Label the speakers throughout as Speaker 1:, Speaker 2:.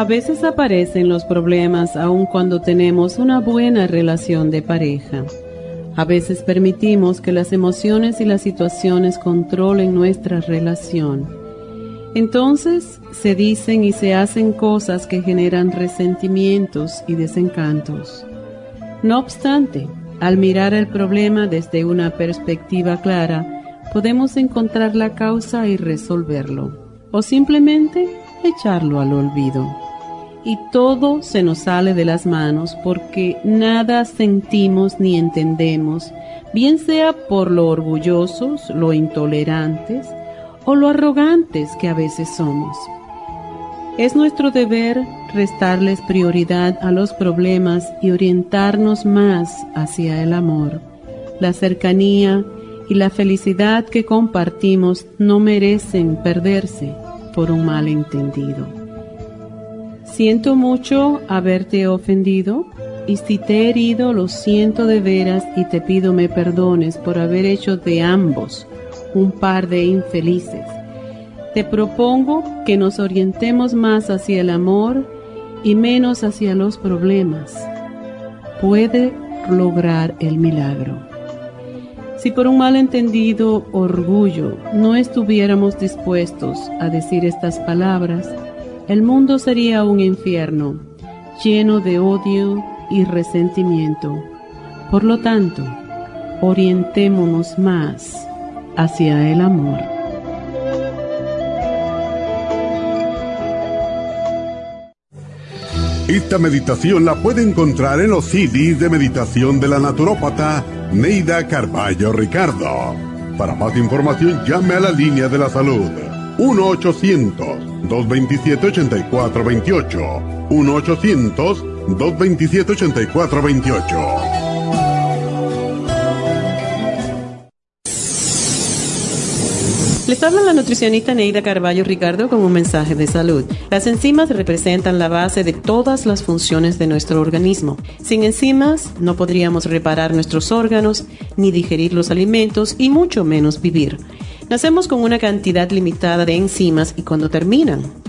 Speaker 1: A veces aparecen los problemas aun cuando tenemos una buena relación de pareja. A veces permitimos que las emociones y las situaciones controlen nuestra relación. Entonces se dicen y se hacen cosas que generan resentimientos y desencantos. No obstante, al mirar el problema desde una perspectiva clara, podemos encontrar la causa y resolverlo, o simplemente echarlo al olvido y todo se nos sale de las manos porque nada sentimos ni entendemos, bien sea por lo orgullosos, lo intolerantes o lo arrogantes que a veces somos. Es nuestro deber restarles prioridad a los problemas y orientarnos más hacia el amor. La cercanía y la felicidad que compartimos no merecen perderse por un malentendido. Siento mucho haberte ofendido y si te he herido lo siento de veras y te pido me perdones por haber hecho de ambos un par de infelices. Te propongo que nos orientemos más hacia el amor y menos hacia los problemas. Puede lograr el milagro. Si por un malentendido orgullo no estuviéramos dispuestos a decir estas palabras, el mundo sería un infierno lleno de odio y resentimiento. Por lo tanto, orientémonos más hacia el amor.
Speaker 2: Esta meditación la puede encontrar en los CDs de meditación de la naturópata Neida Carballo Ricardo. Para más información llame a la línea de la salud 1-800-227-8428. 1-800-227-8428.
Speaker 1: Les habla la nutricionista Neida Carballo Ricardo con un mensaje de salud. Las enzimas representan la base de todas las funciones de nuestro organismo. Sin enzimas no podríamos reparar nuestros órganos, ni digerir los alimentos y mucho menos vivir. Nacemos con una cantidad limitada de enzimas y cuando terminan,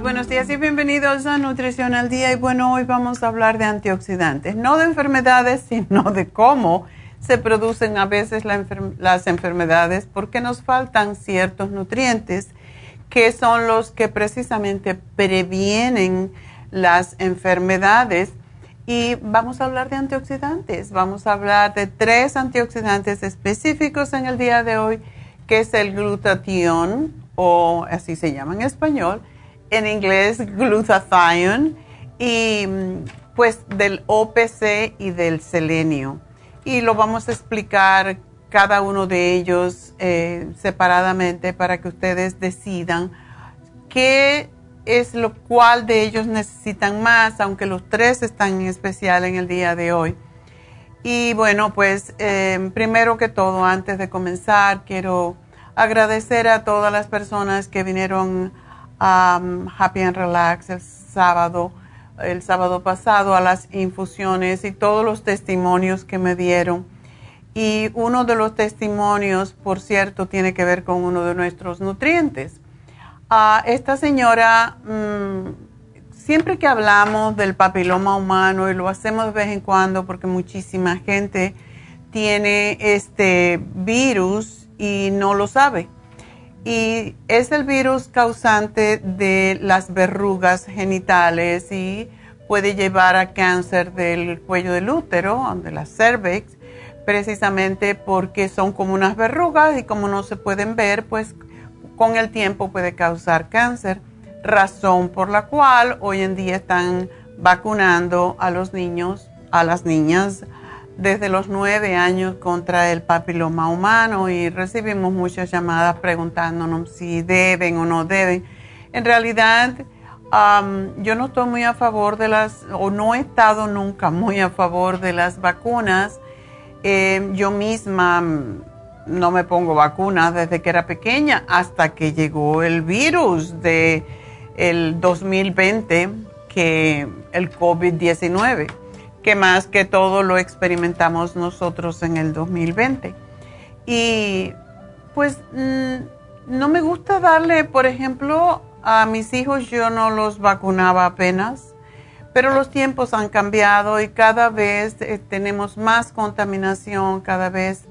Speaker 3: Buenos días y bienvenidos a Nutrición al Día. Y bueno, hoy vamos a hablar de antioxidantes, no de enfermedades, sino de cómo se producen a veces las enfermedades, porque nos faltan ciertos nutrientes que son los que precisamente previenen las enfermedades. Y vamos a hablar de antioxidantes. Vamos a hablar de tres antioxidantes específicos en el día de hoy, que es el glutatión, o así se llama en español, en inglés glutathione y pues del OPC y del selenio. Y lo vamos a explicar cada uno de ellos eh, separadamente para que ustedes decidan qué es lo cual de ellos necesitan más, aunque los tres están en especial en el día de hoy. Y bueno, pues eh, primero que todo, antes de comenzar, quiero agradecer a todas las personas que vinieron Happy and Relax el sábado, el sábado pasado a las infusiones y todos los testimonios que me dieron. Y uno de los testimonios, por cierto, tiene que ver con uno de nuestros nutrientes. Ah, esta señora, mm, siempre que hablamos del papiloma humano, y lo hacemos de vez en cuando porque muchísima gente tiene este virus y no lo sabe. Y es el virus causante de las verrugas genitales y puede llevar a cáncer del cuello del útero, de la cervix precisamente porque son como unas verrugas y como no se pueden ver, pues con el tiempo puede causar cáncer, razón por la cual hoy en día están vacunando a los niños, a las niñas desde los nueve años contra el papiloma humano y recibimos muchas llamadas preguntándonos si deben o no deben. En realidad, yo no estoy muy a favor de las, o no he estado nunca muy a favor de las vacunas Em, yo misma mm, no me pongo vacunas desde que era pequeña hasta que llegó el virus de el 2020, que el COVID-19, que más que todo lo experimentamos nosotros en el 2020. Y pues mm, no me gusta darle, por ejemplo, a mis hijos yo no los vacunaba apenas pero los tiempos han cambiado y cada vez eh, tenemos más contaminación, cada vez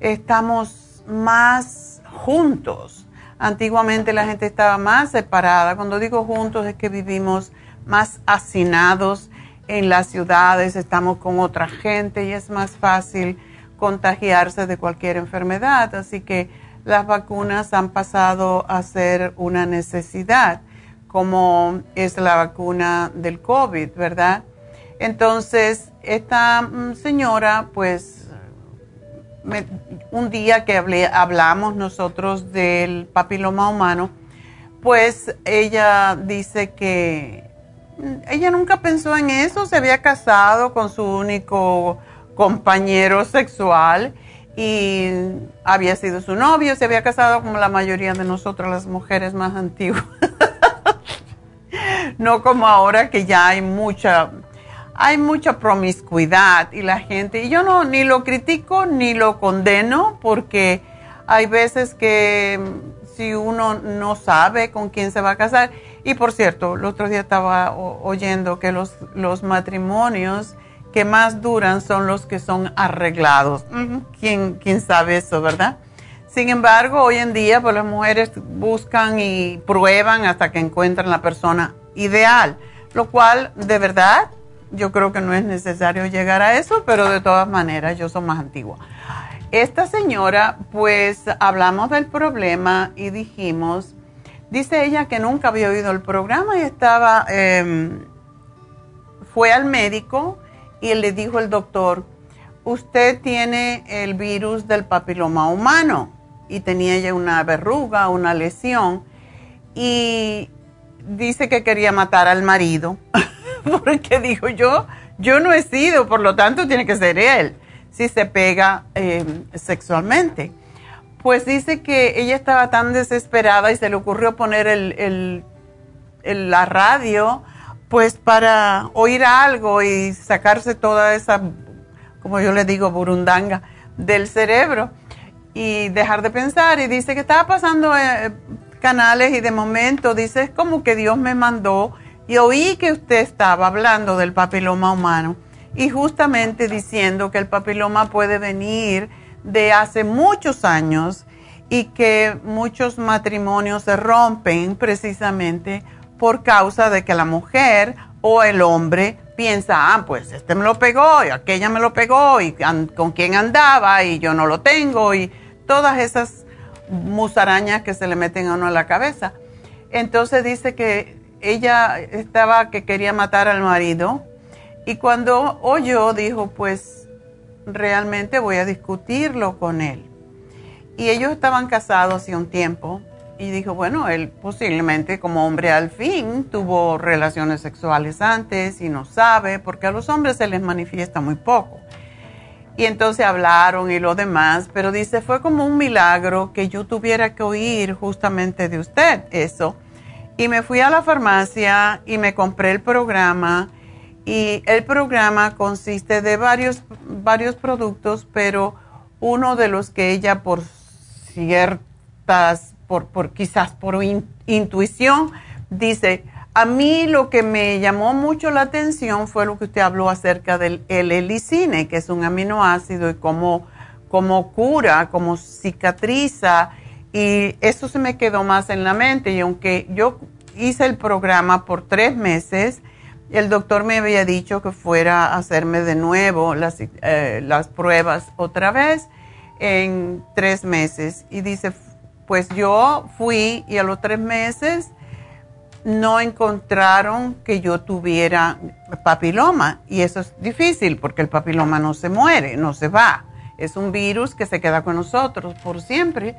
Speaker 3: estamos más juntos. Antiguamente la gente estaba más separada. Cuando digo juntos es que vivimos más hacinados en las ciudades, estamos con otra gente y es más fácil contagiarse de cualquier enfermedad. Así que las vacunas han pasado a ser una necesidad como es la vacuna del COVID, ¿verdad? Entonces, esta mm, señora, pues, un día que hablamos nosotros del papiloma humano, pues ella dice que mm, ella nunca pensó en eso, se había casado con su único compañero sexual y había sido su novio, se había casado como la mayoría de nosotras las mujeres más antiguas. no como ahora que ya hay mucha, hay mucha promiscuidad y la gente, y yo no ni lo critico ni lo condeno porque hay veces que si uno no sabe con quién se va a casar, y por cierto, el otro día estaba oyendo que los, los matrimonios que más duran son los que son arreglados. ¿Quién, quién sabe eso, verdad? Sin embargo, hoy en día, pues las mujeres buscan y prueban hasta que encuentran la persona ideal, lo cual de verdad yo creo que no es necesario llegar a eso, pero de todas maneras yo soy más antigua. Esta señora, pues hablamos del problema y dijimos, dice ella que nunca había oído el programa y estaba, em, fue al médico y le dijo el doctor, usted tiene el virus del papiloma humano y tenía ya una verruga, una lesión y dice que quería matar al marido, porque dijo yo, yo no he sido, por lo tanto tiene que ser él, si se pega eh, sexualmente. Pues dice que ella estaba tan desesperada y se le ocurrió poner el, la radio, pues para oír algo y sacarse toda esa, como yo le digo, burundanga del cerebro y dejar de pensar. Y dice que estaba pasando eh, canales y de momento dice, es como que Dios me mandó y oí que usted estaba hablando del papiloma humano y justamente diciendo que el papiloma puede venir de hace muchos años y que muchos matrimonios se rompen precisamente por causa de que la mujer o el hombre piensa, ah, pues este me lo pegó y aquella me lo pegó y con quién andaba y yo no lo tengo y todas esas musarañas que se le meten a uno a la cabeza. Entonces dice que ella estaba que quería matar al marido y cuando oyó dijo, pues realmente voy a discutirlo con él. Y ellos estaban casados hace un tiempo y dijo, bueno, él posiblemente como hombre al fin tuvo relaciones sexuales antes y no sabe, porque a los hombres se les manifiesta muy poco. Y entonces hablaron y lo demás, pero dice, fue como un milagro que yo tuviera que oír justamente de usted eso. Y me fui a la farmacia y me compré el programa y el programa consiste de varios, varios productos, pero uno de los que ella por ciertas, por, por quizás por intuición, dice, a mí lo que me llamó mucho la atención fue lo que usted habló acerca del L-licine, que es un aminoácido y cómo, cómo cura, cómo cicatriza. Y eso se me quedó más en la mente. Y aunque yo hice el programa por tres meses, el doctor me había dicho que fuera a hacerme de nuevo las, eh, las pruebas otra vez en tres meses. Y dice, pues yo fui y a los tres meses no encontraron que yo tuviera papiloma y eso es difícil porque el papiloma no se muere, no se va. Es un virus que se queda con nosotros por siempre.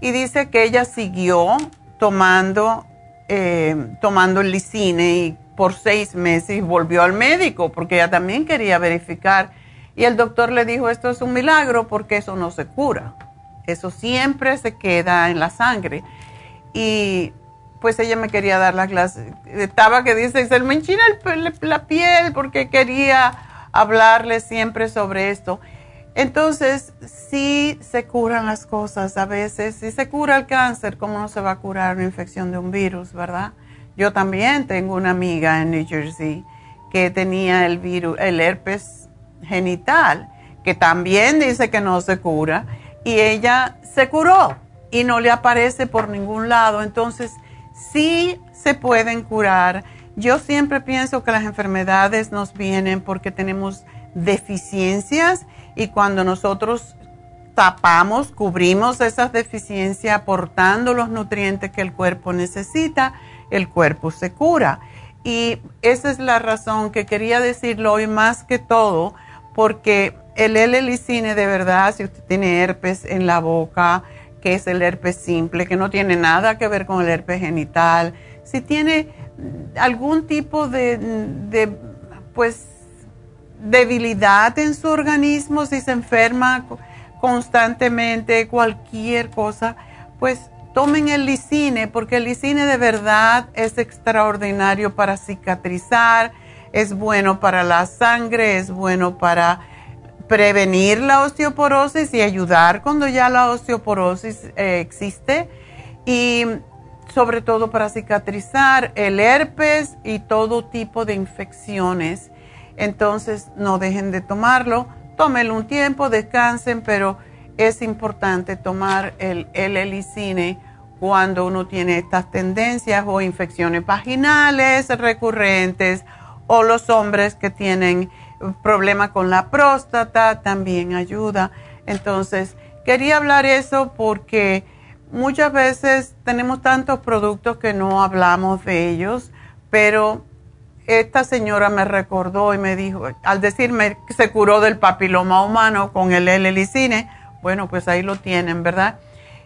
Speaker 3: Y dice que ella siguió tomando, eh, tomando el licine y por seis meses volvió al médico porque ella también quería verificar. Y el doctor le dijo, esto es un milagro porque eso no se cura. Eso siempre se queda en la sangre. Y pues ella me quería dar la clase. Estaba que dice, se me enchina la piel porque quería hablarle siempre sobre esto. Entonces, sí se curan las cosas a veces. Si se cura el cáncer, ¿cómo no se va a curar una infección de un virus, verdad? Yo también tengo una amiga en New Jersey que tenía el virus, el herpes genital, que también dice que no se cura, y ella se curó y no le aparece por ningún lado. Entonces, sí se pueden curar. Yo siempre pienso que las enfermedades nos vienen porque tenemos deficiencias y cuando nosotros tapamos, cubrimos esas deficiencias aportando los nutrientes que el cuerpo necesita, el cuerpo se cura. Y esa es la razón que quería decirlo hoy más que todo, porque el L-licine de verdad, si usted tiene herpes en la boca, que es el herpes simple, que no tiene nada que ver con el herpes genital, si tiene algún tipo de, pues, debilidad en su organismo, si se enferma constantemente, cualquier cosa, pues tomen el licine, porque el licine de verdad es extraordinario para cicatrizar, es bueno para la sangre, es bueno para prevenir la osteoporosis y ayudar cuando ya la osteoporosis eh, existe y sobre todo para cicatrizar el herpes y todo tipo de infecciones. Entonces no dejen de tomarlo, tómenlo un tiempo, descansen, pero es importante tomar el L-licine cuando uno tiene estas tendencias o infecciones vaginales recurrentes o los hombres que tienen problema con la próstata también ayuda. Entonces, quería hablar eso porque muchas veces tenemos tantos productos que no hablamos de ellos, pero esta señora me recordó y me dijo, al decirme que se curó del papiloma humano con el L-licine, bueno, pues ahí lo tienen, ¿verdad?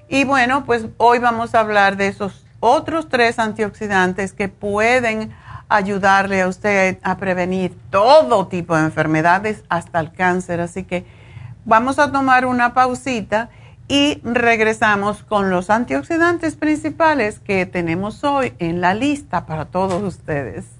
Speaker 3: Y bueno, pues hoy vamos a hablar de esos otros tres antioxidantes que pueden ayudarle a usted a prevenir todo tipo de enfermedades, hasta el cáncer. Así que vamos a tomar una pausita y regresamos con los antioxidantes principales que tenemos hoy en la lista para todos ustedes.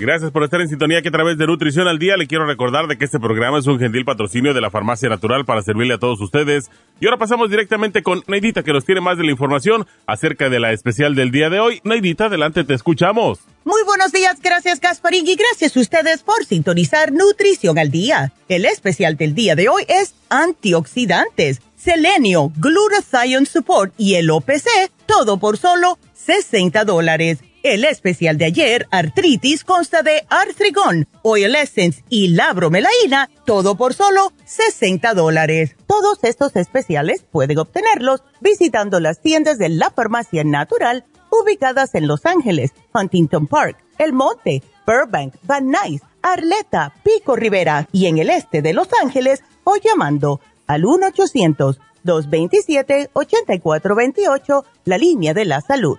Speaker 4: Gracias por estar en sintonía que a través de Nutrición al Día le quiero recordar de que este programa es un gentil patrocinio de la Farmacia Natural para servirle a todos ustedes. Y ahora pasamos directamente con Neidita que nos tiene más de la información acerca de la especial del día de hoy. Neidita, adelante, te escuchamos.
Speaker 5: Muy buenos días, gracias Gasparín y gracias a ustedes por sintonizar Nutrición al Día. El especial del día de hoy es antioxidantes, selenio, glutathione support y el OPC, todo por solo 60 dólares. El especial de ayer, artritis, consta de artrigón, oil essence y la bromelaína, todo por solo 60 dólares. Todos estos especiales pueden obtenerlos visitando las tiendas de la farmacia natural ubicadas en Los Ángeles, Huntington Park, El Monte, Burbank, Van Nuys, Arleta, Pico Rivera y en el este de Los Ángeles o llamando al 1-800-227-8428, la línea de la salud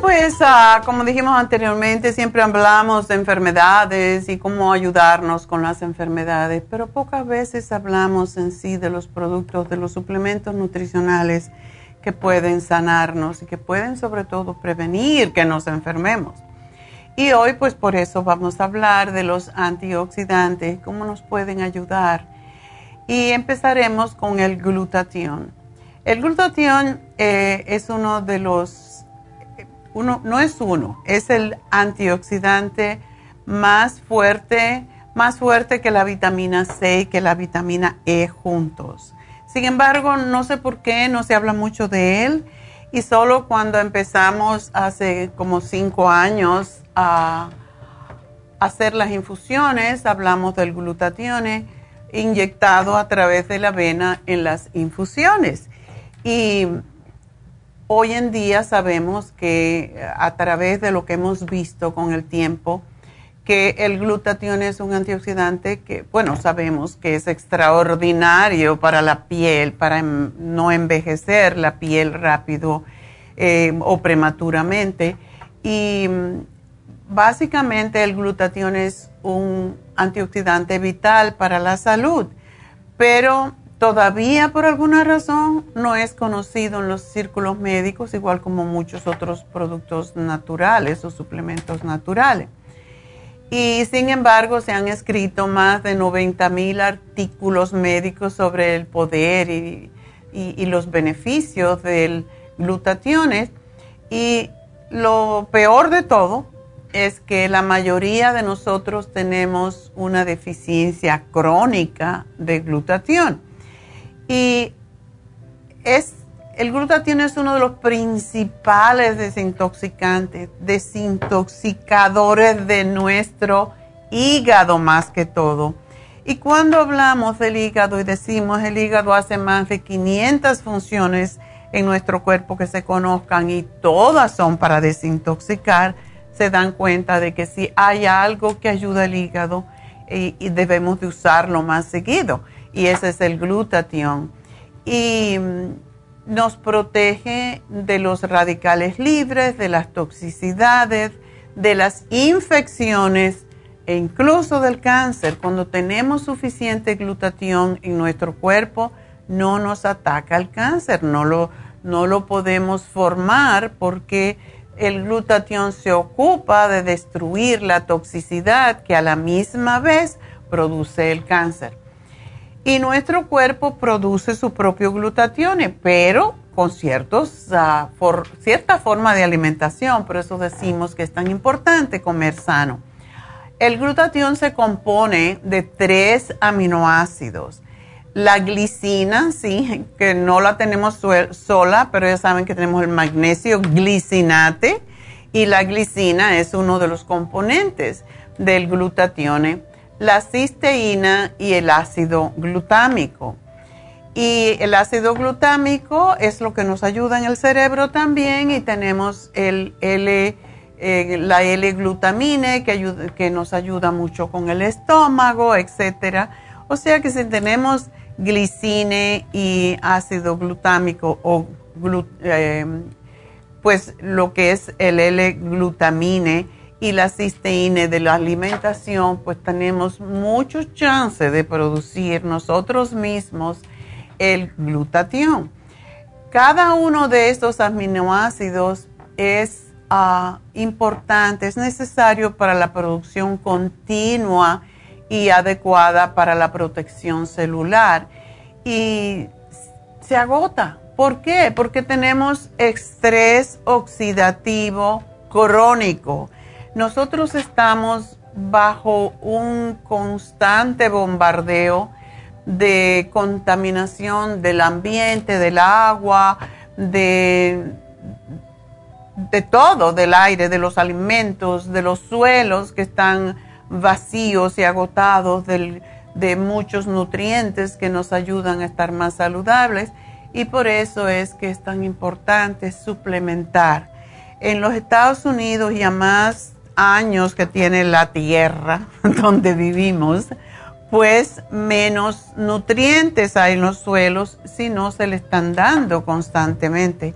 Speaker 3: Pues ah, como dijimos anteriormente, siempre hablamos de enfermedades y cómo ayudarnos con las enfermedades, pero pocas veces hablamos en sí de los productos, de los suplementos nutricionales que pueden sanarnos y que pueden sobre todo prevenir que nos enfermemos. Y hoy pues por eso vamos a hablar de los antioxidantes, cómo nos pueden ayudar. Y empezaremos con el glutatión. El glutatión eh, es uno de los uno, no es uno, es el antioxidante más fuerte, más fuerte que la vitamina C y que la vitamina E juntos. Sin embargo, no sé por qué no se habla mucho de él y solo cuando empezamos hace como cinco años a hacer las infusiones, hablamos del glutatión inyectado a través de la vena en las infusiones. Y Hoy en día sabemos que eh, a través de lo que hemos visto con el tiempo, que el glutatión es un antioxidante que, bueno, sabemos que es extraordinario para la piel, para no envejecer la piel rápido eh, o prematuramente. Y mm, básicamente el glutatión es un antioxidante vital para la salud, pero todavía por alguna razón no es conocido en los círculos médicos, igual como muchos otros productos naturales o suplementos naturales. Y sin embargo, se han escrito más de 90 mil artículos médicos sobre el poder y, los beneficios del glutatión. Y lo peor de todo es que la mayoría de nosotros tenemos una deficiencia crónica de glutatión. Y es, el glutatión es uno de los principales desintoxicantes, desintoxicadores de nuestro hígado más que todo. Y cuando hablamos del hígado y decimos el hígado hace más de 500 funciones en nuestro cuerpo que se conozcan y todas son para desintoxicar, se dan cuenta de que si hay algo que ayuda al hígado y, y debemos de usarlo más seguido y ese es el glutatión. Y mm, nos protege de los radicales libres, de las toxicidades, de las infecciones e incluso del cáncer. Cuando tenemos suficiente glutatión en nuestro cuerpo, no nos ataca el cáncer, no lo, no lo podemos formar porque el glutatión se ocupa de destruir la toxicidad que a la misma vez produce el cáncer. Y nuestro cuerpo produce su propio glutatión, pero con ciertos, ah, cierta forma de alimentación. Por eso decimos que es tan importante comer sano. El glutatión se compone de tres aminoácidos. La glicina, sí, que no la tenemos sola, pero ya saben que tenemos el magnesio glicinate y la glicina es uno de los componentes del glutatión la cisteína y el ácido glutámico. Y el ácido glutámico es lo que nos ayuda en el cerebro también y tenemos el L, eh, la L-glutamine que, que nos ayuda mucho con el estómago, etc. O sea que si tenemos glicine y ácido glutámico o em, pues lo que es el L-glutamine y la cisteína de la alimentación, pues tenemos muchos chances de producir nosotros mismos el glutatión. Cada uno de estos aminoácidos es ah, importante, es necesario para la producción continua y adecuada para la protección celular. Y se agota. ¿Por qué? Porque tenemos estrés oxidativo crónico. Nosotros estamos bajo un constante bombardeo de contaminación del ambiente, del agua, de, todo, del aire, de los alimentos, de los suelos que están vacíos y agotados de muchos nutrientes que nos ayudan a estar más saludables y por eso es que es tan importante suplementar. En los Estados Unidos y a más años que tiene la tierra donde vivimos, pues menos nutrientes hay en los suelos si no se le están dando constantemente.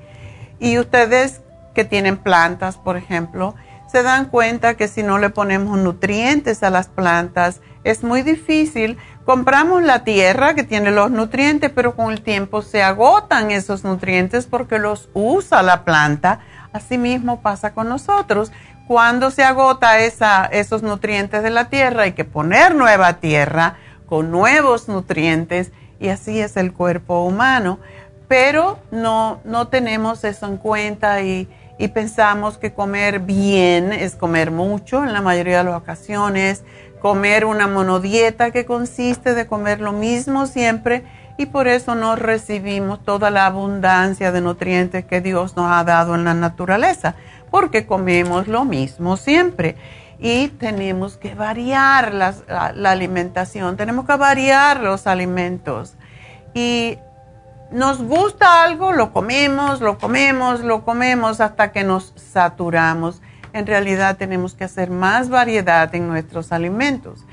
Speaker 3: Y ustedes que tienen plantas, por ejemplo, se dan cuenta que si no le ponemos nutrientes a las plantas, es muy difícil. Compramos la tierra que tiene los nutrientes, pero con el tiempo se agotan esos nutrientes porque los usa la planta. Asimismo pasa con nosotros cuando se agota esos nutrientes de la tierra, hay que poner nueva tierra con nuevos nutrientes y así es el cuerpo humano. Pero no, no tenemos eso en cuenta y, y pensamos que comer bien es comer mucho en la mayoría de las ocasiones, comer una monodieta que consiste de comer lo mismo siempre y por eso no recibimos toda la abundancia de nutrientes que Dios nos ha dado en la naturaleza porque comemos lo mismo siempre. Y tenemos que variar la, alimentación, tenemos que variar los alimentos. Y nos gusta algo, lo comemos, lo comemos, lo comemos hasta que nos saturamos. En realidad tenemos que hacer más variedad en nuestros alimentos.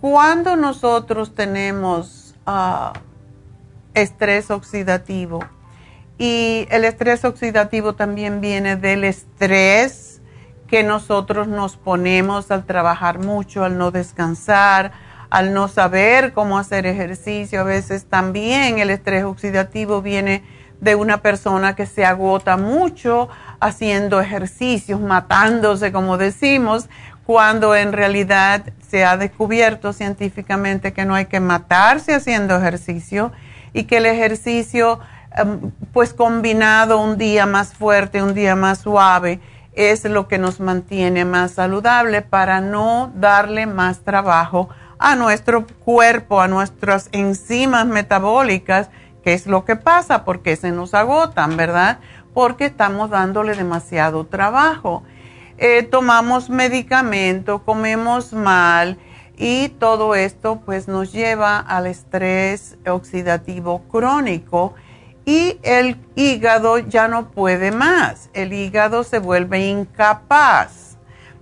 Speaker 3: cuando nosotros tenemos ah, estrés oxidativo, y el estrés oxidativo también viene del estrés que nosotros nos ponemos al trabajar mucho, al no descansar, al no saber cómo hacer ejercicio. A veces también el estrés oxidativo viene de una persona que se agota mucho haciendo ejercicios, matándose, como decimos, cuando en realidad se ha descubierto científicamente que no hay que matarse haciendo ejercicio y que el ejercicio pues combinado un día más fuerte, un día más suave, es lo que nos mantiene más saludable para no darle más trabajo a nuestro cuerpo, a nuestras enzimas metabólicas, que es lo que pasa, porque se nos agotan, ¿verdad? Porque estamos dándole demasiado trabajo. Eh, tomamos medicamento, comemos mal y todo esto pues nos lleva al estrés oxidativo crónico y el hígado ya no puede más. El hígado se vuelve incapaz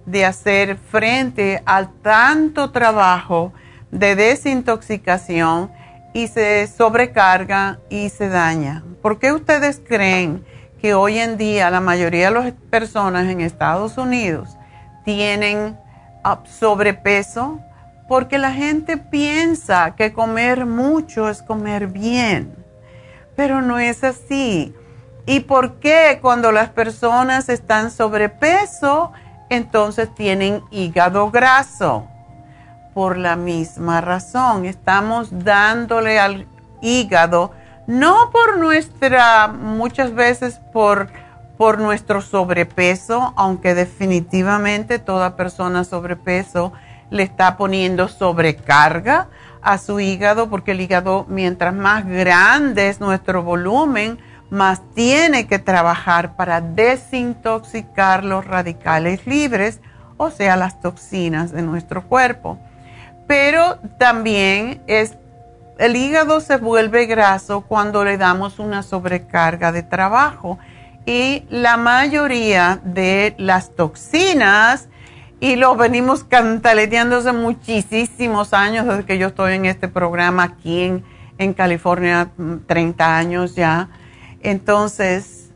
Speaker 3: de hacer frente al tanto trabajo de desintoxicación y se sobrecarga y se daña. ¿Por qué ustedes creen que hoy en día la mayoría de las personas en Estados Unidos tienen ah, sobrepeso? Porque la gente piensa que comer mucho es comer bien pero no es así. ¿Y por qué cuando las personas están sobrepeso, entonces tienen hígado graso? Por la misma razón, estamos dándole al hígado, no por nuestra, muchas veces por, por nuestro sobrepeso, aunque definitivamente toda persona sobrepeso le está poniendo sobrecarga a su hígado, porque el hígado, mientras más grande es nuestro volumen, más tiene que trabajar para desintoxicar los radicales libres, o sea, las toxinas de nuestro cuerpo. Pero también es, el hígado se vuelve graso cuando le damos una sobrecarga de trabajo y la mayoría de las toxinas y lo venimos cantaleteando hace muchísimos años, desde que yo estoy en este programa aquí en, en California, 30 años ya. Entonces,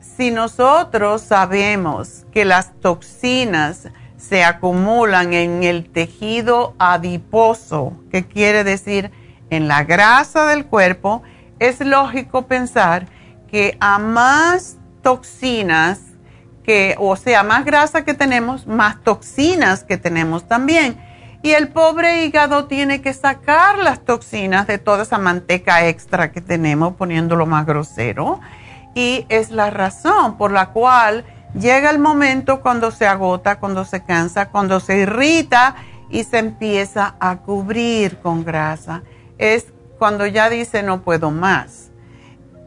Speaker 3: si nosotros sabemos que las toxinas se acumulan en el tejido adiposo, que quiere decir en la grasa del cuerpo, es lógico pensar que a más toxinas o sea, más grasa que tenemos, más toxinas que tenemos también. Y el pobre hígado tiene que sacar las toxinas de toda esa manteca extra que tenemos, poniéndolo más grosero. Y es la razón por la cual llega el momento cuando se agota, cuando se cansa, cuando se irrita y se empieza a cubrir con grasa. Es cuando ya dice no puedo más.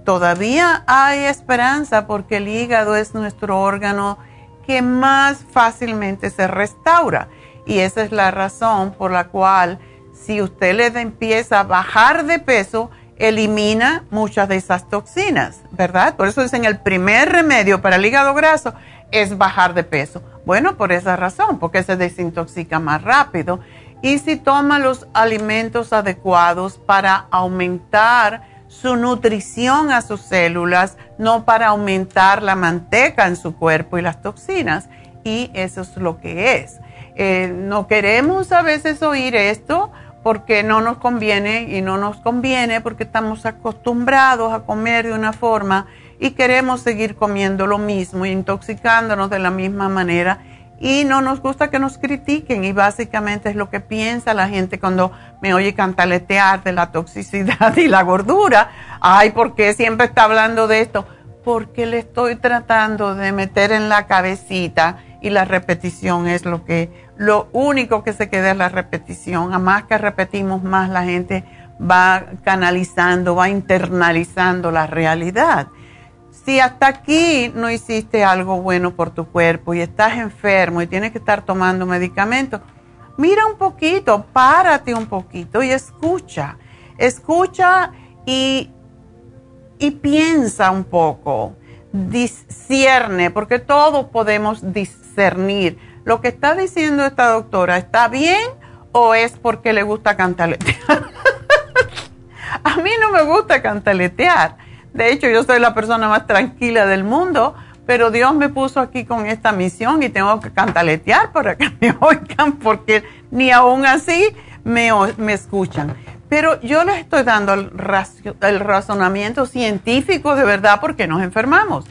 Speaker 3: Todavía hay esperanza porque el hígado es nuestro órgano que más fácilmente se restaura. Y esa es la razón por la cual si usted le empieza a bajar de peso, elimina muchas de esas toxinas, ¿verdad? Por eso dicen el primer remedio para el hígado graso es bajar de peso. Bueno, por esa razón, porque se desintoxica más rápido. Y si toma los alimentos adecuados para aumentar su nutrición a sus células, no para aumentar la manteca en su cuerpo y las toxinas. Y eso es lo que es. Eh, no queremos a veces oír esto porque no nos conviene y no nos conviene porque estamos acostumbrados a comer de una forma y queremos seguir comiendo lo mismo, intoxicándonos de la misma manera y no nos gusta que nos critiquen y básicamente es lo que piensa la gente cuando me oye cantaletear de la toxicidad y la gordura. Ay, ¿por qué siempre está hablando de esto? Porque le estoy tratando de meter en la cabecita y la repetición es lo que lo único que se queda es la repetición. A más que repetimos más, la gente va canalizando, va internalizando la realidad. Si hasta aquí no hiciste algo bueno por tu cuerpo y estás enfermo y tienes que estar tomando medicamentos, mira un poquito, párate un poquito y escucha. Escucha y, y piensa un poco. Discierne, porque todos podemos discernir lo que está diciendo esta doctora, ¿está bien o es porque le gusta cantaletear? a mí no me gusta cantaletear. De hecho, yo soy la persona más tranquila del mundo, pero Dios me puso aquí con esta misión y tengo que cantaletear para que me oigan, porque ni aún así me, me escuchan. Pero yo les estoy dando el, el razonamiento científico de verdad porque nos enfermamos.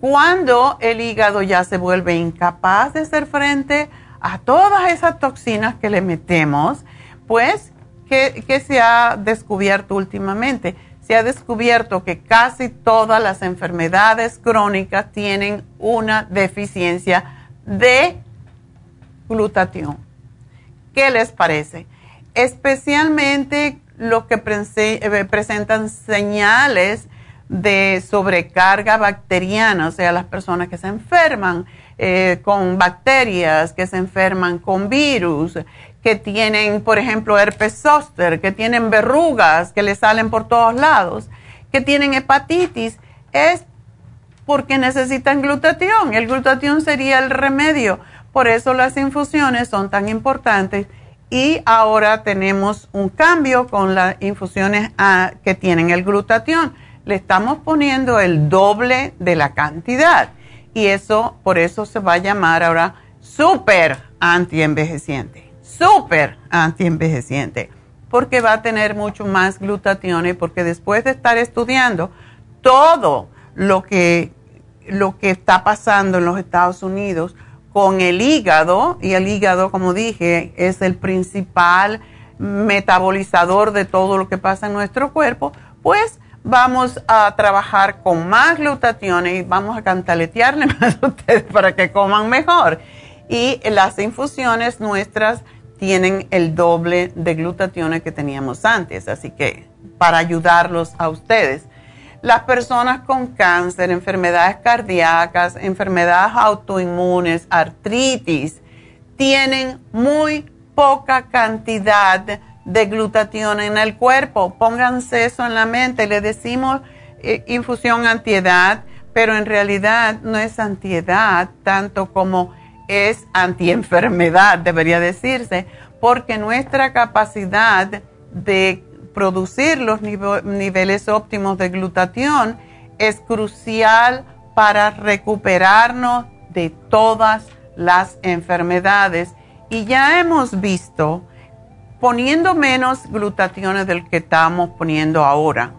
Speaker 3: Cuando el hígado ya se vuelve incapaz de hacer frente a todas esas toxinas que le metemos, pues, ¿qué, se ha descubierto últimamente? Se ha descubierto que casi todas las enfermedades crónicas tienen una deficiencia de glutatión. ¿Qué les parece? Especialmente los que eh, presentan señales de sobrecarga bacteriana, o sea, las personas que se enferman eh, con bacterias, que se enferman con virus, que tienen, por ejemplo, herpes zóster, que tienen verrugas que le salen por todos lados, que tienen hepatitis, es porque necesitan glutatión. El glutatión sería el remedio. Por eso las infusiones son tan importantes. Y ahora tenemos un cambio con las infusiones ah, que tienen el glutatión le estamos poniendo el doble de la cantidad. Y eso, por eso se va a llamar ahora súper antienvejeciente. Súper antienvejeciente. Porque va a tener mucho más glutatión y porque después de estar estudiando todo lo que, lo que está pasando en los Estados Unidos con el hígado, y el hígado, como dije, es el principal metabolizador de todo lo que pasa en nuestro cuerpo, pues vamos a trabajar con más glutatión y vamos a cantaletearle más a ustedes para que coman mejor. Y las infusiones nuestras tienen el doble de glutatión que teníamos antes, así que para ayudarlos a ustedes. Las personas con cáncer, enfermedades cardíacas, enfermedades autoinmunes, artritis, tienen muy poca cantidad de de glutatión en el cuerpo. Pónganse eso en la mente. Le decimos eh, infusión antiedad, pero en realidad no es antiedad tanto como es antienfermedad, debería decirse, porque nuestra capacidad de producir los niveles óptimos de glutatión es crucial para recuperarnos de todas las enfermedades. Y ya hemos visto poniendo menos glutationes del que estamos poniendo ahora.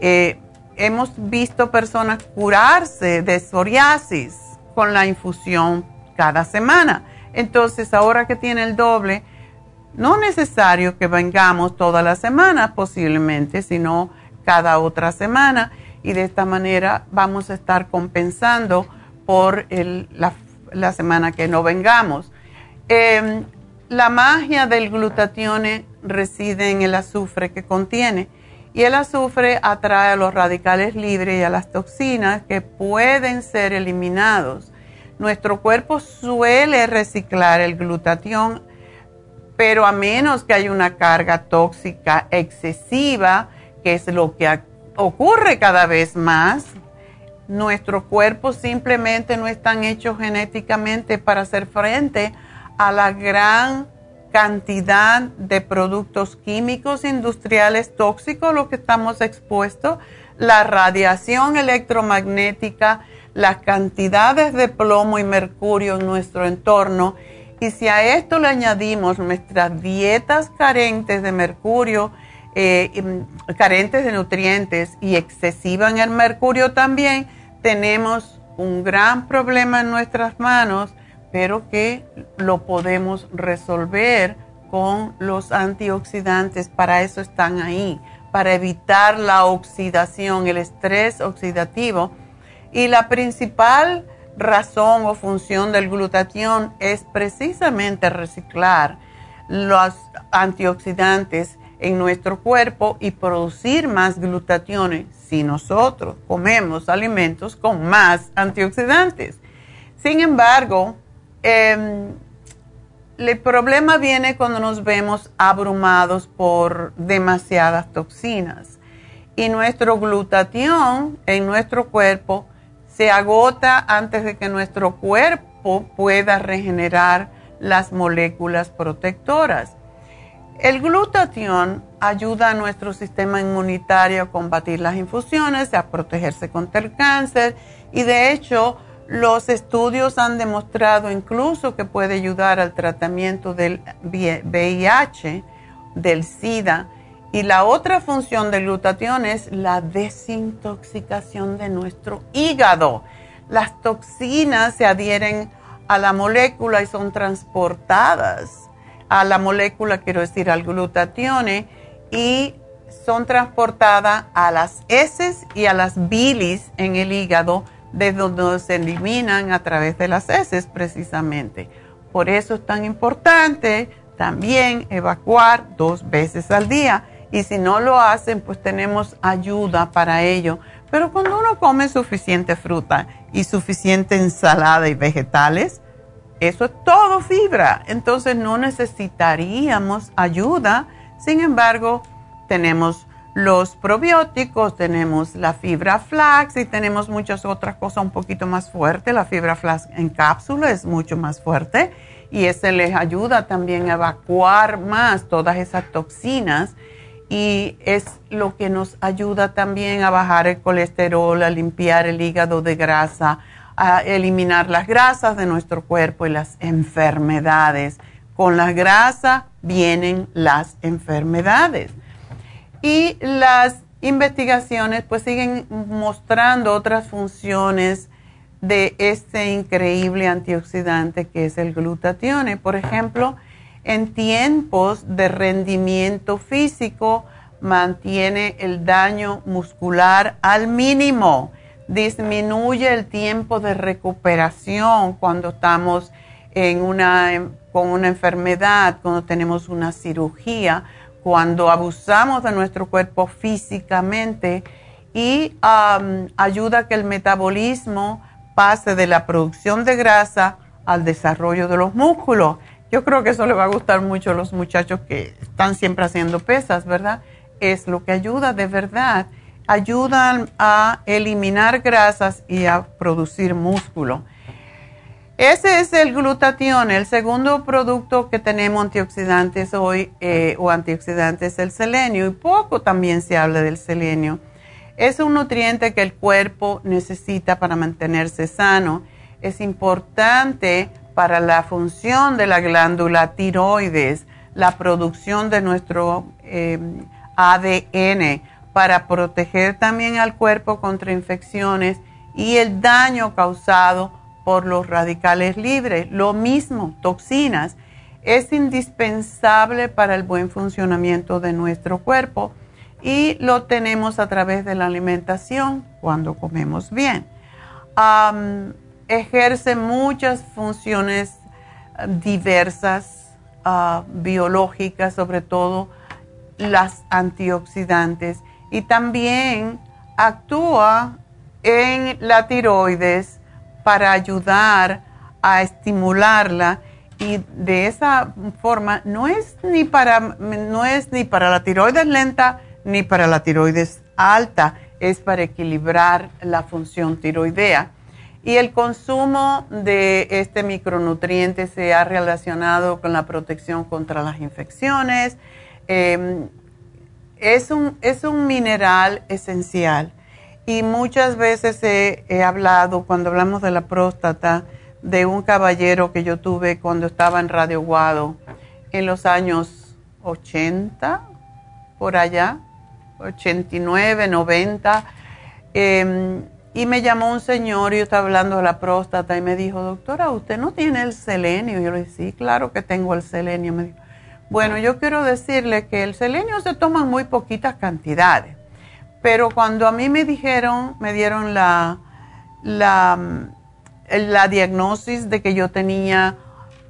Speaker 3: Eh, hemos visto personas curarse de psoriasis con la infusión cada semana. Entonces, ahora que tiene el doble, no es necesario que vengamos toda la semana posiblemente, sino cada otra semana. Y de esta manera vamos a estar compensando por la, semana que no vengamos. Em, la magia del glutatión reside en el azufre que contiene y el azufre atrae a los radicales libres y a las toxinas que pueden ser eliminados. Nuestro cuerpo suele reciclar el glutatión, pero a menos que haya una carga tóxica excesiva, que es lo que ocurre cada vez más, nuestro cuerpo simplemente no están hechos genéticamente para hacer frente a la gran cantidad de productos químicos industriales tóxicos a los que estamos expuestos, la radiación electromagnética, las cantidades de plomo y mercurio en nuestro entorno. Y si a esto le añadimos nuestras dietas carentes de mercurio, eh, carentes de nutrientes y excesiva en el mercurio también, tenemos un gran problema en nuestras manos pero que lo podemos resolver con los antioxidantes. Para eso están ahí, para evitar la oxidación, el estrés oxidativo. Y la principal razón o función del glutatión es precisamente reciclar los antioxidantes en nuestro cuerpo y producir más glutationes si nosotros comemos alimentos con más antioxidantes. Sin embargo, Em, el problema viene cuando nos vemos abrumados por demasiadas toxinas y nuestro glutatión en nuestro cuerpo se agota antes de que nuestro cuerpo pueda regenerar las moléculas protectoras. El glutatión ayuda a nuestro sistema inmunitario a combatir las infusiones, a protegerse contra el cáncer y de hecho los estudios han demostrado incluso que puede ayudar al tratamiento del VIH, del SIDA. Y la otra función del glutatión es la desintoxicación de nuestro hígado. Las toxinas se adhieren a la molécula y son transportadas a la molécula, quiero decir, al glutatión, y son transportadas a las heces y a las bilis en el hígado de donde se eliminan a través de las heces precisamente. Por eso es tan importante también evacuar dos veces al día. Y si no lo hacen, pues tenemos ayuda para ello. Pero cuando uno come suficiente fruta y suficiente ensalada y vegetales, eso es todo fibra. Entonces no necesitaríamos ayuda. Sin embargo, tenemos los probióticos, tenemos la fibra flax y tenemos muchas otras cosas un poquito más fuertes. La fibra flax en cápsula es mucho más fuerte y ese les ayuda también a evacuar más todas esas toxinas y es lo que nos ayuda también a bajar el colesterol, a limpiar el hígado de grasa, a eliminar las grasas de nuestro cuerpo y las enfermedades. Con la grasa vienen las enfermedades. Y las investigaciones pues siguen mostrando otras funciones de este increíble antioxidante que es el glutatión. Por ejemplo, en tiempos de rendimiento físico mantiene el daño muscular al mínimo, disminuye el tiempo de recuperación cuando estamos en una, con una enfermedad, cuando tenemos una cirugía cuando abusamos de nuestro cuerpo físicamente y ayuda a que el metabolismo pase de la producción de grasa al desarrollo de los músculos. Yo creo que eso le va a gustar mucho a los muchachos que están siempre haciendo pesas, ¿verdad? Es lo que ayuda de verdad. Ayudan a eliminar grasas y a producir músculo. Ese es el glutatión. El segundo producto que tenemos antioxidantes hoy eh, o antioxidantes es el selenio y poco también se habla del selenio. Es un nutriente que el cuerpo necesita para mantenerse sano. Es importante para la función de la glándula tiroides, la producción de nuestro eh, ADN, para proteger también al cuerpo contra infecciones y el daño causado por los radicales libres. Lo mismo, toxinas. Es indispensable para el buen funcionamiento de nuestro cuerpo y lo tenemos a través de la alimentación cuando comemos bien. Ejerce muchas funciones eh, diversas, ah, biológicas, sobre todo las antioxidantes, y también actúa en la tiroides para ayudar a estimularla. Y de esa forma no es ni para no es ni para la tiroides lenta ni para la tiroides alta, es para equilibrar la función tiroidea. Y el consumo de este micronutriente se ha relacionado con la protección contra las infecciones. Em, es, un, es un mineral esencial y muchas veces he, hablado, cuando hablamos de la próstata, de un caballero que yo tuve cuando estaba en Radio Guado en los años 80, por allá, 89, 90. Em, y me llamó un señor y yo estaba hablando de la próstata y me dijo, doctora, ¿usted no tiene el selenio? Yo le dije, sí, claro que tengo el selenio. Me dijo, bueno, yo quiero decirle que el selenio se toma en muy poquitas cantidades. Pero cuando a mí me dijeron, me dieron la, la, la diagnosis de que yo tenía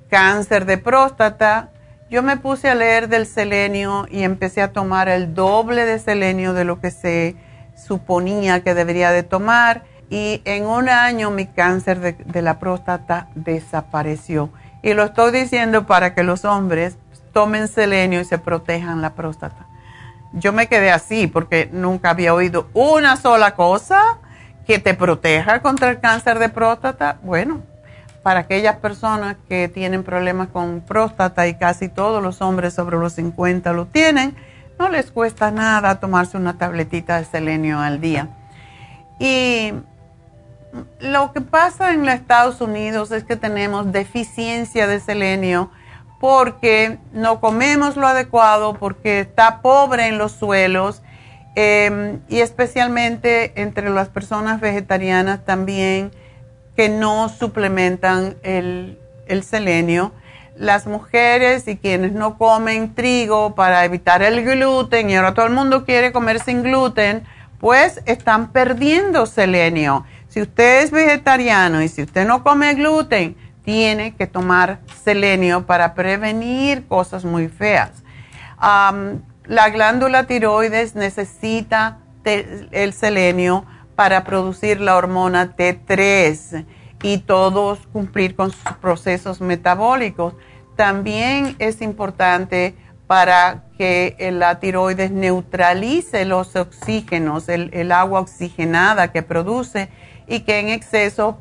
Speaker 3: cáncer de próstata, yo me puse a leer del selenio y empecé a tomar el doble de selenio de lo que se suponía que debería de tomar y en un año mi cáncer de, de, la próstata desapareció. Y lo estoy diciendo para que los hombres tomen selenio y se protejan la próstata yo me quedé así porque nunca había oído una sola cosa que te proteja contra el cáncer de próstata. Bueno, para aquellas personas que tienen problemas con próstata y casi todos los hombres sobre los 50 lo tienen, no les cuesta nada tomarse una tabletita de selenio al día. Y lo que pasa en los Estados Unidos es que tenemos deficiencia de selenio porque no comemos lo adecuado, porque está pobre en los suelos em, y especialmente entre las personas vegetarianas también que no suplementan el, el selenio. Las mujeres y quienes no comen trigo para evitar el gluten y ahora todo el mundo quiere comer sin gluten, pues están perdiendo selenio. Si usted es vegetariano y si usted no come gluten, tiene que tomar selenio para prevenir cosas muy feas. la glándula tiroides necesita el selenio para producir la hormona T3 y todos cumplir con sus procesos metabólicos. También es importante para que la tiroides neutralice los oxígenos, el, agua oxigenada que produce y que en exceso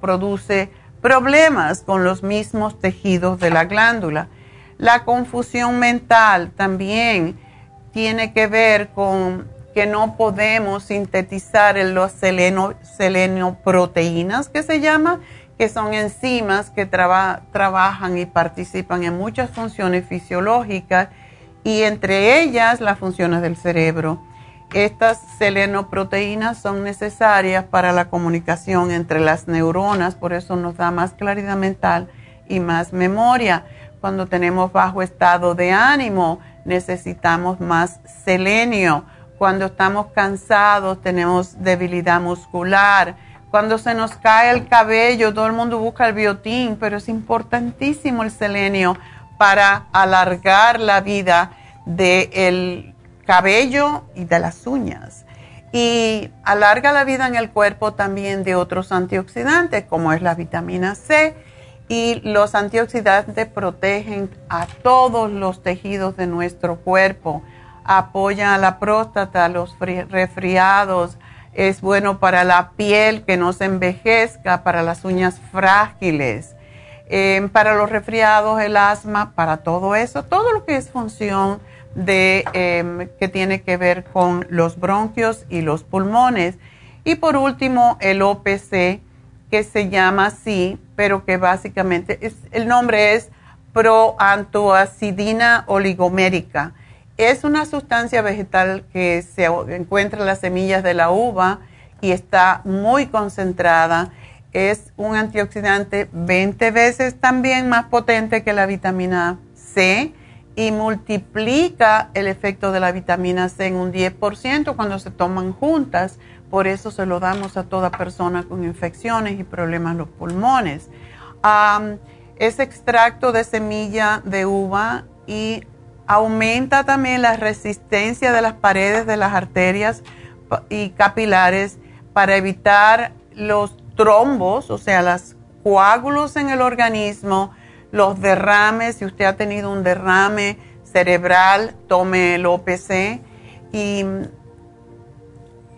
Speaker 3: produce problemas con los mismos tejidos de la glándula. La confusión mental también tiene que ver con que no podemos sintetizar los seleno, proteínas que se llama, que son enzimas que trabajan y participan en muchas funciones fisiológicas y entre ellas las funciones del cerebro. Estas selenoproteínas son necesarias para la comunicación entre las neuronas, por eso nos da más claridad mental y más memoria. Cuando tenemos bajo estado de ánimo, necesitamos más selenio. Cuando estamos cansados, tenemos debilidad muscular. Cuando se nos cae el cabello, todo el mundo busca el biotín, pero es importantísimo el selenio para alargar la vida del cabello y de las uñas. Y alarga la vida en el cuerpo también de otros antioxidantes, como es la vitamina C. Y los antioxidantes protegen a todos los tejidos de nuestro cuerpo, apoyan a la próstata, los resfriados, es bueno para la piel que no se envejezca, para las uñas frágiles, em, para los resfriados, el asma, para todo eso, todo lo que es función de em, que tiene que ver con los bronquios y los pulmones. Y por último, el OPC, que se llama así, pero que básicamente el nombre es proantoacidina oligomérica. Es una sustancia vegetal que se encuentra en las semillas de la uva y está muy concentrada. Es un antioxidante 20 veces también más potente que la vitamina C y multiplica el efecto de la vitamina C en un 10% cuando se toman juntas. Por eso se lo damos a toda persona con infecciones y problemas en los pulmones. es extracto de semilla de uva y aumenta también la resistencia de las paredes de las arterias y capilares para evitar los trombos, o sea, los coágulos en el organismo los derrames, si usted ha tenido un derrame cerebral, tome el OPC. Y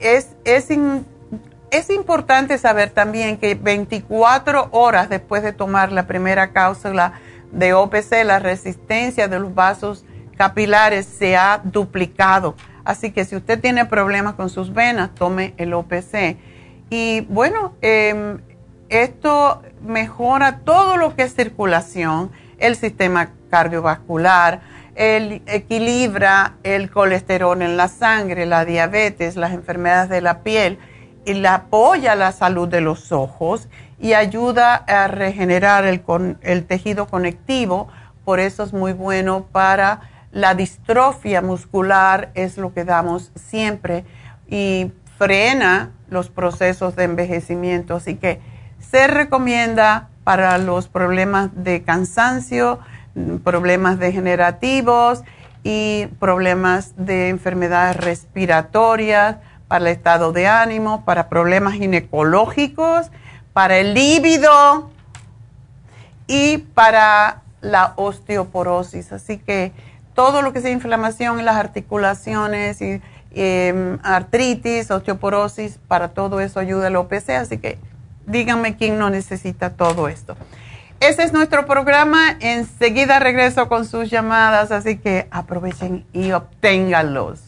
Speaker 3: es, es, es importante saber también que 24 horas después de tomar la primera cápsula de OPC, la resistencia de los vasos capilares se ha duplicado. Así que si usted tiene problemas con sus venas, tome el OPC. Y bueno, eh, esto mejora todo lo que es circulación, el sistema cardiovascular, el, equilibra el colesterol en la sangre, la diabetes, las enfermedades de la piel y la apoya la salud de los ojos y ayuda a regenerar el, el tejido conectivo. Por eso es muy bueno para la distrofia muscular, es lo que damos siempre y frena los procesos de envejecimiento. Así que se recomienda para los problemas de cansancio, problemas degenerativos y problemas de enfermedades respiratorias, para el estado de ánimo, para problemas ginecológicos, para el líbido y para la osteoporosis. Así que todo lo que sea inflamación en las articulaciones y em, artritis, osteoporosis, para todo eso ayuda el OPC. Así que díganme quién no necesita todo esto. Ese es nuestro programa. Enseguida regreso con sus llamadas, así que aprovechen y obténganlos.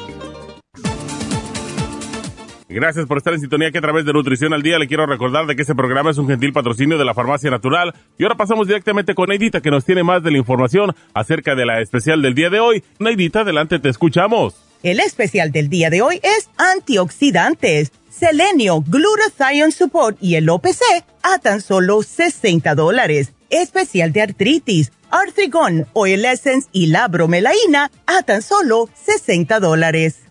Speaker 4: Gracias por estar en sintonía que a través de Nutrición al Día le quiero recordar de que este programa es un gentil patrocinio de la Farmacia Natural. Y ahora pasamos directamente con Neidita que nos tiene más de la información acerca de la especial del día de hoy. Neidita, adelante, te escuchamos.
Speaker 5: El especial del día de hoy es antioxidantes, selenio, glutathione support y el OPC a tan solo 60 dólares. Especial de artritis, artrigón, oil essence y la bromelaína a tan solo 60 dólares.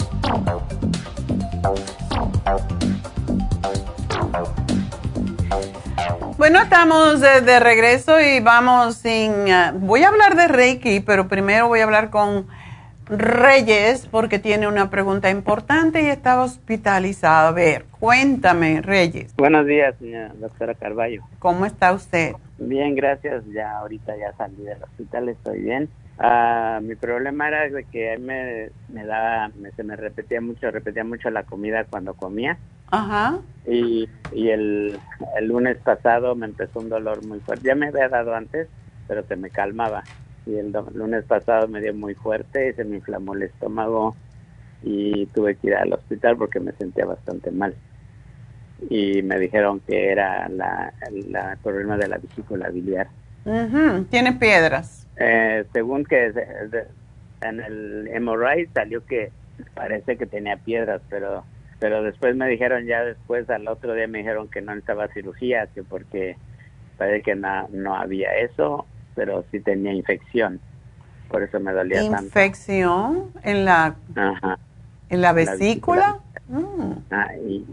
Speaker 3: Bueno, estamos de, regreso y vamos sin... Ah, voy a hablar de Reiki, pero primero voy a hablar con Reyes porque tiene una pregunta importante y está hospitalizado. A ver, cuéntame, Reyes.
Speaker 6: Buenos días, señora doctora Carballo.
Speaker 3: ¿Cómo está usted?
Speaker 6: Bien, gracias. Ya ahorita ya salí del hospital, estoy bien. Ah, mi problema era de que me, me daba, se me repetía mucho, repetía mucho la comida cuando comía.
Speaker 3: Ajá.
Speaker 6: Y, y el, el lunes pasado me empezó un dolor muy fuerte. Ya me había dado antes, pero se me calmaba y el lunes pasado me dio muy fuerte, se me inflamó el estómago y tuve que ir al hospital porque me sentía bastante mal. Y me dijeron que era la, la problema de la vesícula biliar.
Speaker 3: ¿Tiene piedras?
Speaker 6: Eh, según que en el MRI salió que parece que tenía piedras, pero pero después me dijeron ya después al otro día me dijeron que no necesitaba cirugía, que porque parece que no, no había eso pero sí tenía infección. Por eso me dolía
Speaker 3: tanto. ¿Infección en la, en la vesícula?
Speaker 6: Mm. Ah, y,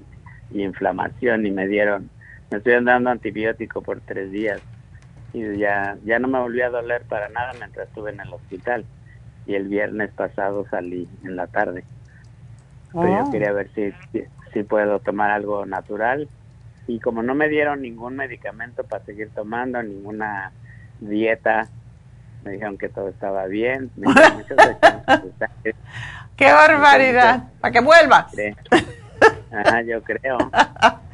Speaker 6: inflamación y me dieron, me estuvieron dando antibiótico por tres días y ya, ya no me volvió a doler para nada mientras estuve en el hospital. Y el viernes pasado salí en la tarde. Pero yo oh. quería ver si, si puedo tomar algo natural. Y como no me dieron ningún medicamento para seguir tomando, ninguna dieta, me dijeron que todo estaba bien.
Speaker 3: ¡Qué barbaridad! ¿Para que vuelvas?
Speaker 6: Ajá, yo creo.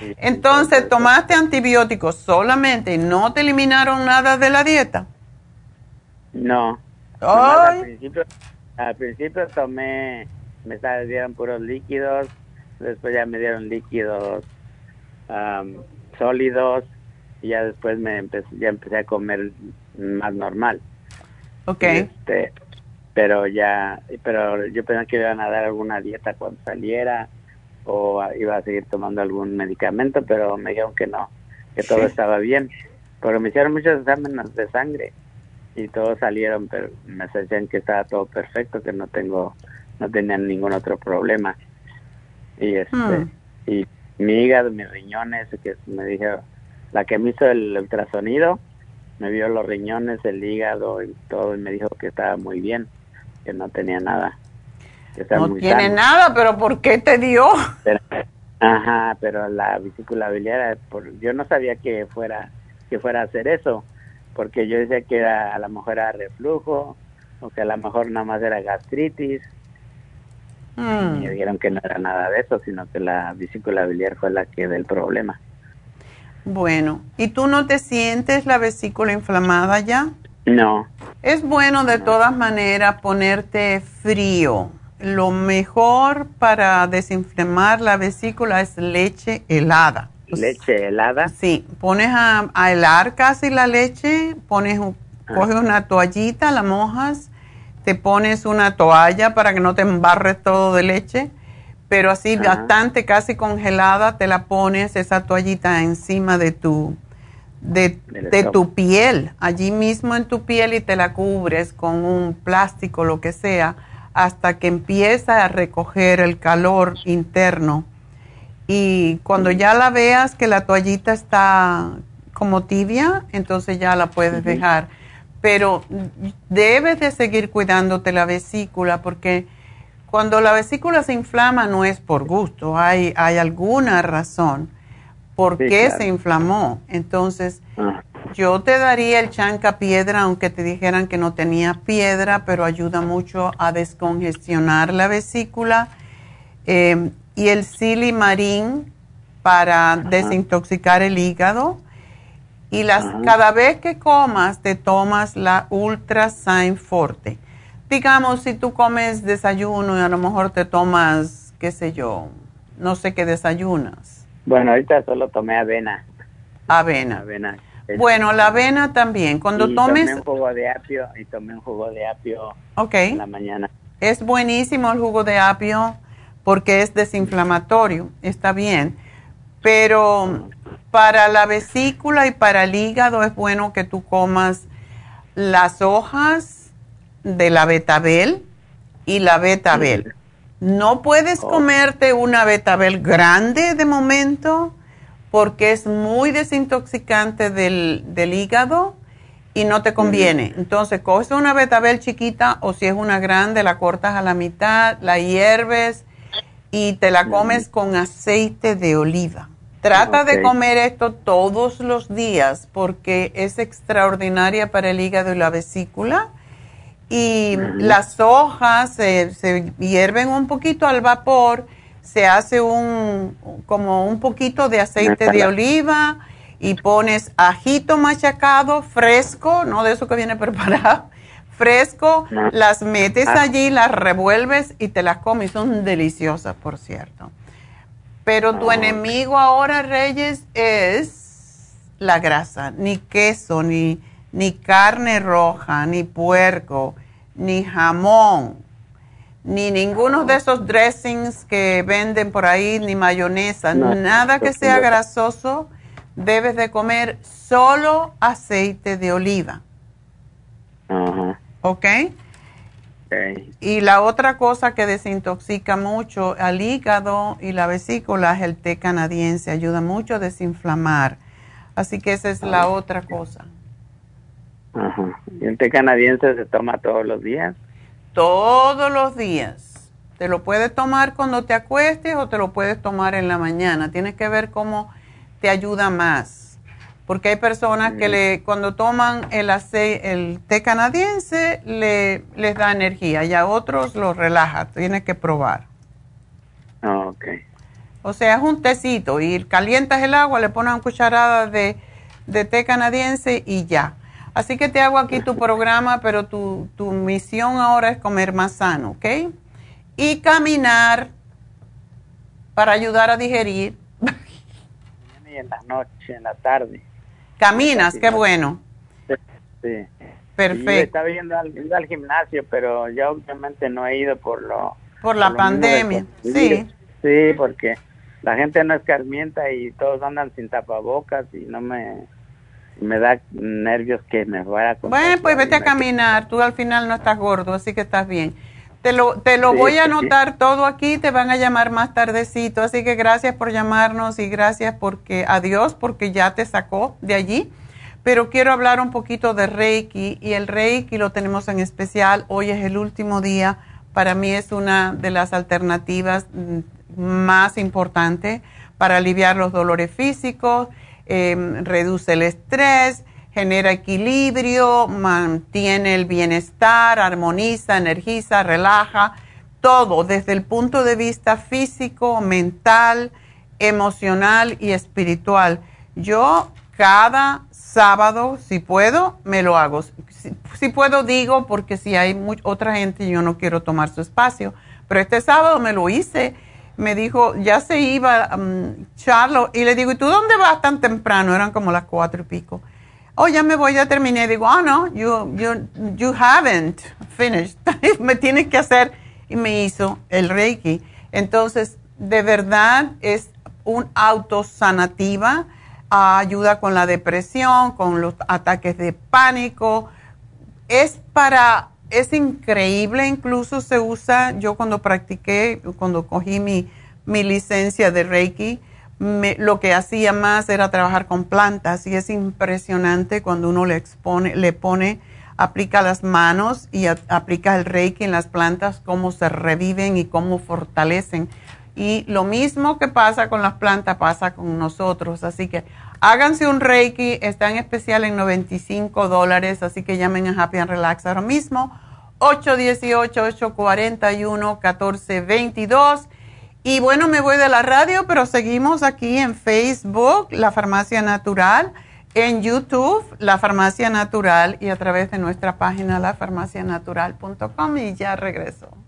Speaker 3: Entonces, ¿tomaste antibióticos solamente y no te eliminaron nada de la dieta?
Speaker 6: No. Al, principio, al principio tomé, me dieron puros líquidos, después ya me dieron líquidos sólidos y ya después me empecé, ya empecé a comer más normal.
Speaker 3: Ok.
Speaker 6: Este, pero ya, pero yo pensé que iban a dar alguna dieta cuando saliera o iba a seguir tomando algún medicamento, pero me dijeron que no, que todo estaba bien. Pero me hicieron muchos exámenes de sangre y todos salieron, pero me decían que estaba todo perfecto, que no tengo, no tenían ningún otro problema. Y este, hmm. y mi hígado, mis riñones, que me dijeron, la que me hizo el ultrasonido me vio los riñones, el hígado y todo y me dijo que estaba muy bien, que no tenía nada.
Speaker 3: No tiene nada, pero ¿por qué te dio?
Speaker 6: ajá, pero la vesícula biliar, por, yo no sabía que fuera que fuera a hacer eso, porque yo decía que era, a lo mejor era reflujo o que a lo mejor nada más era gastritis. Mm. Y me dijeron que no era nada de eso, sino que la vesícula biliar fue la que del problema.
Speaker 3: Bueno, ¿y tú no te sientes la vesícula inflamada ya?
Speaker 6: No.
Speaker 3: Es bueno de todas maneras ponerte frío. Lo mejor para desinflamar la vesícula es leche helada.
Speaker 6: ¿Leche helada?
Speaker 3: Sí, pones a, helar casi la leche, pones, ah. coges una toallita, la mojas, te pones una toalla para que no te embarres todo de leche pero así bastante, casi congelada, te la pones esa toallita encima de tu, de, tu piel, allí mismo en tu piel y te la cubres con un plástico, lo que sea, hasta que empieza a recoger el calor interno. Y cuando ya la veas que la toallita está como tibia, entonces ya la puedes dejar. Pero debes de seguir cuidándote la vesícula porque cuando la vesícula se inflama no es por gusto, hay, hay alguna razón por qué se inflamó. Entonces, ah. Yo te daría el chanca piedra, aunque te dijeran que no tenía piedra, pero ayuda mucho a descongestionar la vesícula. Eh, y el silimarín para desintoxicar el hígado. Y las, cada vez que comas, te tomas la Ultra Forte digamos, si tú comes desayuno y a lo mejor te tomas, qué sé yo, no sé qué desayunas.
Speaker 6: Bueno, ahorita solo tomé avena.
Speaker 3: Avena. Avena. Bueno, la avena también. Cuando tomes...
Speaker 6: Tomé un jugo de apio y tomé un jugo de apio okay. en la mañana.
Speaker 3: Es buenísimo el jugo de apio porque es desinflamatorio, está bien. Pero para la vesícula y para el hígado es bueno que tú comas las hojas de la betabel y la betabel. No puedes oh. comerte una betabel grande de momento porque es muy desintoxicante del, del hígado y no te conviene. Entonces, coges una betabel chiquita o si es una grande, la cortas a la mitad, la hierves y te la comes con aceite de oliva. Trata de comer esto todos los días porque es extraordinaria para el hígado y la vesícula. Y las hojas se hierven un poquito al vapor, se hace un como un poquito de aceite de oliva y pones ajito machacado fresco, no de eso que viene preparado, fresco, las metes ah. allí, las revuelves y te las comes. Son deliciosas, por cierto. Pero tu ah, enemigo ahora, Reyes, es la grasa. Ni queso, ni, ni carne roja, ni puerco, ni jamón, ni ninguno de esos dressings que venden por ahí, ni mayonesa, nada que sea grasoso debes de comer solo aceite de oliva. Ajá. ¿Ok? Y la otra cosa que desintoxica mucho al hígado y la vesícula es el té canadiense, ayuda mucho a desinflamar. Así que esa es la ah, otra cosa.
Speaker 6: Ajá. ¿Y el té canadiense se toma todos los días?
Speaker 3: Todos los días. Te lo puedes tomar cuando te acuestes o te lo puedes tomar en la mañana. Tienes que ver cómo te ayuda más. Porque hay personas que le, cuando toman el, el té canadiense le, les da energía y a otros los relaja. Tienes que probar.
Speaker 6: Ah, ok.
Speaker 3: O sea, es un tecito y calientas el agua, le pones una cucharada de, de té canadiense y ya. Así que te hago aquí tu programa, pero tu, tu misión ahora es comer más sano, ¿ok? Y caminar para ayudar a digerir
Speaker 6: en la noche, en la tarde.
Speaker 3: ¿Caminas? Qué bueno.
Speaker 6: Sí.
Speaker 3: Perfecto.
Speaker 6: estaba yendo al, al, gimnasio, pero ya últimamente no he ido por lo...
Speaker 3: Por la pandemia, sí.
Speaker 6: Sí, porque la gente no escarmienta y todos andan sin tapabocas y no me me da nervios que me vaya a
Speaker 3: Bueno, pues vete a caminar, tú al final no estás gordo, así que estás bien. Te lo, te lo voy a anotar todo aquí, te van a llamar más tardecito, así que gracias por llamarnos y gracias porque a Dios porque ya te sacó de allí. Pero quiero hablar un poquito de Reiki y el Reiki lo tenemos en especial. Hoy es el último día. Para mí es una de las alternativas mm, más importantes para aliviar los dolores físicos, em, reduce el estrés, genera equilibrio, mantiene el bienestar, armoniza, energiza, relaja, todo desde el punto de vista físico, mental, emocional y espiritual. Yo cada sábado, si puedo, me lo hago. Si, puedo, digo, porque si hay otra gente, yo no quiero tomar su espacio. Pero este sábado me lo hice. Me dijo, ya se iba um, Charlo. Y le digo, ¿y tú dónde vas tan temprano? Eran como las cuatro y pico oh, ya me voy, ya terminé. Digo, oh, no, you, you, you haven't finished. me tienes que hacer. Y me hizo el Reiki. Entonces, de verdad es un autosanativa. ayuda con la depresión, con los ataques de pánico. Es para, es increíble, incluso se usa, yo cuando practiqué, cuando cogí mi, mi licencia de Reiki, lo que hacía más era trabajar con plantas y es impresionante cuando uno le expone, le pone, aplica las manos y aplica el reiki en las plantas, cómo se reviven y cómo fortalecen. Y lo mismo que pasa con las plantas pasa con nosotros. Así que háganse un reiki, está en especial en 95 dólares, así que llamen a Happy and Relax ahora mismo. 818-841-1422 y bueno, me voy de la radio, pero seguimos aquí en Facebook, La Farmacia Natural, en YouTube, La Farmacia Natural y a través de nuestra página lafarmacianatural.com y ya regreso.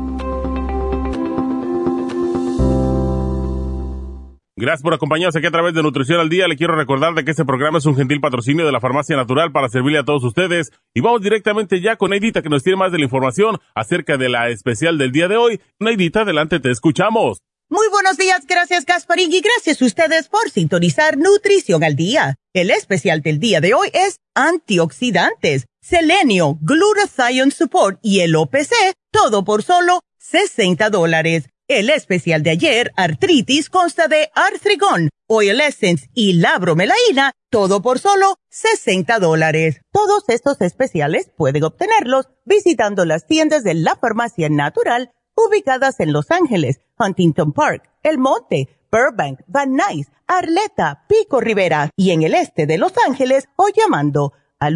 Speaker 4: Gracias por acompañarnos aquí a través de Nutrición al Día. Le quiero recordar de que este programa es un gentil patrocinio de la Farmacia Natural para servirle a todos ustedes. Y vamos directamente ya con Neidita que nos tiene más de la información acerca de la especial del día de hoy. Neidita, adelante, te escuchamos.
Speaker 5: Muy buenos días, gracias Gasparín y gracias a ustedes por sintonizar Nutrición al Día. El especial del día de hoy es antioxidantes, selenio, glutathione support y el OPC, todo por solo 60 dólares. El especial de ayer, artritis, consta de artrigón, oil essence y la bromelaína, todo por solo 60 dólares. Todos estos especiales pueden obtenerlos visitando las tiendas de la farmacia natural ubicadas en Los Ángeles, Huntington Park, El Monte, Burbank, Van Nuys, Arleta, Pico Rivera y en el este de Los Ángeles o llamando al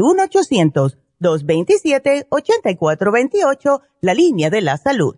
Speaker 5: 1-800-227-8428, la línea de la salud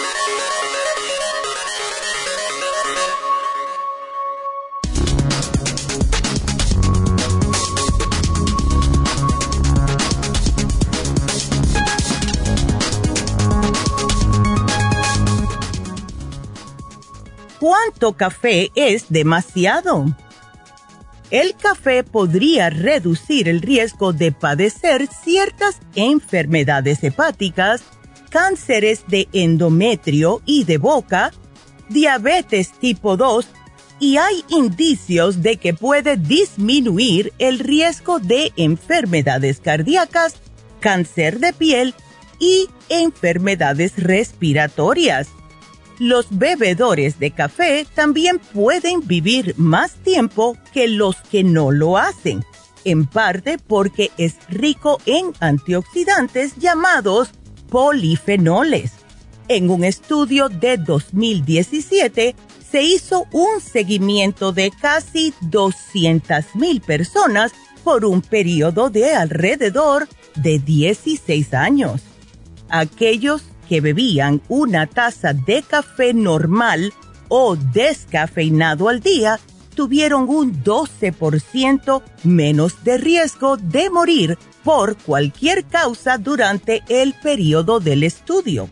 Speaker 5: ¿Cuánto café es demasiado? El café podría reducir el riesgo de padecer ciertas enfermedades hepáticas, cánceres de endometrio y de boca, diabetes tipo 2 y hay indicios de que puede disminuir el riesgo de enfermedades cardíacas, cáncer de piel y enfermedades respiratorias los bebedores de café también pueden vivir más tiempo que los que no lo hacen, en parte porque es rico en antioxidantes llamados polifenoles. En un estudio de 2017 se hizo un seguimiento de casi 200.000 personas por un periodo de alrededor de 16 años. Aquellos que bebían una taza de café normal o descafeinado al día tuvieron un 12% menos de riesgo de morir por cualquier causa durante el periodo del estudio.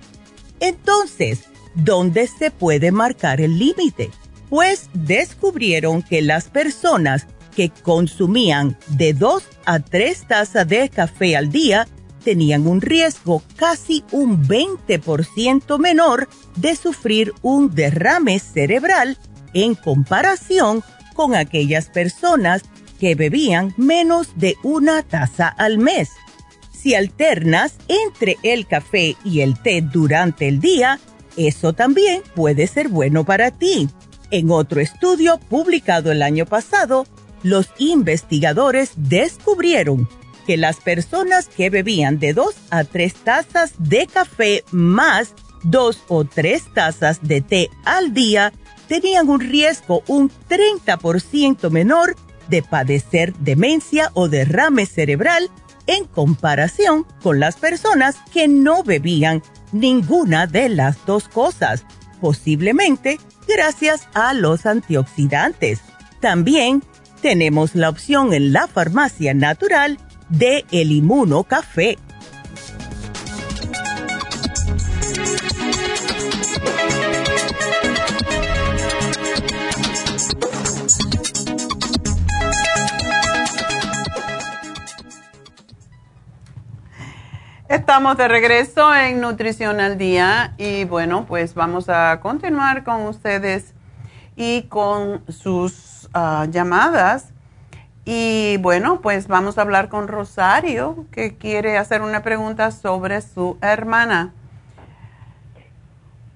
Speaker 5: Entonces, ¿dónde se puede marcar el límite? Pues descubrieron que las personas que consumían de 2 a 3 tazas de café al día tenían un riesgo casi un 20% menor de sufrir un derrame cerebral en comparación con aquellas personas que bebían menos de una taza al mes. Si alternas entre el café y el té durante el día, eso también puede ser bueno para ti. En otro estudio publicado el año pasado, los investigadores descubrieron que las personas que bebían de dos a tres tazas de café más dos o tres tazas de té al día tenían un riesgo un 30% menor de padecer demencia o derrame cerebral en comparación con las personas que no bebían ninguna de las dos cosas, posiblemente gracias a los antioxidantes. También tenemos la opción en la farmacia natural de El Inmuno Café.
Speaker 3: Estamos de regreso en Nutrición al Día y bueno, pues vamos a continuar con ustedes y con sus ah, llamadas. Y bueno, pues vamos a hablar con Rosario, que quiere hacer una pregunta sobre su hermana.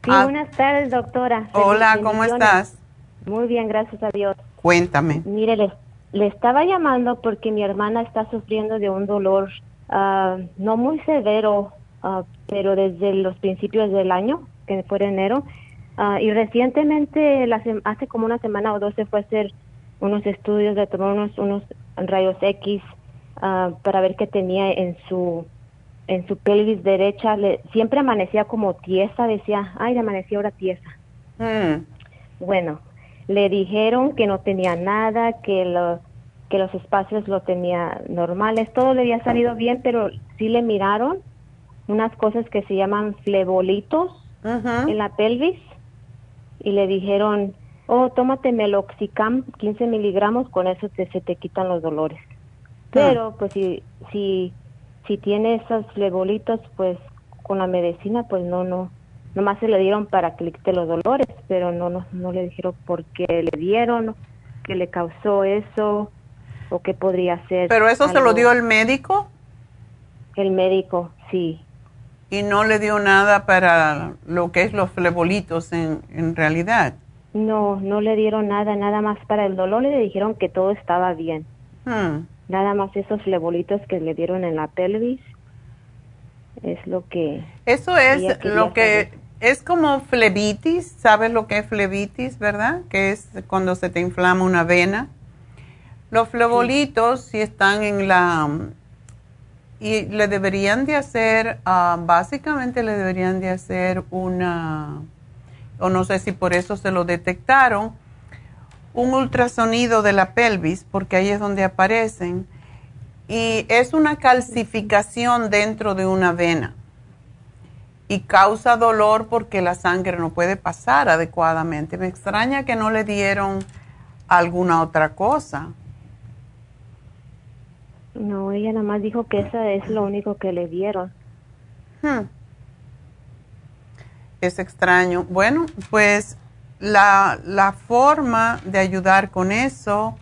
Speaker 7: Sí,
Speaker 3: Ah.
Speaker 7: buenas tardes, doctora.
Speaker 3: Hola, ¿cómo estás?
Speaker 7: Muy bien, gracias a Dios.
Speaker 3: Cuéntame.
Speaker 7: Mire, le, le estaba llamando porque mi hermana está sufriendo de un dolor ah, no muy severo, ah, pero desde los principios del año, que fue en enero, y recientemente, hace como una semana o dos, se fue a hacer unos estudios de tomar unos, unos rayos X ah, para ver qué tenía en su en su pelvis derecha. Le, siempre amanecía como tiesa, decía, ay, amanecía ahora tiesa.
Speaker 3: Mm,
Speaker 7: Bueno, le dijeron que no tenía nada, que lo, que los espacios lo tenía normales, todo le había salido bien, pero sí le miraron unas cosas que se llaman flebolitos en la pelvis y le dijeron, oh, tómate meloxicam 15 miligramos, con eso te, se te quitan los dolores. Pero pues si, si, si tiene esos flebolitos, pues con la medicina, pues no, no, nomás se le dieron para que le quite los dolores, pero no, no, no le dijeron por qué le dieron, qué le causó eso, o qué podría ser.
Speaker 3: ¿Pero eso se lo dio el médico
Speaker 7: El médico, sí.
Speaker 3: y no le dio nada para lo que es los flebolitos en, en realidad?
Speaker 7: No, no le dieron nada, nada más para el dolor, le dijeron que todo estaba bien.
Speaker 3: Hmm.
Speaker 7: Nada más esos flebolitos que le dieron en la pelvis es lo que...
Speaker 3: Eso es lo que
Speaker 7: saber.
Speaker 3: es como flebitis, ¿sabes lo que es flebitis, verdad? Que es cuando se te inflama una vena. Los flebolitos si están en la y le deberían de hacer, ah, básicamente le deberían de hacer una, o no sé si por eso se lo detectaron, un ultrasonido de la pelvis, porque ahí es donde aparecen, y es una calcificación dentro de una vena y causa dolor porque la sangre no puede pasar adecuadamente. Me extraña que no le dieron alguna otra cosa.
Speaker 7: No, ella nada más dijo que eso es lo único que le dieron.
Speaker 3: Hmm. Es extraño. Bueno, pues la, la forma de ayudar con eso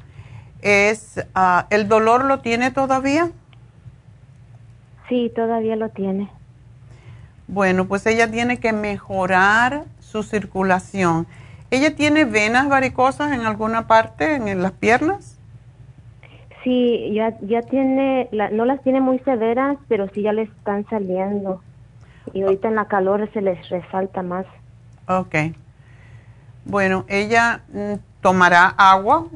Speaker 3: es, ah, ¿el dolor lo tiene todavía?
Speaker 7: Sí, todavía lo tiene.
Speaker 3: Bueno, pues ella tiene que mejorar su circulación. ¿Ella tiene venas varicosas en alguna parte, en las piernas?
Speaker 7: Sí, ya, ya tiene, la- no las tiene muy severas, pero sí ya le están saliendo. Y ahorita en la calor se les resalta más.
Speaker 3: Ok. Bueno, ella mm, tomará agua.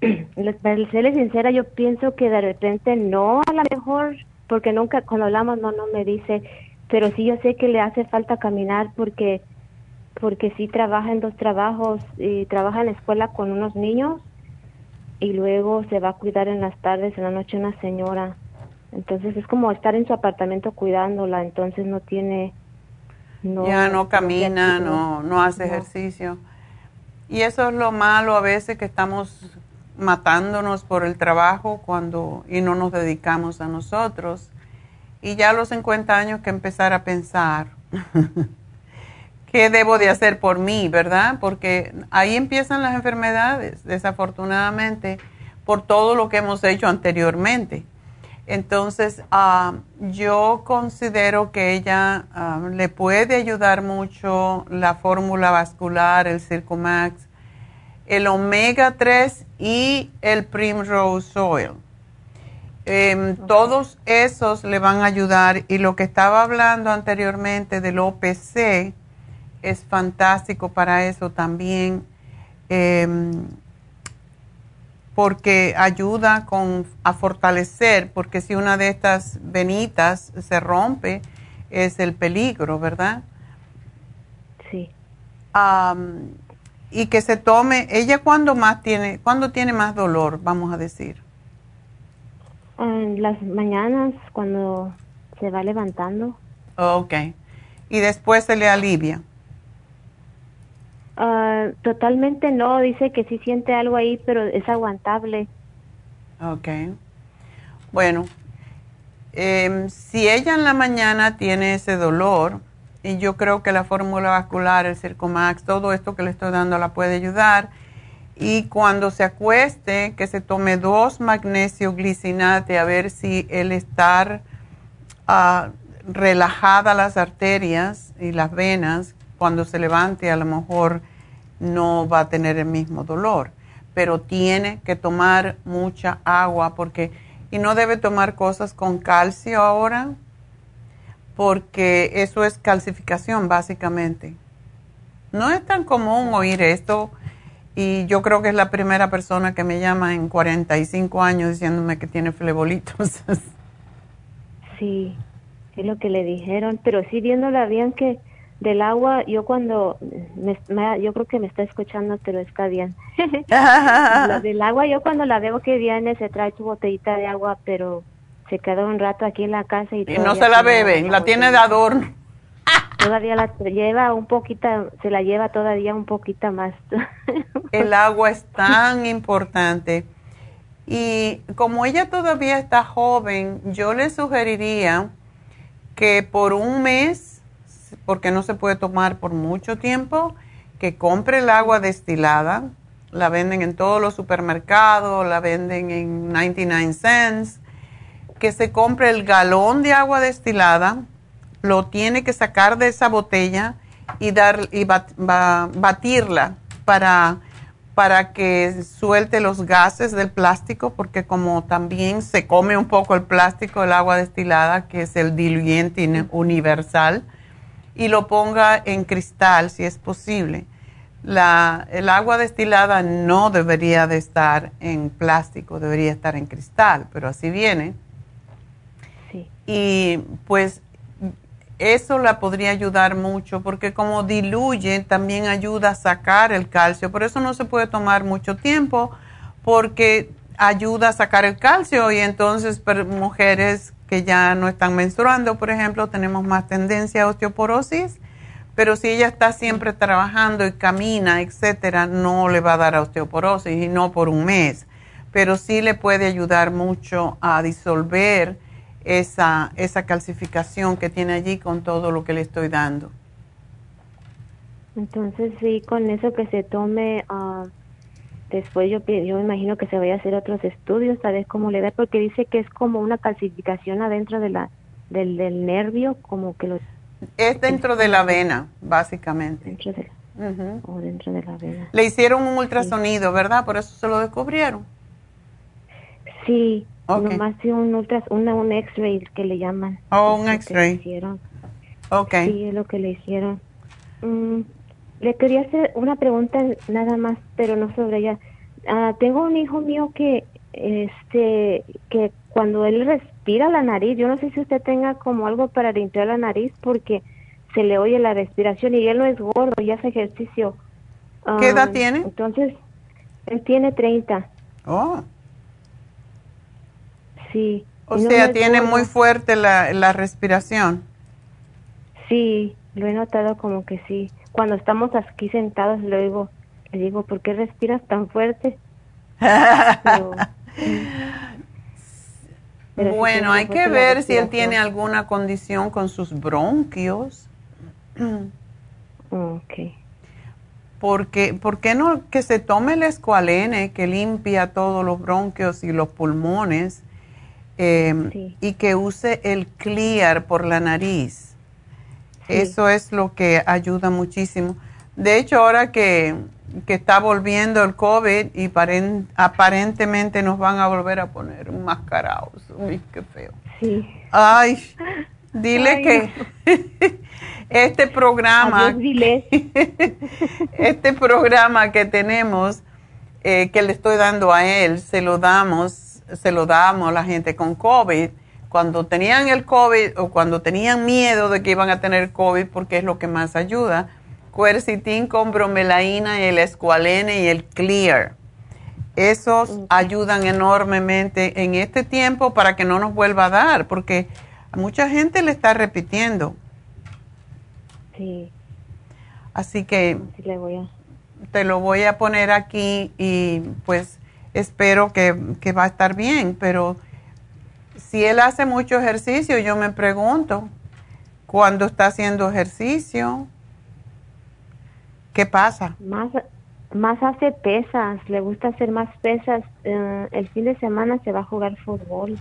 Speaker 7: Les- para serles sincera, yo pienso que de repente no, a lo mejor, porque nunca cuando hablamos no, no me dice, pero sí yo sé que le hace falta caminar porque porque sí trabaja en dos trabajos y trabaja en la escuela con unos niños y luego se va a cuidar en las tardes, en la noche una señora. Entonces es como estar en su apartamento cuidándola, entonces no tiene...
Speaker 3: ya no camina, no, no hace
Speaker 7: No.
Speaker 3: ejercicio. Y eso es lo malo a veces que estamos matándonos por el trabajo cuando y no nos dedicamos a nosotros. Y ya a los 50 años que empezar a pensar qué debo de hacer por mí, ¿verdad? Porque ahí empiezan las enfermedades, desafortunadamente, por todo lo que hemos hecho anteriormente. Entonces, ah, yo considero que ella ah, le puede ayudar mucho la fórmula vascular, el Circumax, el omega 3 y el Primrose Oil. Em, Todos esos le van a ayudar y lo que estaba hablando anteriormente del OPC es fantástico para eso también. Em, porque ayuda con, a fortalecer, porque si una de estas venitas se rompe, es el peligro, ¿verdad?
Speaker 7: Sí.
Speaker 3: Am, y que se tome, ella cuando más tiene, cuando tiene más dolor, vamos a decir.
Speaker 7: En las mañanas cuando se va levantando.
Speaker 3: Ok. Y después se le alivia.
Speaker 7: Ah, totalmente no, dice que sí siente algo ahí, pero es aguantable.
Speaker 3: Ok. Bueno, em, si ella en la mañana tiene ese dolor, y yo creo que la fórmula vascular, el Circomax, todo esto que le estoy dando la puede ayudar. Y cuando se acueste, que se tome dos magnesio glicinate a ver si el estar uh, relajada las arterias y las venas, cuando se levante a lo mejor no va a tener el mismo dolor. Pero tiene que tomar mucha agua porque, y no debe tomar cosas con calcio ahora, porque eso es calcificación básicamente. No es tan común oír esto y yo creo que es la primera persona que me llama en 45 años diciéndome que tiene flebolitos.
Speaker 7: sí, es lo que le dijeron, pero sí viéndola bien que del agua, yo cuando, me, yo creo que me está escuchando, pero está bien. del agua, yo cuando la veo que viene, se trae su botellita de agua, pero se quedó un rato aquí en la casa y,
Speaker 3: no se la bebe, la, tiene de adorno.
Speaker 7: Todavía la lleva un poquito, se la lleva todavía un poquito más.
Speaker 3: El agua es tan importante. Y como ella todavía está joven, yo le sugeriría que por un mes, porque no se puede tomar por mucho tiempo, que compre el agua destilada. La venden en todos los supermercados, la venden en 99 cents que se compre el galón de agua destilada, lo tiene que sacar de esa botella y, dar, y batirla para, para que suelte los gases del plástico, porque como también se come un poco el plástico, el agua destilada, que es el diluyente universal, y lo ponga en cristal si es posible. La, el agua destilada no debería de estar en plástico, debería estar en cristal, pero así viene y pues eso la podría ayudar mucho porque como diluye también ayuda a sacar el calcio. Por eso no se puede tomar mucho tiempo porque ayuda a sacar el calcio y entonces mujeres que ya no están menstruando, por ejemplo, tenemos más tendencia a osteoporosis, pero si ella está siempre trabajando y camina, etcétera, no le va a dar osteoporosis y no por un mes, pero sí le puede ayudar mucho a disolver esa, esa calcificación que tiene allí con todo lo que le estoy dando.
Speaker 7: Entonces, sí, con eso que se tome, uh, después yo, yo imagino que se vaya a hacer otros estudios, tal vez cómo le da, porque dice que es como una calcificación adentro de la, del, del nervio, como que lo...
Speaker 3: Es dentro de la vena, básicamente.
Speaker 7: Dentro de, o dentro de la vena.
Speaker 3: Le hicieron un ultrasonido, ¿verdad? Por eso se lo descubrieron.
Speaker 7: Sí, Okay. Nomás un ultras, una, un X-ray que le llaman.
Speaker 3: Oh, un X-ray.
Speaker 7: Ok. Sí, es lo que le hicieron. Mm, le quería hacer una pregunta nada más, pero no sobre ella. Ah, tengo un hijo mío que, este, que cuando él respira la nariz, yo no sé si usted tenga como algo para limpiar la nariz porque se le oye la respiración y él no es gordo y hace ejercicio.
Speaker 3: ¿Qué edad ah, tiene?
Speaker 7: Entonces, él tiene 30.
Speaker 3: Oh.
Speaker 7: Sí.
Speaker 3: O sea, tiene muy fuerte la, la respiración.
Speaker 7: Sí, lo he notado como que sí. Cuando estamos aquí sentados, le digo, le digo, ¿por qué respiras tan fuerte?
Speaker 3: bueno, hay que ver si él tiene alguna condición con sus bronquios.
Speaker 7: ok.
Speaker 3: Porque, ¿Por qué no que se tome el escualene que limpia todos los bronquios y los pulmones? Em, y que use el clear por la nariz. Eso es lo que ayuda muchísimo. De hecho, ahora que, está volviendo el COVID y aparentemente nos van a volver a poner mascarados. Uy, qué feo.
Speaker 7: Sí.
Speaker 3: Ay, dile que este programa, este programa que tenemos, eh, que le estoy dando a él, se lo damos se lo damos a la gente con COVID cuando tenían el COVID o cuando tenían miedo de que iban a tener COVID porque es lo que más ayuda. Quercitin con bromelaína y el escualene y el clear. Esos ayudan enormemente en este tiempo para que no nos vuelva a dar, porque a mucha gente le está repitiendo.
Speaker 7: Sí.
Speaker 3: Así que te lo voy a poner aquí y pues espero que, va a estar bien, pero si él hace mucho ejercicio, yo me pregunto, cuando está haciendo ejercicio, ¿qué pasa?
Speaker 7: Más, más hace pesas, le gusta hacer más pesas. Eh, el fin de semana se va a jugar fútbol.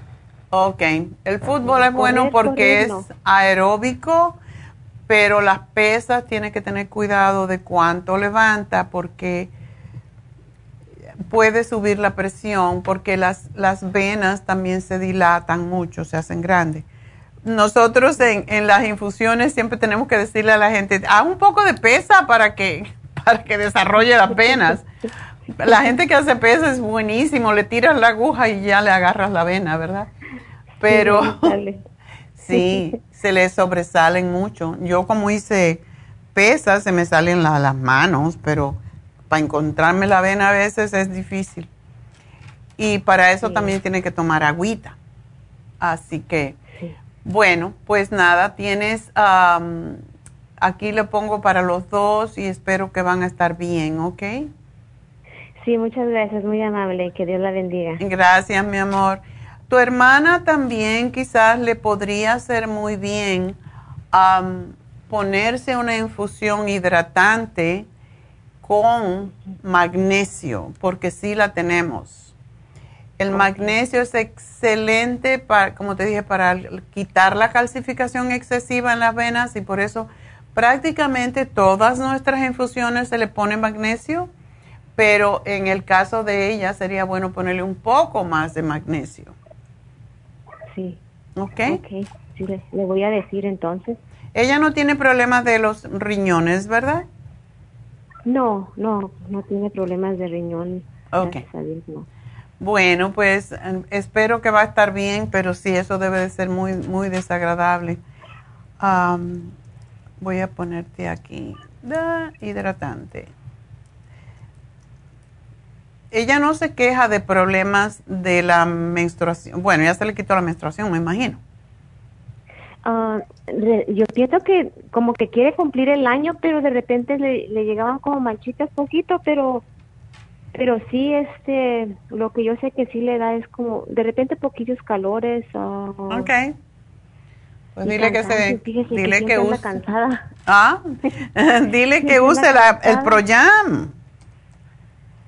Speaker 3: Ok, el fútbol es bueno porque es aeróbico, pero las pesas tiene que tener cuidado de cuánto levanta porque puede subir la presión porque las, las venas también se dilatan mucho, se hacen grandes. Nosotros en, en las infusiones siempre tenemos que decirle a la gente, haz un poco de pesa para que, para que desarrolle las venas. La gente que hace pesa es buenísimo, le tiras la aguja y ya le agarras la vena, ¿verdad? Pero sí, se le sobresalen mucho. Yo como hice pesas, se me salen las manos, pero para encontrarme la vena a veces es difícil. Y para eso también tiene que tomar agüita. Así que, bueno, pues nada, tienes, aquí le pongo para los dos y espero que van a estar bien, ¿ok?
Speaker 7: Sí, muchas gracias, muy amable, que Dios la bendiga.
Speaker 3: Gracias, mi amor. Tu hermana también quizás le podría hacer muy bien ponerse una infusión hidratante con magnesio, porque sí la tenemos. El magnesio es excelente para, como te dije, para quitar la calcificación excesiva en las venas y por eso prácticamente todas nuestras infusiones se le pone magnesio, pero en el caso de ella sería bueno ponerle un poco más de magnesio.
Speaker 7: Sí.
Speaker 3: ¿Ok?
Speaker 7: Ok, sí, le, le voy a decir entonces.
Speaker 3: Ella no tiene problemas de los riñones, ¿verdad?
Speaker 7: No, no, no tiene problemas de riñón.
Speaker 3: Ok. Bueno, pues em, espero que va a estar bien, pero sí, eso debe de ser muy, muy desagradable. voy a ponerte aquí, da, hidratante. Ella no se queja de problemas de la menstruación. Bueno, ya se le quitó la menstruación, me imagino.
Speaker 7: Ah, yo pienso que como que quiere cumplir el año, pero de repente le, llegaban como manchitas poquito, pero pero sí, este, lo que yo sé que sí le da es como de repente poquillos calores. Uh,
Speaker 3: ok. Pues dile que se, dile que, use. Cansada. Ah, dile que use la, el Proyam.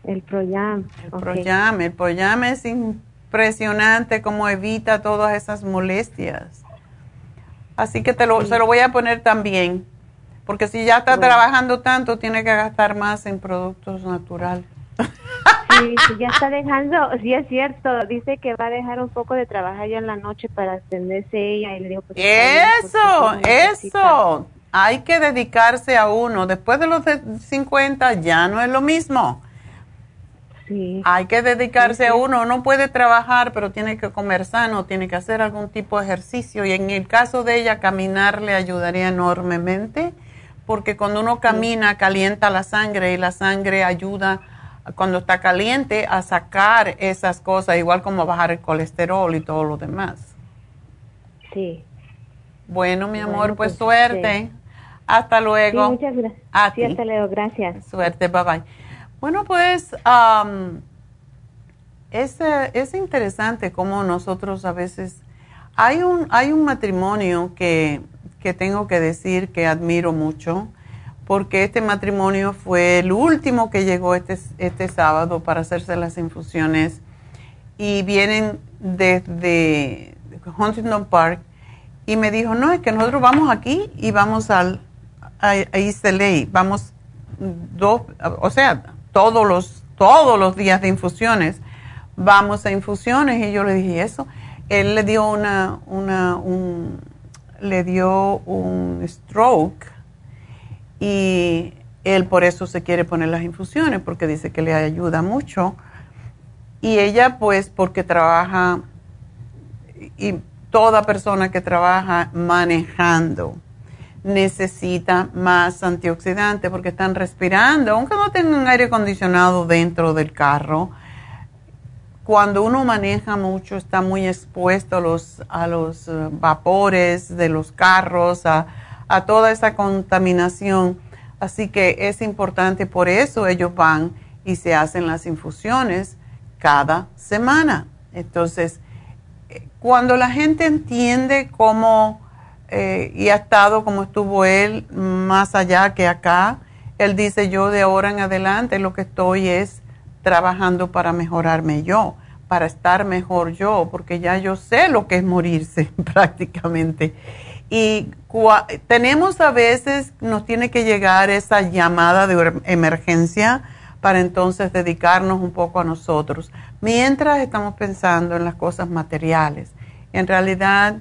Speaker 7: El Proyam.
Speaker 3: El Proyam, el Proyam es impresionante como evita todas esas molestias. Así que te lo, se lo voy a poner también, porque si ya está trabajando tanto, tiene que gastar más en productos naturales.
Speaker 7: Sí, ya está dejando, sí es cierto, dice que va a dejar un poco de trabajar ya en la noche para atenderse ella y le digo, pues,
Speaker 3: eso, eso, hay que dedicarse a uno, después de los 50 ya no es lo mismo. Hay que dedicarse a uno. Uno puede trabajar, pero tiene que comer sano, tiene que hacer algún tipo de ejercicio. Y en el caso de ella, caminar le ayudaría enormemente, porque cuando uno camina, calienta la sangre y la sangre ayuda, cuando está caliente, a sacar esas cosas, igual como bajar el colesterol y todo lo demás.
Speaker 7: Sí.
Speaker 3: Bueno, mi amor, pues, pues suerte. Hasta luego.
Speaker 7: muchas gracias. hasta luego. Gracias.
Speaker 3: Suerte. Bye bye. Bueno, pues es, es, interesante cómo nosotros a veces... Hay un, hay un matrimonio que, que tengo que decir que admiro mucho, porque este matrimonio fue el último que llegó este, este sábado para hacerse las infusiones y vienen desde Huntington Park y me dijo, no, es que nosotros vamos aquí y vamos al, a, a vamos dos, o sea, todos los, todos los días de infusiones. Vamos a infusiones y yo le dije eso. Él le dio una, una, un, le dio un stroke y él por eso se quiere poner las infusiones porque dice que le ayuda mucho. Y ella pues porque trabaja y toda persona que trabaja manejando necesita más antioxidante porque están respirando, aunque no tengan aire acondicionado dentro del carro. Cuando uno maneja mucho está muy expuesto a los, a los eh, vapores de los carros, a, a toda esa contaminación. Así que es importante, por eso ellos van y se hacen las infusiones cada semana. Entonces, cuando la gente entiende cómo, eh, y ha estado como estuvo él, más allá que acá, él dice, yo de ahora en adelante lo que estoy es trabajando para mejorarme yo, para estar mejor yo, porque ya yo sé lo que es morirse prácticamente. Y tenemos a veces, nos tiene que llegar esa llamada de emergencia para entonces dedicarnos un poco a nosotros, mientras estamos pensando en las cosas materiales. En realidad,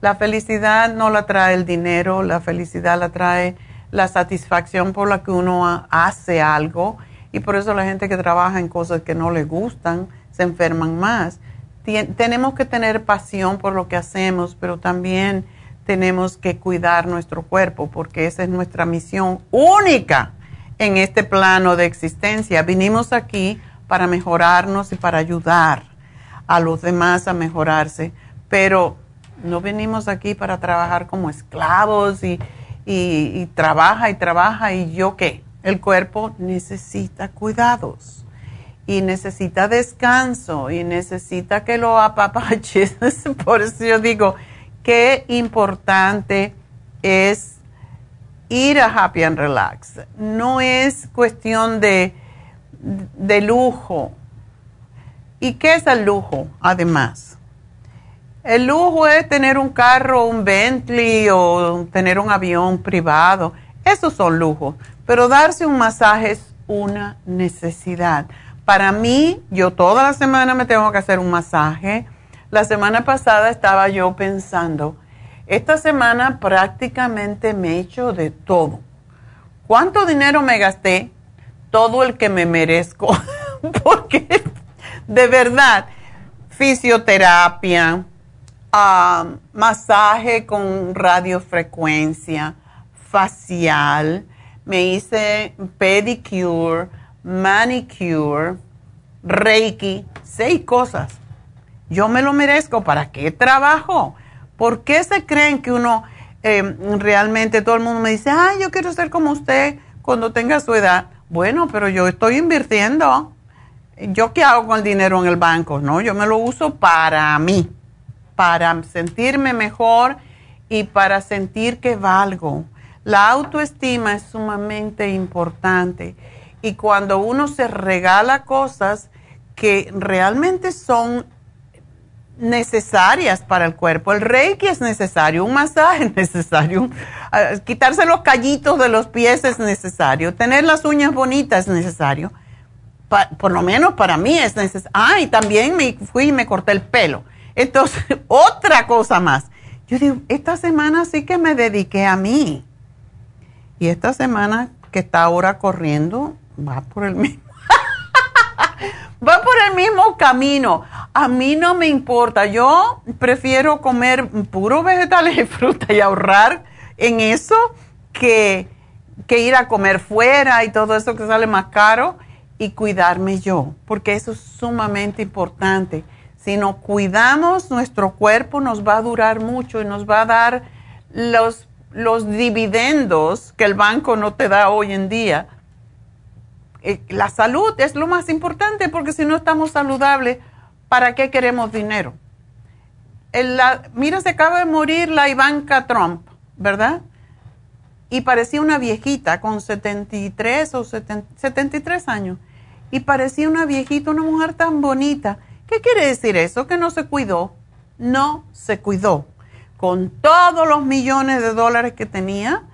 Speaker 3: la felicidad no la trae el dinero, la felicidad la trae la satisfacción por la que uno hace algo y por eso la gente que trabaja en cosas que no le gustan se enferman más. tenemos que tener pasión por lo que hacemos, pero también tenemos que cuidar nuestro cuerpo porque esa es nuestra misión única en este plano de existencia. Vinimos aquí para mejorarnos y para ayudar a los demás a mejorarse, pero no venimos aquí para trabajar como esclavos y, y, trabaja y trabaja y yo qué. El cuerpo necesita cuidados y necesita descanso y necesita que lo apapaches. Por eso yo digo, qué importante es ir a Happy and Relax. No es cuestión de, de lujo. ¿Y qué es el lujo, además? El lujo es tener un carro, un Bentley o tener un avión privado. Esos son lujos. Pero darse un masaje es una necesidad. Para mí, yo toda la semana me tengo que hacer un masaje. La semana pasada estaba yo pensando, esta semana prácticamente me he hecho de todo. ¿Cuánto dinero me gasté? Todo el que me merezco. Porque de verdad, fisioterapia, masaje con radiofrecuencia, facial, me hice pedicure, manicure, reiki, seis cosas. Yo me lo merezco. ¿Para qué trabajo? ¿Por qué se creen que uno em, realmente todo el mundo me dice, ay, yo quiero ser como usted cuando tenga su edad? Bueno, pero yo estoy invirtiendo. ¿Yo qué hago con el dinero en el banco? No, yo me lo uso para mí para sentirme mejor y para sentir que valgo. La autoestima es sumamente importante y cuando uno se regala cosas que realmente son necesarias para el cuerpo. El reiki es necesario, un masaje es necesario, ah, quitarse los callitos de los pies es necesario, tener las uñas bonitas es necesario. por lo menos para mí es necesario. Ah, y también me fui y me corté el pelo. Entonces, otra cosa más. Yo digo, esta semana sí que me dediqué a mí. Y esta semana que está ahora corriendo, va por el mismo. va por el mismo camino. A mí no me importa. Yo prefiero comer puro vegetales y fruta y ahorrar en eso que, que ir a comer fuera y todo eso que sale más caro y cuidarme yo, porque eso es sumamente importante. Si no cuidamos nuestro cuerpo, nos va a durar mucho y nos va a dar los, los dividendos que el banco no te da hoy en día. Eh, la salud es lo más importante porque si no estamos saludables, ¿para qué queremos dinero? mira, se acaba de morir la Ivanka Trump, ¿verdad? Y parecía una viejita con 73 o 73 años. Y parecía una viejita, una mujer tan bonita ¿Qué quiere decir eso? Que no se cuidó. No se cuidó. Con todos los millones de dólares que tenía,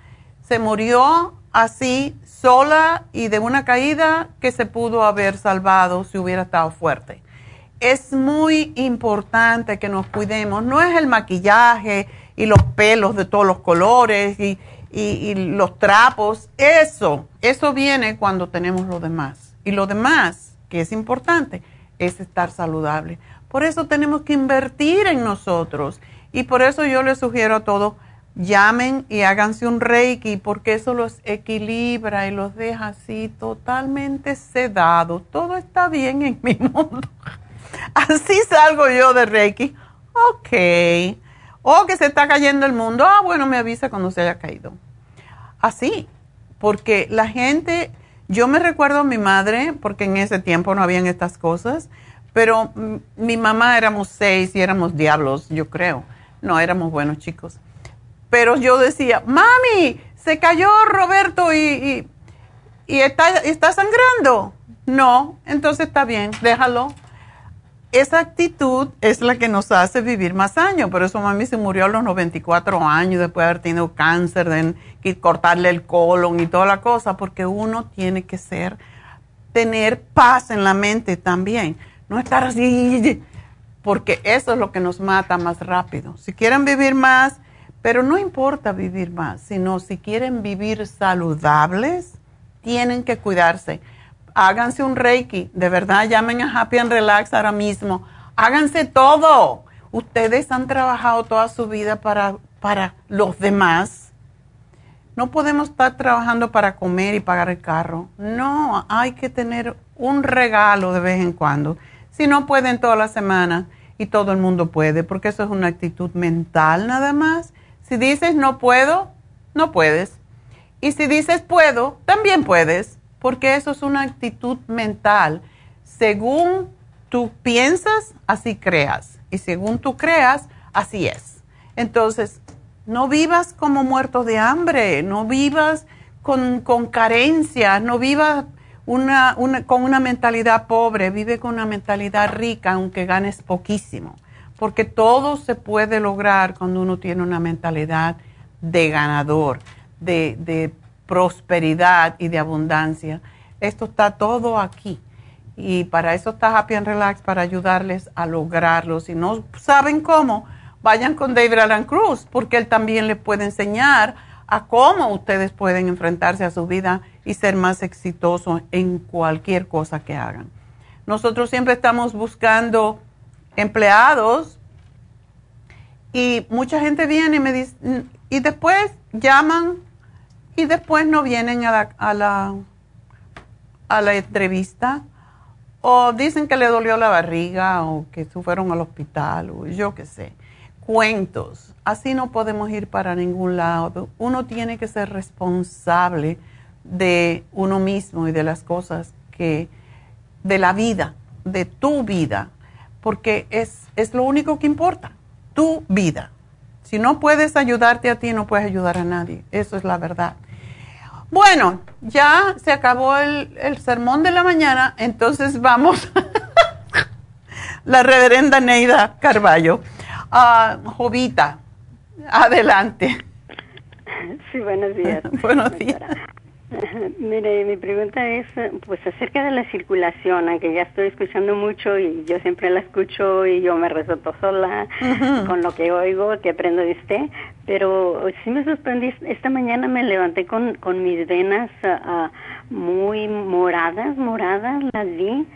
Speaker 3: se murió así sola y de una caída que se pudo haber salvado si hubiera estado fuerte. Es muy importante que nos cuidemos. No es el maquillaje y los pelos de todos los colores y, y los trapos. Eso, eso viene cuando tenemos lo demás. Y lo demás, que es importante, es estar saludable. Por eso tenemos que invertir en nosotros. Y por eso yo les sugiero a todos, llamen y háganse un reiki, porque eso los equilibra y los deja así totalmente sedados. Todo está bien en mi mundo. Así salgo yo de reiki. Ok. O que se está cayendo el mundo. Ah, bueno, me avisa cuando se haya caído. Así. Porque la gente yo me recuerdo a mi madre, porque en ese tiempo no habían estas cosas, Pero mi mamá éramos seis y éramos diablos, yo creo. No, éramos buenos chicos. Pero yo decía, mami, se cayó Roberto y, y, está, está sangrando. No, entonces está bien, déjalo esa actitud es la que nos hace vivir más años. Por eso mami se murió a los 94 años después de haber tenido cáncer, de cortarle el colon y toda la cosa, porque uno tiene que ser, tener paz en la mente también. No estar así, porque eso es lo que nos mata más rápido. Si quieren vivir más, pero no importa vivir más, sino si quieren vivir saludables, tienen que cuidarse háganse un Reiki, de verdad llamen a Happy and Relax ahora mismo, háganse todo. Ustedes han trabajado toda su vida para, para los demás. No podemos estar trabajando para comer y pagar el carro. No, hay que tener un regalo de vez en cuando. Si no pueden toda la semana y todo el mundo puede, porque eso es una actitud mental nada más. Si dices no puedo, no puedes. Y si dices puedo, también puedes porque eso es una actitud mental. Según tú piensas, así creas. Y según tú creas, así es. Entonces, no vivas como muerto de hambre, no vivas con, con carencias, no vivas una, con una mentalidad pobre, vive con una mentalidad rica, aunque ganes poquísimo. Porque todo se puede lograr cuando uno tiene una mentalidad de ganador, de, de prosperidad y de abundancia. Esto está todo aquí. Y para eso está Happy and Relax, para ayudarles a lograrlo. Si no saben cómo, vayan con David Alan Cruz, porque él también les puede enseñar a cómo ustedes pueden enfrentarse a su vida y ser más exitosos en cualquier cosa que hagan. Nosotros siempre estamos buscando empleados y mucha gente viene y me dice, y después llaman y después no vienen a la, a la, a la entrevista o dicen que le dolió la barriga o que fueron al hospital o yo qué sé. Cuentos. Así no podemos ir para ningún lado. Uno tiene que ser responsable de uno mismo y de las cosas que, de la vida, de tu vida, porque es, es lo único que importa, tu vida. Si no puedes ayudarte a ti, no puedes ayudar a nadie. Eso es la verdad. Bueno, ya se acabó el, sermón de la mañana, entonces vamos. la reverenda Neida Carballo. Uh, Jovita, adelante.
Speaker 8: Sí, buenos días.
Speaker 3: buenos días.
Speaker 8: Mire, mi pregunta es pues acerca de la circulación, aunque ya estoy escuchando mucho y yo siempre la escucho y yo me resuelto sola con lo que oigo, que aprendo de usted, pero sí me sorprendí, esta mañana me levanté con, con mis venas uh, muy moradas, moradas, las vi,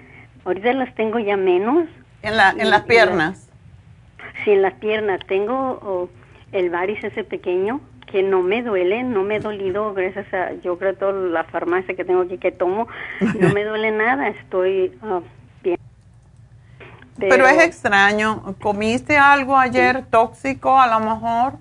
Speaker 8: ahorita las tengo ya menos.
Speaker 3: ¿En, la, en las piernas?
Speaker 8: sí, en las piernas, tengo oh, el varis ese pequeño que no me duele, no me he dolido, gracias a, yo creo, toda la farmacia que tengo aquí que tomo, no me duele nada, estoy ah, bien.
Speaker 3: Pero, es extraño, ¿comiste algo ayer tóxico a lo mejor?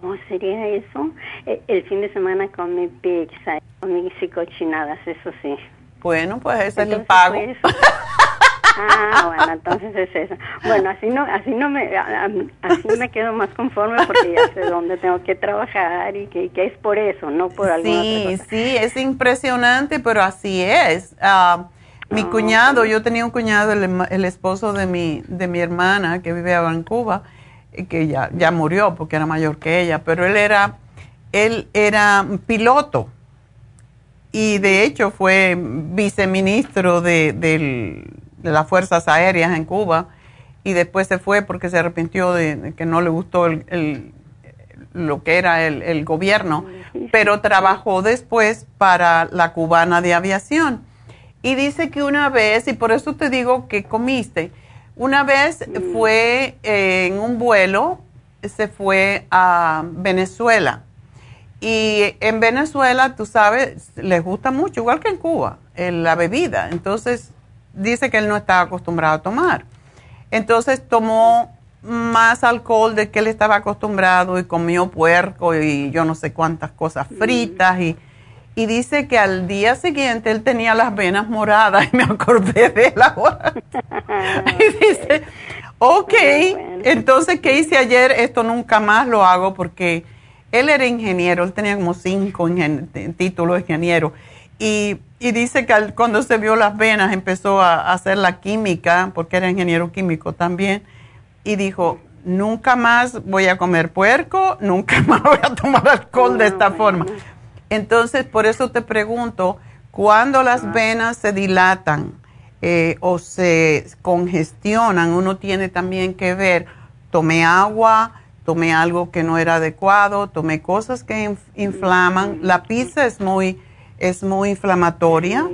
Speaker 8: ¿Cómo sería eso? E, el, fin de semana comí pizza, comí cochinadas, eso sí.
Speaker 3: Bueno, pues ese es el pago. Pues,
Speaker 8: Ah, bueno, entonces es eso. Bueno, así no, así no me, así me quedo más conforme porque ya sé dónde tengo que trabajar y que, es por eso, no por alguna
Speaker 3: Sí, sí, es impresionante, pero así es. Ah, mi ah, cuñado, yo tenía un cuñado, el, esposo de mi, de mi hermana que vive en Cuba, que ya, ya murió porque era mayor que ella, pero él era, él era piloto y de hecho fue viceministro de, del de las Fuerzas Aéreas en Cuba y después se fue porque se arrepintió de, que no le gustó el, lo que era el, gobierno, pero trabajó después para la cubana de aviación. Y dice que una vez, y por eso te digo que comiste, una vez mm. fue eh, en un vuelo, se fue a Venezuela. Y en Venezuela, tú sabes, les gusta mucho, igual que en Cuba, la bebida. Entonces, dice que él no estaba acostumbrado a tomar. Entonces tomó más alcohol de que él estaba acostumbrado y comió puerco y yo no sé cuántas cosas fritas y, y dice que al día siguiente él tenía las venas moradas y me acordé de él ahora. y dice, ok, entonces, ¿qué hice ayer? Esto nunca más lo hago porque él era ingeniero, él tenía como cinco títulos de ingeniero. Y, dice que cuando se vio las venas empezó a, hacer la química, porque era ingeniero químico también, y dijo, nunca más voy a comer puerco, nunca más voy a tomar alcohol de esta forma. Entonces, por eso te pregunto, cuando las venas se dilatan eh, o se congestionan, uno tiene también que ver, tomé agua, tomé algo que no era adecuado, tomé cosas que inflaman. La pizza es muy, es muy inflamatoria.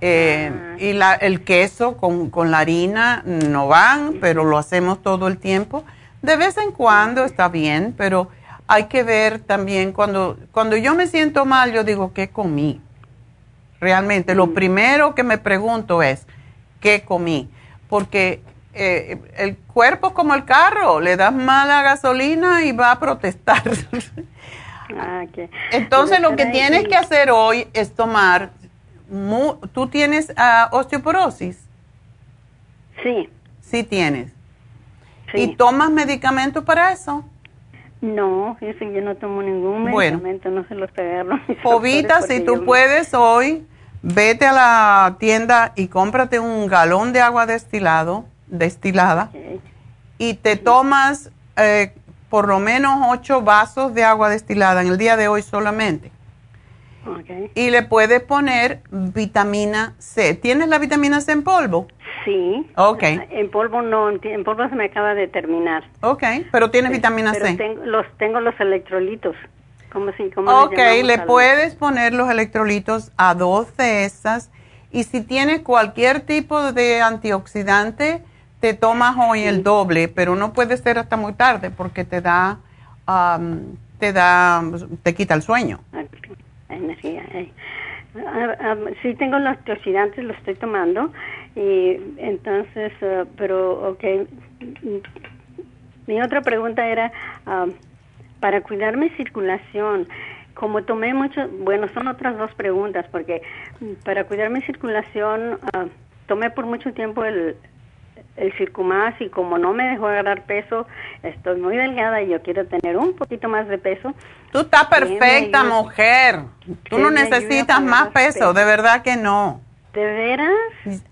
Speaker 3: Eh, y la, el queso con, con, la harina no van, pero lo hacemos todo el tiempo. De vez en cuando está bien, pero hay que ver también cuando, cuando yo me siento mal, yo digo, ¿qué comí? Realmente, lo mm. primero que me pregunto es, ¿qué comí? Porque eh, el cuerpo es como el carro, le das mala gasolina y va a protestar. Ah, Entonces, lo que tienes que hacer hoy es tomar, ¿tú tienes uh, osteoporosis?
Speaker 8: Sí.
Speaker 3: Sí tienes. ¿Y tomas medicamento para eso?
Speaker 8: No, eso yo no tomo ningún medicamento, no se los pegaron.
Speaker 3: Jovita, si tú puedes hoy, vete a la tienda y cómprate un galón de agua destilado, destilada y te tomas eh, por lo menos ocho vasos de agua destilada en el día de hoy solamente. Y le puedes poner vitamina C. ¿Tienes la vitamina C en polvo?
Speaker 8: Sí.
Speaker 3: Ok.
Speaker 8: En polvo no, en polvo se me acaba de terminar.
Speaker 3: Ok, pero tienes vitamina C.
Speaker 8: Tengo, los, tengo los electrolitos. ¿Cómo, si,
Speaker 3: ok, le, puedes poner los electrolitos a dos de esas. Y si tienes cualquier tipo de antioxidante, te tomas hoy el doble, pero no puede ser hasta muy tarde porque te da, te da, te quita el sueño.
Speaker 8: Energía. Eh. Ah, ah, sí tengo los antioxidantes, los estoy tomando y entonces, ah, pero, ok. Mi otra pregunta era, para cuidar mi circulación, como tomé mucho, bueno, son otras dos preguntas, porque para cuidar mi circulación, tomé por mucho tiempo el, el circumás y como no me dejó agarrar peso, estoy muy delgada y yo quiero tener un poquito más de peso.
Speaker 3: Tú estás perfecta, mujer. Tú no necesitas más peso, de verdad que no.
Speaker 8: ¿De veras?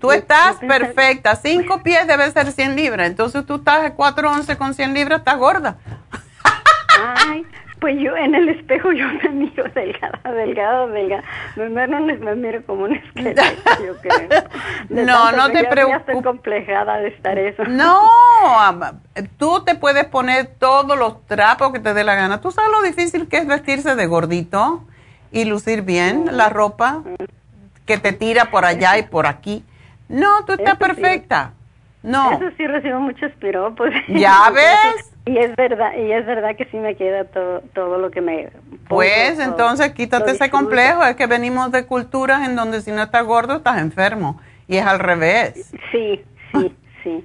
Speaker 3: Tú estás perfecta. Cinco pies debe ser 100 libras. Entonces tú estás a 411 con 100 libras, estás gorda.
Speaker 8: Ay, pues yo en el espejo yo me miro delgada, delgada, delgada. Me, me miro como un esqueleto, yo creo.
Speaker 3: no, no te preocupes.
Speaker 8: estoy complejada de estar eso.
Speaker 3: No, tú te puedes poner todos los trapos que te dé la gana. ¿Tú sabes lo difícil que es vestirse de gordito y lucir bien la ropa que te tira por allá y por aquí? No, tú estás perfecta. No.
Speaker 8: Eso sí recibo muchos piropos.
Speaker 3: ¿Ya ves?
Speaker 8: Y es verdad, y es verdad que sí me queda todo, todo lo que me...
Speaker 3: pues entonces quítate ese complejo, es que venimos de culturas en donde si no estás gordo estás enfermo y es al revés.
Speaker 8: Sí, sí, sí.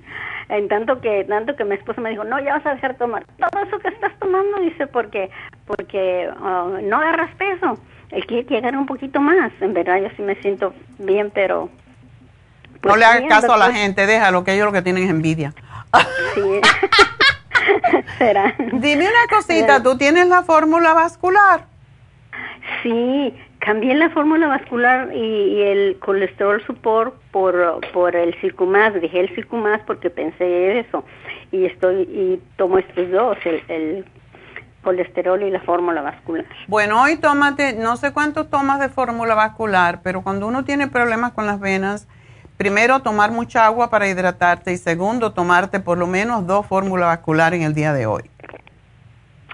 Speaker 8: En tanto que, tanto que mi esposa me dijo, no, ya vas a dejar tomar todo eso que estás tomando, dice, porque, porque uh, no agarras peso. Él quiere llegar un poquito más. En verdad yo sí me siento bien, pero
Speaker 3: no le hagas caso a la gente, déjalo, que ellos lo que tienen es envidia. Sí.
Speaker 8: Será.
Speaker 3: Dime una cosita, ¿tú tienes la fórmula vascular?
Speaker 8: Sí, cambié la fórmula vascular y, el colesterol support por, por el circumás. Dejé el circumás porque pensé eso. Y estoy y tomo estos dos, el, el colesterol y la fórmula vascular.
Speaker 3: Bueno, hoy tómate, no sé cuánto tomas de fórmula vascular, pero cuando uno tiene problemas con las venas, primero, tomar mucha agua para hidratarte y segundo, tomarte por lo menos dos fórmulas vasculares en el día de hoy.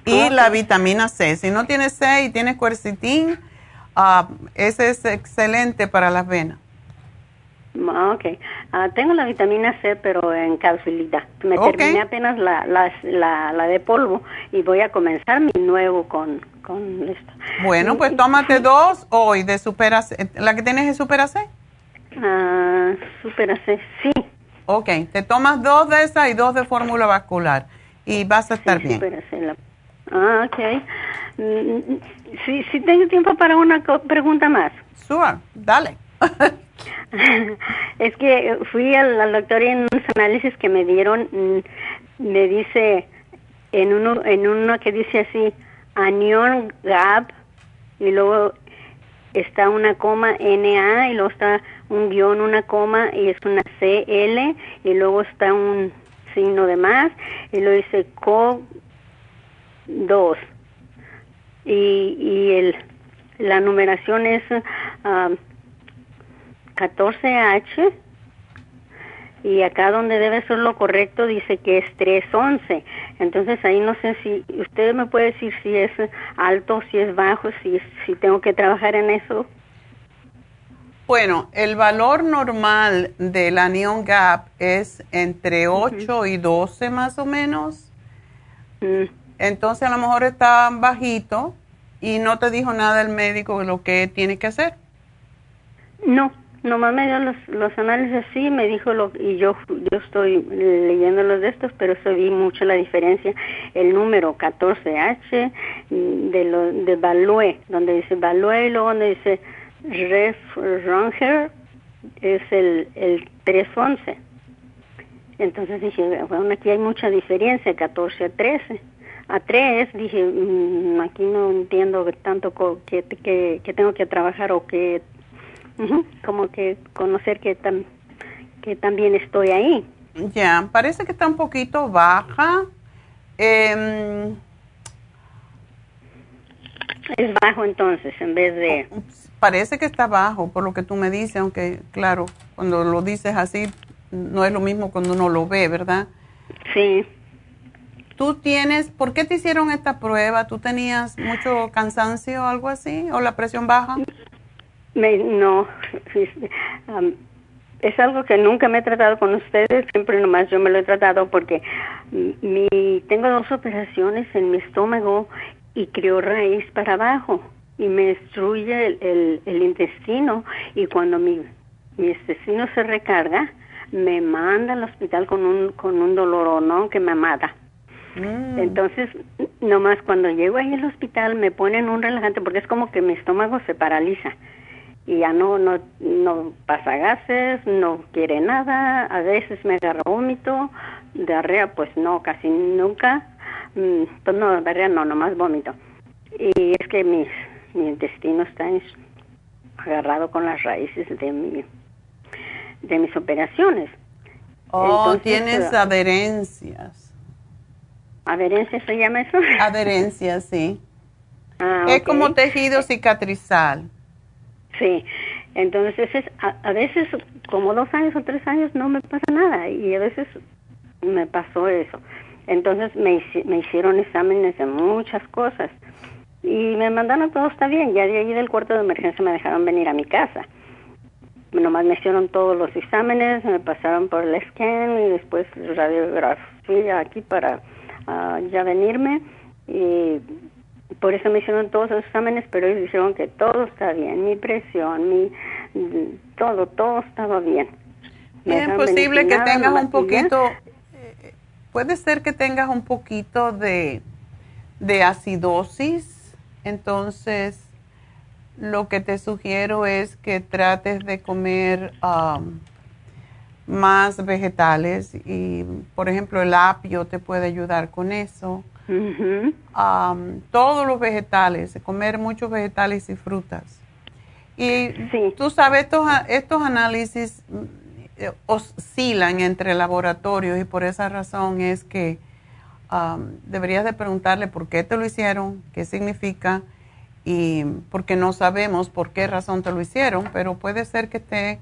Speaker 3: Y la vitamina C. Si no tienes C y tienes quercetín, uh, ese es excelente para las venas.
Speaker 8: Ah, ok. Ah, tengo la vitamina C, pero en capsulita. Me terminé apenas la, la, la, de polvo y voy a comenzar mi nuevo con, con esto.
Speaker 3: Bueno, pues tómate dos hoy de Supera C. ¿La que tienes es Supera C?
Speaker 8: Ah, super sí.
Speaker 3: Ok, te tomas dos de esas y dos de fórmula vascular y vas a estar bien.
Speaker 8: Ah, ok. mm, si, si tengo tiempo para una pregunta más.
Speaker 3: Sure, dale.
Speaker 8: es que fui al, doctor y en unos análisis que me dieron, mm, me dice, en uno, en uno que dice así, anion gap, y luego está una coma NA, y luego está un guion, una coma, y es una CL, y luego está un signo de más, y luego dice CO 2. Y, y el, la numeración es uh, 14H y acá donde debe ser lo correcto dice que es 311. Entonces ahí no sé si usted me puede decir si es alto, si es bajo, si, si tengo que trabajar en eso.
Speaker 3: Bueno, el valor normal del anion gap es entre 8 y 12 más o menos. Mm. Entonces a lo mejor está bajito y no te dijo nada el médico de lo que tiene que hacer.
Speaker 8: No, Nomás me dio los, los análisis así, me dijo lo y yo yo estoy leyendo los de estos, pero eso vi mucho la diferencia. El número 14H de lo de Balue, donde dice Balue y luego donde dice Ref Ranger es el el 311. Entonces dije, bueno, aquí hay mucha diferencia, 14 a 13. A 3 dije, mm, aquí no entiendo tanto que, que, que tengo que trabajar o que como que conocer que, que también estoy ahí.
Speaker 3: Ya, parece que está un poquito baja. Em,
Speaker 8: es bajo entonces, en vez de...
Speaker 3: Parece que está bajo, por lo que tú me dices, aunque claro, cuando lo dices así, no es lo mismo cuando uno lo ve, ¿verdad?
Speaker 8: Sí.
Speaker 3: ¿Tú tienes, por qué te hicieron esta prueba? ¿Tú tenías mucho cansancio o algo así? ¿O la presión baja?
Speaker 8: Me, no, es algo que nunca me he tratado con ustedes, siempre nomás yo me lo he tratado porque mi, tengo dos operaciones en mi estómago y creo raíz para abajo y me destruye el, el, intestino y cuando mi, mi intestino se recarga me manda al hospital con un, con un dolor o no que me mata. Mm. Entonces, nomás cuando llego ahí al hospital me ponen un relajante porque es como que mi estómago se paraliza y ya no, no, no pasa gases, no quiere nada, a veces me agarra vómito, diarrea pues no, casi nunca, mm, pues no, diarrea no, nomás vómito. Y es que mi, mi intestino está agarrado con las raíces de mi, de mis operaciones.
Speaker 3: Oh, tienes adherencias.
Speaker 8: ¿Adherencias se llama eso?
Speaker 3: Adherencias, sí. Ah, es como tejido cicatrizal.
Speaker 8: Sí, entonces es, a, veces como dos años o tres años no me pasa nada y a veces me pasó eso. Entonces me, me hicieron exámenes de muchas cosas y me mandaron todo está bien. Ya de ahí del cuarto de emergencia me dejaron venir a mi casa. Nomás me hicieron todos los exámenes, me pasaron por el scan y después radiografía aquí para uh, ya venirme y por eso me hicieron todos los exámenes, pero ellos dijeron que todo está bien, mi presión, mi todo, todo estaba bien.
Speaker 3: es posible que tengas un poquito, eh, puede ser que tengas un poquito de, de acidosis, entonces lo que te sugiero es que trates de comer um, más vegetales y, por ejemplo, el apio te puede ayudar con eso. Todos los vegetales, comer muchos vegetales y frutas. Y tú sabes, estos, estos análisis eh, oscilan entre laboratorios y por esa razón es que deberías de preguntarle por qué te lo hicieron, qué significa y porque no sabemos por qué razón te lo hicieron, pero puede ser que esté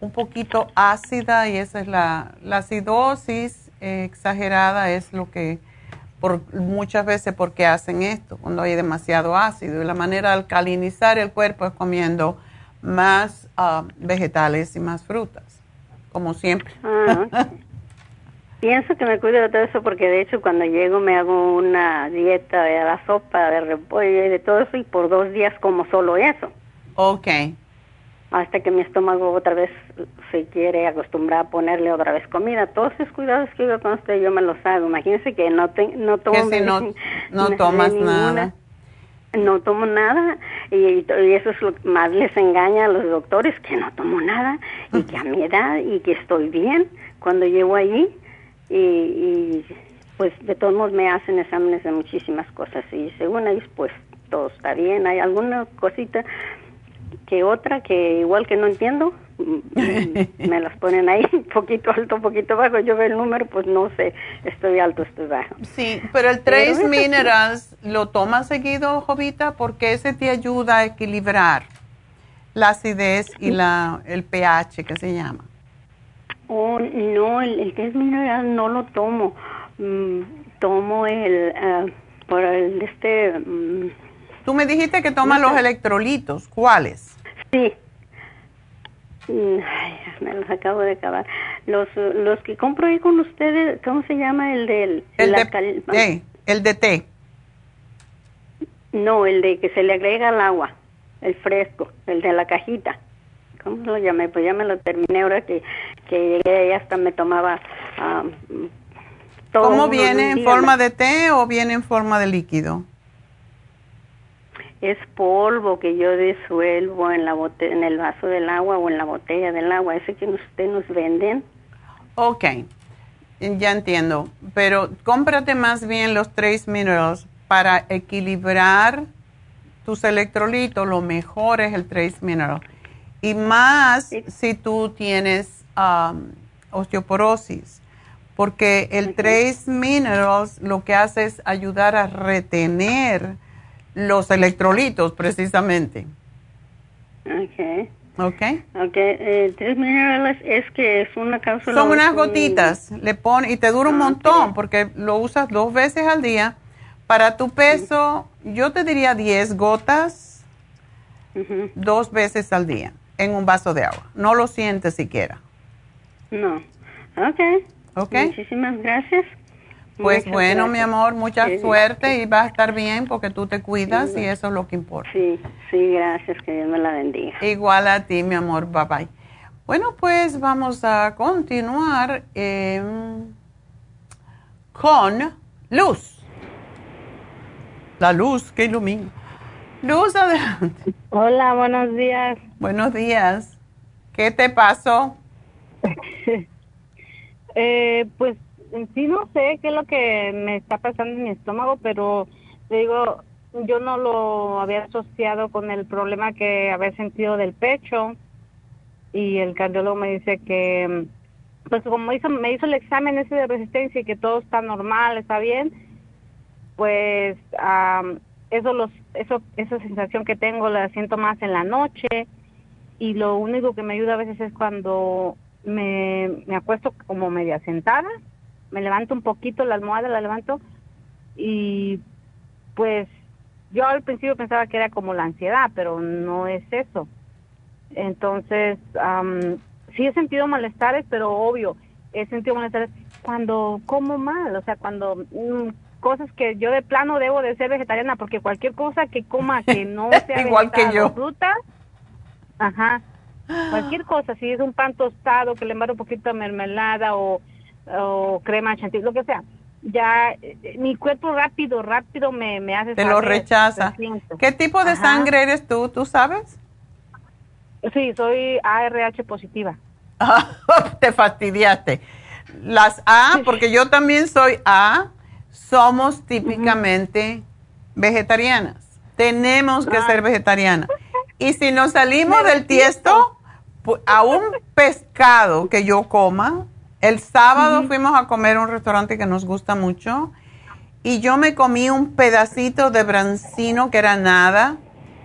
Speaker 3: un poquito ácida y esa es la, la acidosis exagerada es lo que muchas veces porque hacen esto, cuando hay demasiado ácido. Y la manera de alcalinizar el cuerpo es comiendo más ah, vegetales y más frutas, como siempre.
Speaker 8: Ah, Pienso que me cuido de todo eso porque de hecho cuando llego me hago una dieta de la sopa, de repollo y de todo eso y por dos días como solo eso.
Speaker 3: Ok
Speaker 8: hasta que mi estómago otra vez se quiere acostumbrar a ponerle otra vez comida. Todos esos cuidados que yo con usted yo me los hago. Imagínense que no, te, no tomo
Speaker 3: no, no tomas nada.
Speaker 8: no tomo nada y, eso es lo que más les engaña a los doctores que no tomo nada y que a mi edad y que estoy bien cuando llego allí y, y pues de todos modos me hacen exámenes de muchísimas cosas y según ellos pues todo está bien. Hay alguna cosita que otra que igual que no entiendo me las ponen ahí poquito alto poquito bajo. Yo veo el número pues no sé estoy alto estoy bajo.
Speaker 3: Sí pero el Trace Minerals lo tomas seguido Jovita porque ese te ayuda a equilibrar la acidez y la el pH que se llama
Speaker 8: oh no el, el Trace Minerals no lo tomo mm, tomo el uh, por el este mm,
Speaker 3: Tú me dijiste que tomas los electrolitos. ¿Cuáles?
Speaker 8: Sí. Ay, me los acabo de acabar. Los, los que compro ahí con ustedes, ¿cómo se llama el del?
Speaker 3: El de, el de té.
Speaker 8: No, el de que se le agrega al agua, el fresco, el de la cajita. ¿Cómo lo llamé? Pues ya me lo terminé ahora que, que llegué y hasta me tomaba um,
Speaker 3: ¿Cómo viene? ¿En forma de té o viene en forma de líquido?
Speaker 8: es polvo que yo disuelvo en la en el vaso del agua o en la botella del agua, ese que usted nos venden.
Speaker 3: Ok, ya entiendo, pero cómprate más bien los Trace Minerals para equilibrar tus electrolitos, lo mejor es el Trace Mineral. Y más si tú tienes um, osteoporosis, porque el Trace Minerals lo que hace es ayudar a retener los electrolitos precisamente.
Speaker 8: Ok.
Speaker 3: Ok.
Speaker 8: Ok, eh, tres minerales es que es una cápsula.
Speaker 3: Son unas gotitas, le pone y te dura un ah, montón porque lo usas dos veces al día. Para tu peso, yo te diría 10 gotas dos veces al día en un vaso de agua. No lo sientes siquiera.
Speaker 8: No. Ok.
Speaker 3: Ok.
Speaker 8: Muchísimas gracias.
Speaker 3: Pues bueno, mi amor, mucha suerte y vas a estar bien porque tú te cuidas y eso es lo que importa.
Speaker 8: Sí, sí, gracias, que Dios me la bendiga.
Speaker 3: Igual a ti, mi amor, bye bye. Bueno, pues vamos a continuar em, con Luz. La luz que ilumina. Luz, adelante.
Speaker 9: Hola, buenos días.
Speaker 3: Buenos días. ¿Qué te pasó?
Speaker 9: eh, pues sí no sé qué es lo que me está pasando en mi estómago, pero te digo, yo no lo había asociado con el problema que había sentido del pecho. Y el cardiólogo me dice que pues como hizo me hizo el examen ese de resistencia y que todo está normal, está bien, pues eso los eso esa sensación que tengo la siento más en la noche. Y lo único que me ayuda a veces es cuando me, me acuesto como media sentada me levanto un poquito la almohada, la levanto y pues yo al principio pensaba que era como la ansiedad, pero no es eso. Entonces, sí he sentido malestares, pero obvio, he sentido malestares cuando como mal, o sea, cuando mm, cosas que yo de plano debo de ser vegetariana, porque cualquier cosa que coma que no sea
Speaker 3: igual que yo
Speaker 9: fruta, ajá, cualquier cosa, si es un pan tostado que le embarro un poquito de mermelada o o crema chantilly, lo que sea, ya eh, mi cuerpo rápido, rápido me, me hace...
Speaker 3: Te lo rechaza. ¿Qué tipo de sangre eres tú? ¿Tú sabes?
Speaker 9: Sí, soy ARH positiva.
Speaker 3: Te fastidiaste. Las A, porque yo también soy A, somos típicamente vegetarianas. Tenemos que ser vegetarianas. Y si nos salimos del tiesto, a un pescado que yo coma, el sábado fuimos a comer a un restaurante que nos gusta mucho y yo me comí un pedacito de brancino que era nada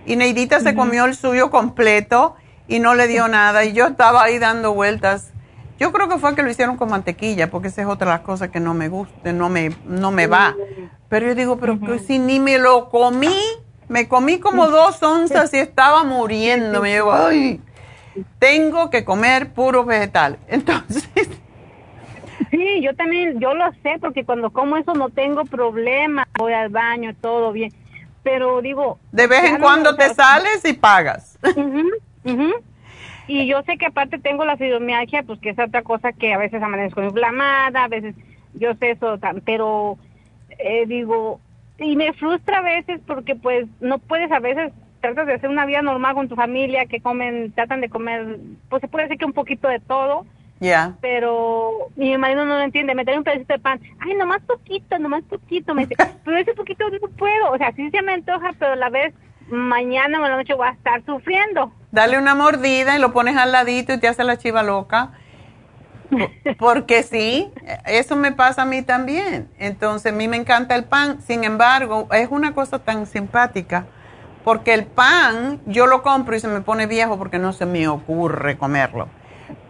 Speaker 3: y Neidita se comió el suyo completo y no le dio nada y yo estaba ahí dando vueltas. Yo creo que fue que lo hicieron con mantequilla porque esa es otra de las cosas que no me gusta, no me, no me va. Pero yo digo, pero si ni me lo comí, me comí como dos onzas y estaba muriendo. Me digo, ay, tengo que comer puro vegetal. Entonces
Speaker 9: Sí, yo también, yo lo sé, porque cuando como eso no tengo problema, voy al baño, todo bien. Pero digo...
Speaker 3: De vez en cuando te sales y pagas.
Speaker 9: Y yo sé que aparte tengo la fibromialgia, pues que es otra cosa que a veces amanezco inflamada, a veces yo sé eso, pero eh, digo, y me frustra a veces porque pues no puedes a veces tratas de hacer una vida normal con tu familia que comen tratan de comer pues se puede decir que un poquito de todo
Speaker 3: ya.
Speaker 9: pero mi marido no lo entiende me trae un pedacito de pan ay nomás poquito nomás poquito me dice pero ese poquito no puedo o sea sí se me antoja pero a la vez mañana o la noche voy a estar sufriendo.
Speaker 3: Dale una mordida y lo pones al ladito y te hace la chiva loca porque sí, eso me pasa a mí también. Entonces, a mí me encanta el pan. Sin embargo, es una cosa tan simpática. Porque el pan, yo lo compro y se me pone viejo porque no se me ocurre comerlo.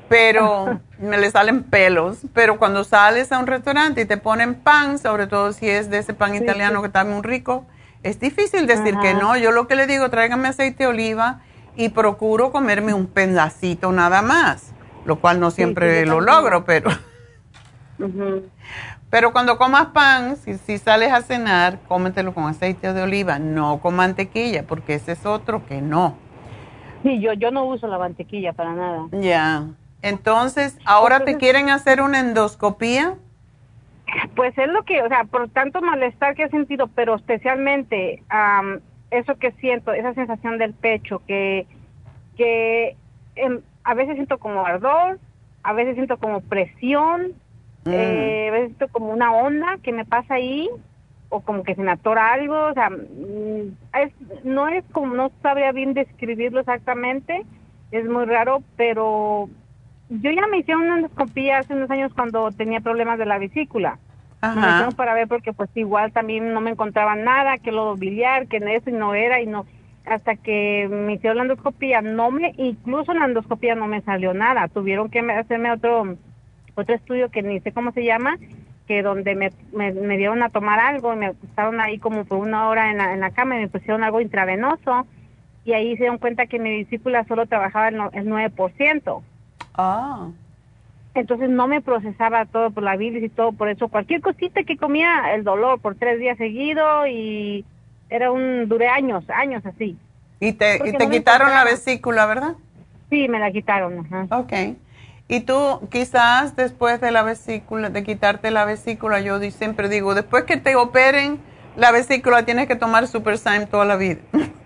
Speaker 3: Pero me le salen pelos. Pero cuando sales a un restaurante y te ponen pan, sobre todo si es de ese pan italiano que está muy rico, es difícil decir que no. Yo lo que le digo, tráigame aceite de oliva y procuro comerme un pedacito nada más lo cual no siempre lo logro, pero... Pero cuando comas pan, si, si, sales a cenar, cómetelo con aceite de oliva, no con mantequilla, porque ese es otro que no.
Speaker 9: Sí, yo, yo no uso la mantequilla para nada.
Speaker 3: Ya. Entonces, ¿ahora te quieren hacer una endoscopía?
Speaker 9: Pues es lo que, o sea, por tanto malestar que he sentido, pero especialmente eso que siento, esa sensación del pecho, que, que em, a veces siento como ardor, a veces siento como presión, mm. eh, a veces siento como una onda que me pasa ahí, o como que se me atora algo, o sea, mm, no es como, no sabría bien describirlo exactamente, es muy raro, pero yo ya me hicieron una endoscopía hace unos años cuando tenía problemas de la vesícula. Me hicieron para ver porque pues igual también no me encontraba nada, que lo biliar, que eso y no era y no hasta que me hicieron la endoscopía, no me, incluso la endoscopía no me salió nada, tuvieron que hacerme otro, otro estudio que ni sé cómo se llama, que donde me, me, dieron a tomar algo, y me estaban ahí como por una hora en la, en la cama y me pusieron algo intravenoso, y ahí se dieron cuenta que mi vesícula solo trabajaba el, el 9%. Ah. Entonces no me procesaba todo por la bilis y todo por eso. Cualquier cosita que comía, el dolor por tres días seguidos y era un, duré años, años así.
Speaker 3: Y te, y te quitaron la vesícula, ¿verdad?
Speaker 9: Sí, me la quitaron. Ajá.
Speaker 3: Ok. Y tú quizás después de la vesícula, de quitarte la vesícula, yo siempre digo, después que te operen la vesícula tienes que tomar Super toda la vida.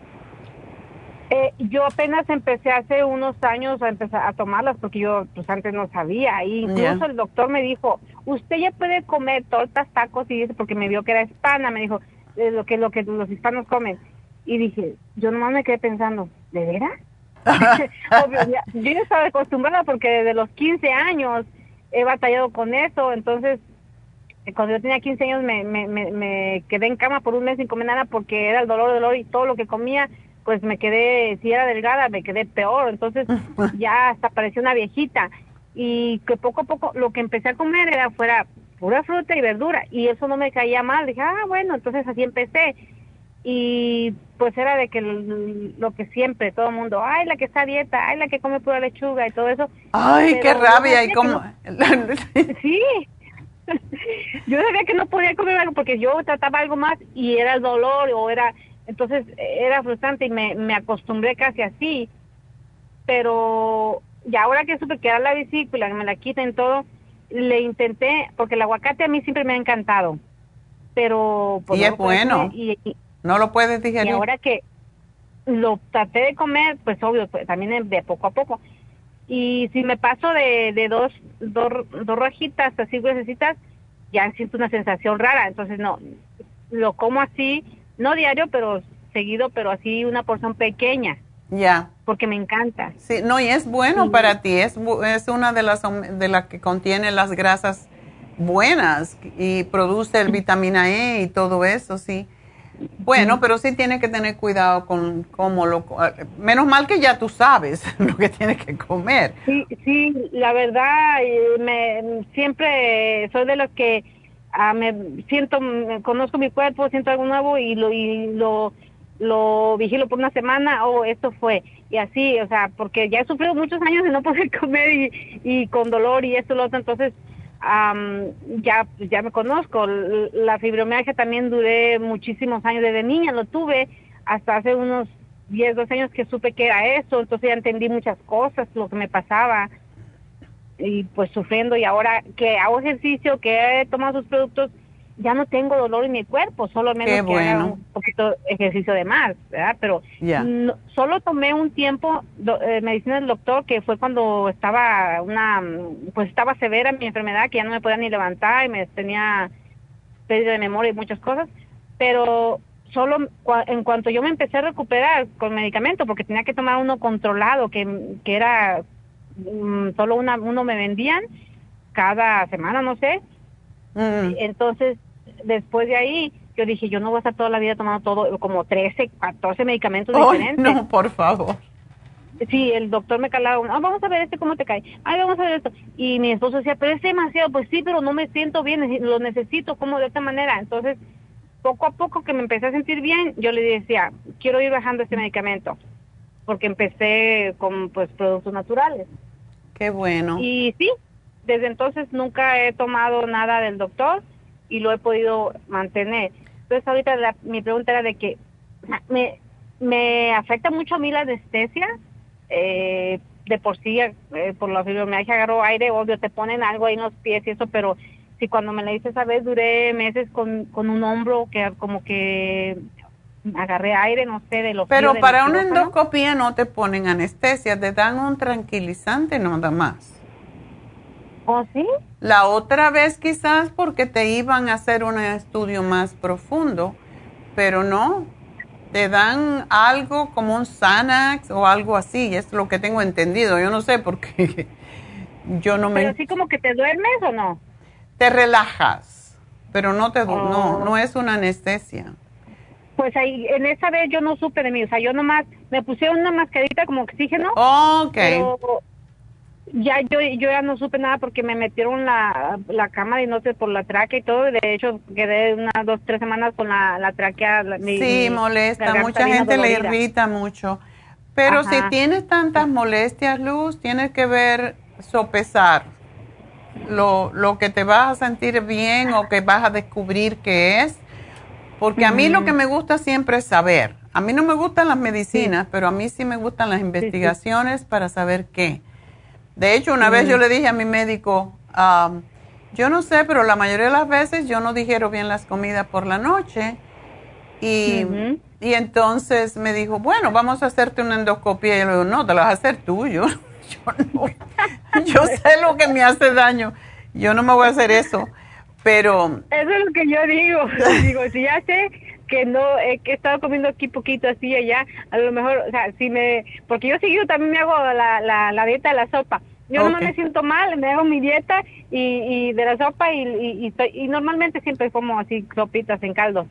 Speaker 9: Eh, yo apenas empecé hace unos años a empezar a tomarlas porque yo pues antes no sabía. Y incluso el doctor me dijo, usted ya puede comer tortas, tacos y dice porque me vio que era hispana, me dijo, lo que lo que los hispanos comen. Y dije, yo nomás me quedé pensando, ¿de veras? yo ya estaba acostumbrada porque desde los 15 años he batallado con eso, entonces cuando yo tenía 15 años me, me, me, quedé en cama por un mes sin comer nada porque era el dolor, dolor y todo lo que comía, pues me quedé, si era delgada, me quedé peor, entonces ya hasta parecía una viejita y que poco a poco lo que empecé a comer era fuera pura fruta y verdura y eso no me caía mal. Dije, ah, bueno, entonces así empecé. Y pues era de que lo, que siempre todo el mundo, ay, la que está a dieta, ay, la que come pura lechuga y todo eso.
Speaker 3: Ay, qué rabia y como...
Speaker 9: sí. yo sabía que no podía comer algo porque yo trataba algo más y era el dolor o era... Entonces era frustrante y me, me acostumbré casi así. Pero y ahora que supe que era la vesícula, que me la quiten todo, le intenté, porque el aguacate a mí siempre me ha encantado, pero...
Speaker 3: Pues, y es bueno. no lo puedes digerir.
Speaker 9: Y ahora que lo traté de comer, pues obvio, pues, también de poco a poco. Y si me paso de, de dos, dos, dos rajitas así gruesitas, ya siento una sensación rara. Entonces, no, lo como así, no diario, pero seguido, pero así una porción pequeña.
Speaker 3: Ya.
Speaker 9: Porque me encanta.
Speaker 3: Sí, no, y es bueno para ti, es, es una de las, de las que contiene las grasas buenas y produce el vitamina E y todo eso, sí. Bueno, pero sí tienes que tener cuidado con cómo lo... Menos mal que ya tú sabes lo que tienes que comer.
Speaker 9: Sí, sí, la verdad, eh, me, siempre soy de los que ah, me siento, conozco mi cuerpo, siento algo nuevo y lo, y lo lo vigilo por una semana, o oh, esto fue, y así, o sea, porque ya he sufrido muchos años de no poder comer y, y con dolor y esto, lo otro, entonces ya, ya me conozco. La fibromialgia también duré muchísimos años, desde niña lo tuve, hasta hace unos 10, 12 años que supe que era eso, entonces ya entendí muchas cosas, lo que me pasaba, y pues sufriendo, y ahora que hago ejercicio, que he tomado sus productos, ya no tengo dolor en mi cuerpo, solo menos que haga un poquito ejercicio de más, ¿verdad? Pero no- solo tomé un tiempo do- eh, medicina del doctor que fue cuando estaba una pues estaba severa mi enfermedad que ya no me podía ni levantar y me tenía pérdida de memoria y muchas cosas, pero solo cua- en cuanto yo me empecé a recuperar con medicamento porque tenía que tomar uno controlado que, que era mm, solo una uno me vendían cada semana, no sé.
Speaker 3: Mm.
Speaker 9: Entonces, después de ahí, yo dije, yo no voy a estar toda la vida tomando todo, como 13, 14 medicamentos diferentes.
Speaker 3: no, por favor.
Speaker 9: Sí, el doctor me calaba, "Ah, vamos a ver este cómo te cae, ay, vamos a ver esto. Y mi esposo decía, pero es demasiado, pues sí, pero no me siento bien, lo necesito como de esta manera. Entonces, poco a poco que me empecé a sentir bien, yo le decía, quiero ir bajando este medicamento, porque empecé con pues productos naturales.
Speaker 3: Qué bueno.
Speaker 9: Y sí, desde entonces nunca he tomado nada del doctor y lo he podido mantener. Entonces ahorita la- mi pregunta era de que me, me afecta mucho a mí la anestesia. Eh, de por sí, eh, por la fibromialgia agarro aire, obvio, te ponen algo ahí en los pies y eso, pero si cuando me la hice esa vez duré meses con, con un hombro que como que agarré aire, no sé, de lo frío
Speaker 3: Pero para una endoscopía no te ponen anestesia, te dan un tranquilizante nada más.
Speaker 9: ¿Oh, sí?
Speaker 3: La otra vez quizás porque te iban a hacer un estudio más profundo, pero no, te dan algo como un Xanax o algo así, es lo que tengo entendido, yo no sé porque yo no me...
Speaker 9: Pero sí como que te duermes o no?
Speaker 3: Te relajas, pero no te... du-
Speaker 9: Oh.
Speaker 3: No, no es una anestesia.
Speaker 9: Pues ahí, en esa vez yo no supe de mí, o sea, yo nomás me pusieron una mascarita como oxígeno.
Speaker 3: Ok.
Speaker 9: Pero ya yo, yo ya no supe nada porque me metieron la, la cámara y no sé, por la tráquea y todo. De hecho, quedé unas dos, tres semanas con la, la tráquea. la- mi-
Speaker 3: Sí, molesta, mucha gente le irrita mucho. Pero
Speaker 9: Ajá.
Speaker 3: si tienes tantas molestias, Luz, tienes que ver, sopesar lo, lo que te vas a sentir bien o que vas a descubrir que es. Porque a mí lo que me gusta siempre es saber. A mí no me gustan las medicinas, pero a mí sí me gustan las investigaciones para saber qué. De hecho, una vez yo le dije a mi médico, um, yo no sé, pero la mayoría de las veces yo no digiero bien las comidas por la noche. Y, y entonces me dijo, bueno, vamos a hacerte una endoscopia. Y yo le digo, no, te la vas a hacer tú. Yo, yo no. Yo sé lo que me hace daño. Yo no me voy a hacer eso. Pero
Speaker 9: Eso es lo que yo digo. digo, si ya sé que no, eh, que he estado comiendo aquí poquito así y allá, a lo mejor, o sea, si me, porque yo seguido también me hago la, la, la dieta de la sopa. Yo
Speaker 3: Ok.
Speaker 9: me siento mal, me hago mi dieta y, y de la sopa y, y, y, estoy- y normalmente siempre como así sopitas en caldo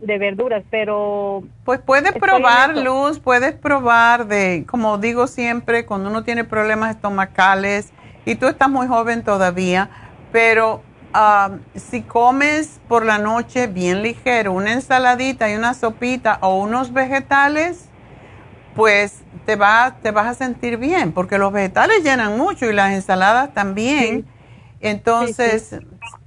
Speaker 9: de verduras, pero...
Speaker 3: Pues puedes probar. Luz, puedes probar de, como digo siempre, cuando uno tiene problemas estomacales y tú estás muy joven todavía, pero ah, si comes por la noche bien ligero, una ensaladita y una sopita o unos vegetales, pues te, va, te vas a sentir bien, porque los vegetales llenan mucho y las ensaladas también. Entonces,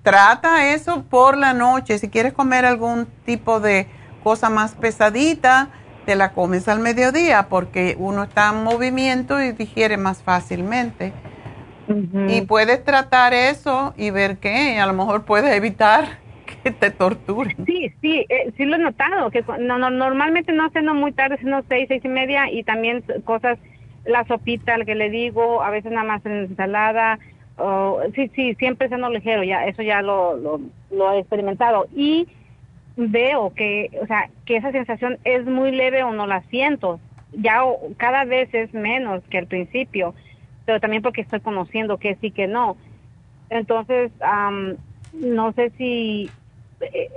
Speaker 3: trata eso por la noche. Si quieres comer algún tipo de cosa más pesadita, te la comes al mediodía, porque uno está en movimiento y digiere más fácilmente. Y puedes tratar eso y ver qué, a lo mejor puedes evitar que te torturen.
Speaker 9: Sí, sí, eh, sí lo he notado, que no, no, normalmente no ceno muy tarde, ceno seis, seis y media y también cosas, la sopita, la que le digo, a veces nada más en ensalada, o- sí, sí, siempre ceno ligero, ya, eso ya lo, lo, lo he experimentado. Y veo que, o sea, que esa sensación es muy leve o no la siento, ya cada vez es menos que al principio, pero también porque estoy conociendo que sí, que no. Entonces, am, no sé si eh,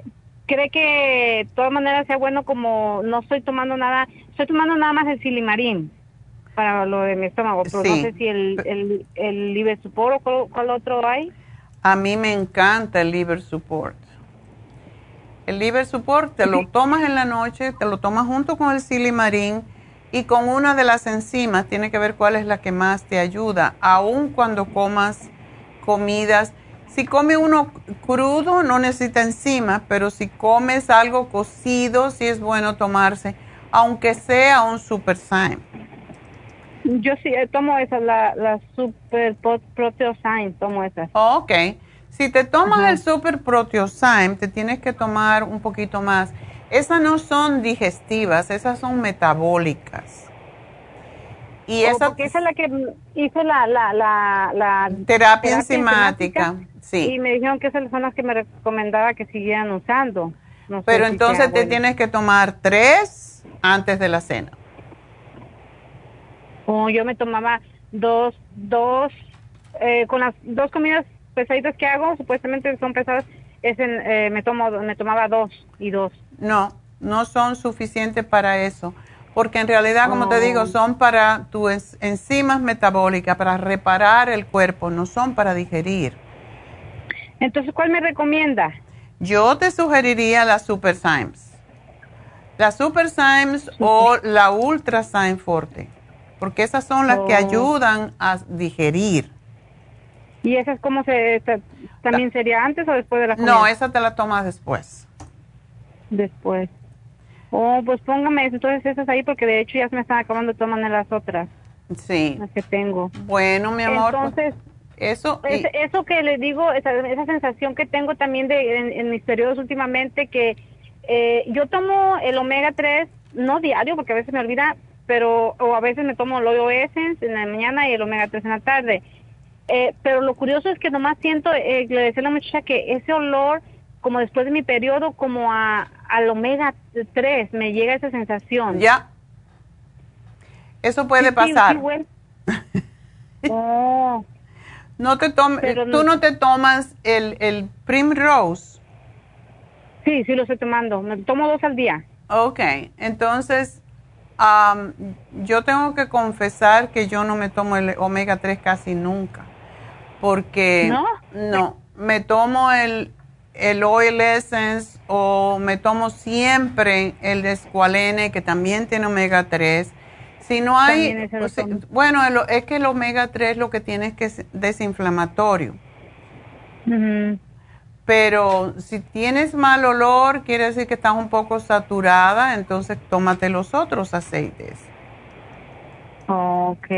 Speaker 9: cree que de todas maneras sea bueno como no estoy tomando nada, estoy tomando nada más el silimarín para lo de mi estómago, pero no sé si el, el, el libre supor o cuál, cuál otro hay.
Speaker 3: A mí me encanta el liver support. El liver support te lo tomas en la noche, te lo tomas junto con el silimarín y con una de las enzimas, tiene que ver cuál es la que más te ayuda, aun cuando comas comidas. Si come uno crudo, no necesita enzimas, pero si comes algo cocido, sí es bueno tomarse, aunque sea un super Syme.
Speaker 9: Yo sí eh, tomo esa, la, la Super Pro- Proteosign, tomo esa.
Speaker 3: Ok. Si te tomas el Super Proteosyme, te tienes que tomar un poquito más. Esas no son digestivas, esas son metabólicas.
Speaker 9: Y esa, porque esa es la que hice la, la, la,
Speaker 3: terapia, enzimática. Sí.
Speaker 9: Y me dijeron que esas son las que me recomendaba que siguieran usando.
Speaker 3: Pero entonces te tienes que tomar tres antes de la cena.
Speaker 9: Oh, yo me tomaba dos, dos, eh, con las dos comidas pesaditas que hago, supuestamente son pesadas, es eh, me, tomo, me tomaba dos y dos.
Speaker 3: No, no son suficientes para eso porque en realidad, como te digo, oh. son para tus enzimas metabólicas, para reparar el cuerpo, no son para digerir.
Speaker 9: Entonces, ¿cuál me recomienda?
Speaker 3: Yo te sugeriría la Super Symes. La Super Symes o la Ultra Syme Forte, porque esas son las que oh. ayudan a digerir.
Speaker 9: ¿Y esas cómo se, también sería antes o después de la comida?
Speaker 3: No, esa te la tomas después.
Speaker 9: Después. Oh, pues póngame entonces esas ahí porque de hecho ya se me están acabando de todas las otras.
Speaker 3: Sí.
Speaker 9: Las que tengo.
Speaker 3: Bueno, mi amor.
Speaker 9: Pues, entonces, eso. eso que le digo, esa, esa, sensación que tengo también de en, mis periodos últimamente que eh, yo tomo el omega 3, no diario porque a veces me olvida, pero o a veces me tomo el oil essence en la mañana y el omega 3 en la tarde. Eh, pero lo curioso es que nomás siento, eh, le decía a la muchacha que ese olor como después de mi periodo, como a, al omega 3, me llega esa sensación.
Speaker 3: Ya. Eso puede pasar.
Speaker 9: oh.
Speaker 3: No te tomes, tú no te tomas el, el Primrose.
Speaker 9: Sí, sí lo estoy tomando. Me tomo dos al día.
Speaker 3: Ok, entonces yo tengo que confesar que yo no me tomo el omega 3 casi nunca. Porque
Speaker 9: no,
Speaker 3: no me tomo el, el Oil Essence o me tomo siempre el de Esqualene que también tiene omega 3. Si no hay, bueno, es que el omega 3 lo que tiene es que es desinflamatorio. Pero si tienes mal olor, quiere decir que estás un poco saturada, entonces tómate los otros aceites.
Speaker 9: Ok.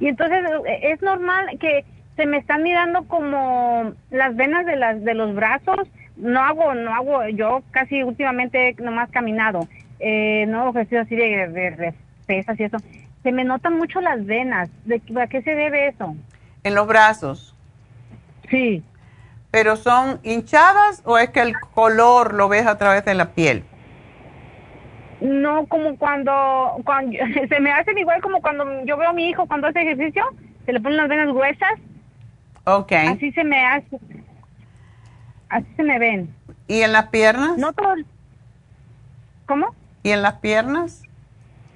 Speaker 9: Y entonces, ¿es normal que se me están mirando como las venas de las de los brazos. No hago, no hago, yo casi últimamente nomás caminado, eh, no hago ejercicio así de, pesas y eso. Se me notan mucho las venas. ¿De, ¿A qué se debe eso?
Speaker 3: En los brazos.
Speaker 9: Sí.
Speaker 3: ¿Pero son hinchadas o es que el color lo ves a través de la piel?
Speaker 9: No, como cuando, cuando se me hacen igual como cuando yo veo a mi hijo cuando hace ejercicio, se le ponen las venas gruesas
Speaker 3: Ok.
Speaker 9: Así se me hace. Así se me ven.
Speaker 3: ¿Y en las piernas?
Speaker 9: No todo. ¿Cómo?
Speaker 3: ¿Y en las piernas?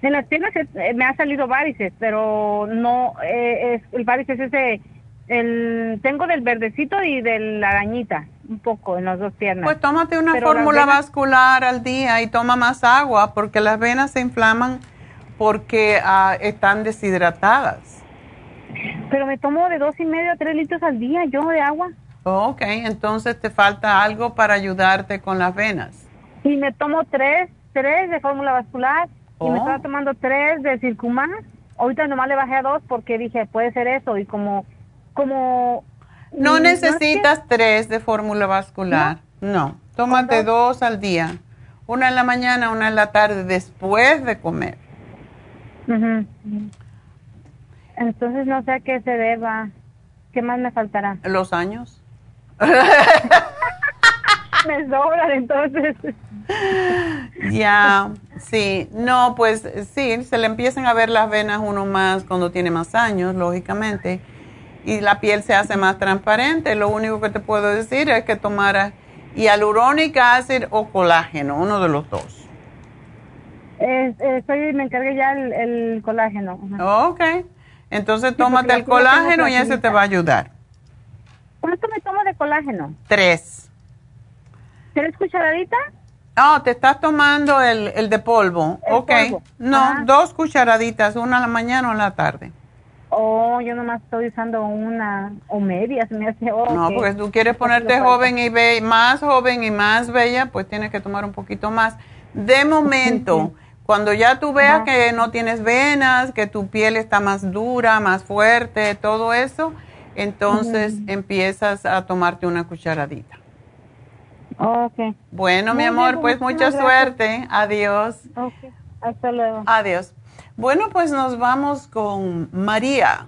Speaker 9: En las piernas eh, me ha salido varices, pero no, eh, es, el varices ese, el, tengo del verdecito y de la arañita, un poco en las dos piernas.
Speaker 3: Pues tómate una fórmula vascular al día y toma más agua, porque las venas se inflaman porque ah, están deshidratadas.
Speaker 9: Pero me tomo de dos y medio a tres litros al día yo de agua.
Speaker 3: Ok, entonces te falta algo para ayudarte con las venas.
Speaker 9: Y me tomo tres, tres de fórmula vascular y me oh. estaba tomando tres de circumar. Ahorita nomás le bajé a dos porque dije, puede ser eso. Y como, como...
Speaker 3: No necesitas tres de fórmula vascular. No, tómate dos al día. Una en la mañana, una en la tarde, después de comer.
Speaker 9: Entonces no sé a qué se deba. ¿Qué más me faltará?
Speaker 3: Los años.
Speaker 9: me sobran entonces.
Speaker 3: Ya, sí. No, pues sí, se le empiezan a ver las venas uno más cuando tiene más años, lógicamente. Y la piel se hace más transparente. Lo único que te puedo decir es que tomara hialurónico ácido o colágeno, uno de los dos.
Speaker 9: estoy, me encargué ya el, colágeno.
Speaker 3: Ok. Entonces tómate el colágeno y ese te va a ayudar.
Speaker 9: ¿Cuánto me tomo de colágeno?
Speaker 3: Tres.
Speaker 9: ¿Tres cucharaditas?
Speaker 3: Ah, te estás tomando el, el de polvo. ok. No, dos cucharaditas, una en la mañana o en la tarde.
Speaker 9: Oh, yo nomás estoy usando una o media, se me hace.
Speaker 3: no, porque tú quieres ponerte joven y be más joven y más bella, pues tienes que tomar un poquito más. De momento. Cuando ya tú veas que no tienes venas, que tu piel está más dura, más fuerte, todo eso, entonces empiezas a tomarte una cucharadita.
Speaker 9: Ok.
Speaker 3: Bueno, mi amor, pues mucha suerte. Adiós.
Speaker 9: Ok, hasta luego.
Speaker 3: Adiós. Bueno, pues nos vamos con María.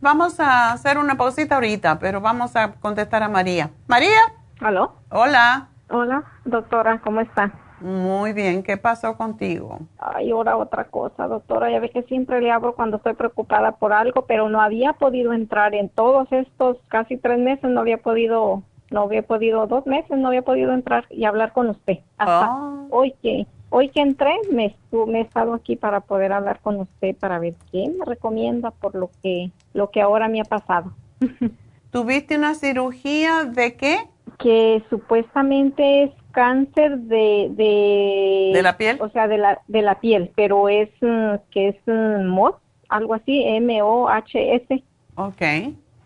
Speaker 3: Vamos a hacer una pausita ahorita, pero vamos a contestar a María. María.
Speaker 10: ¿Aló?
Speaker 3: Hola.
Speaker 10: Hola, doctora, ¿cómo está?
Speaker 3: Muy bien, ¿qué pasó contigo?
Speaker 10: Ay, ahora otra cosa, doctora. Ya ve que siempre le hablo cuando estoy preocupada por algo, pero no había podido entrar en todos estos casi tres meses, no había podido, no había podido, dos meses, no había podido entrar y hablar con usted. Hasta
Speaker 3: Oh.
Speaker 10: hoy que, hoy que entré, me, me he estado aquí para poder hablar con usted para ver qué me recomienda por lo que, lo que ahora me ha pasado.
Speaker 3: ¿Tuviste una cirugía de qué?
Speaker 10: que supuestamente es cáncer de, de
Speaker 3: ¿De la piel?
Speaker 10: o sea de la de la piel pero es mm, que es mm, MOHS algo así M O H S
Speaker 3: Ok.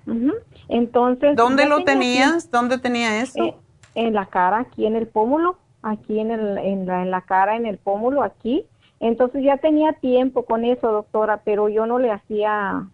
Speaker 10: Ujú. entonces
Speaker 3: ¿Dónde lo
Speaker 10: tenía
Speaker 3: tenías? ¿Dónde tenía eso?
Speaker 10: Eh, en la cara aquí en el pómulo aquí en el en la, en la cara en el pómulo aquí entonces ya tenía tiempo con eso doctora pero yo no le hacía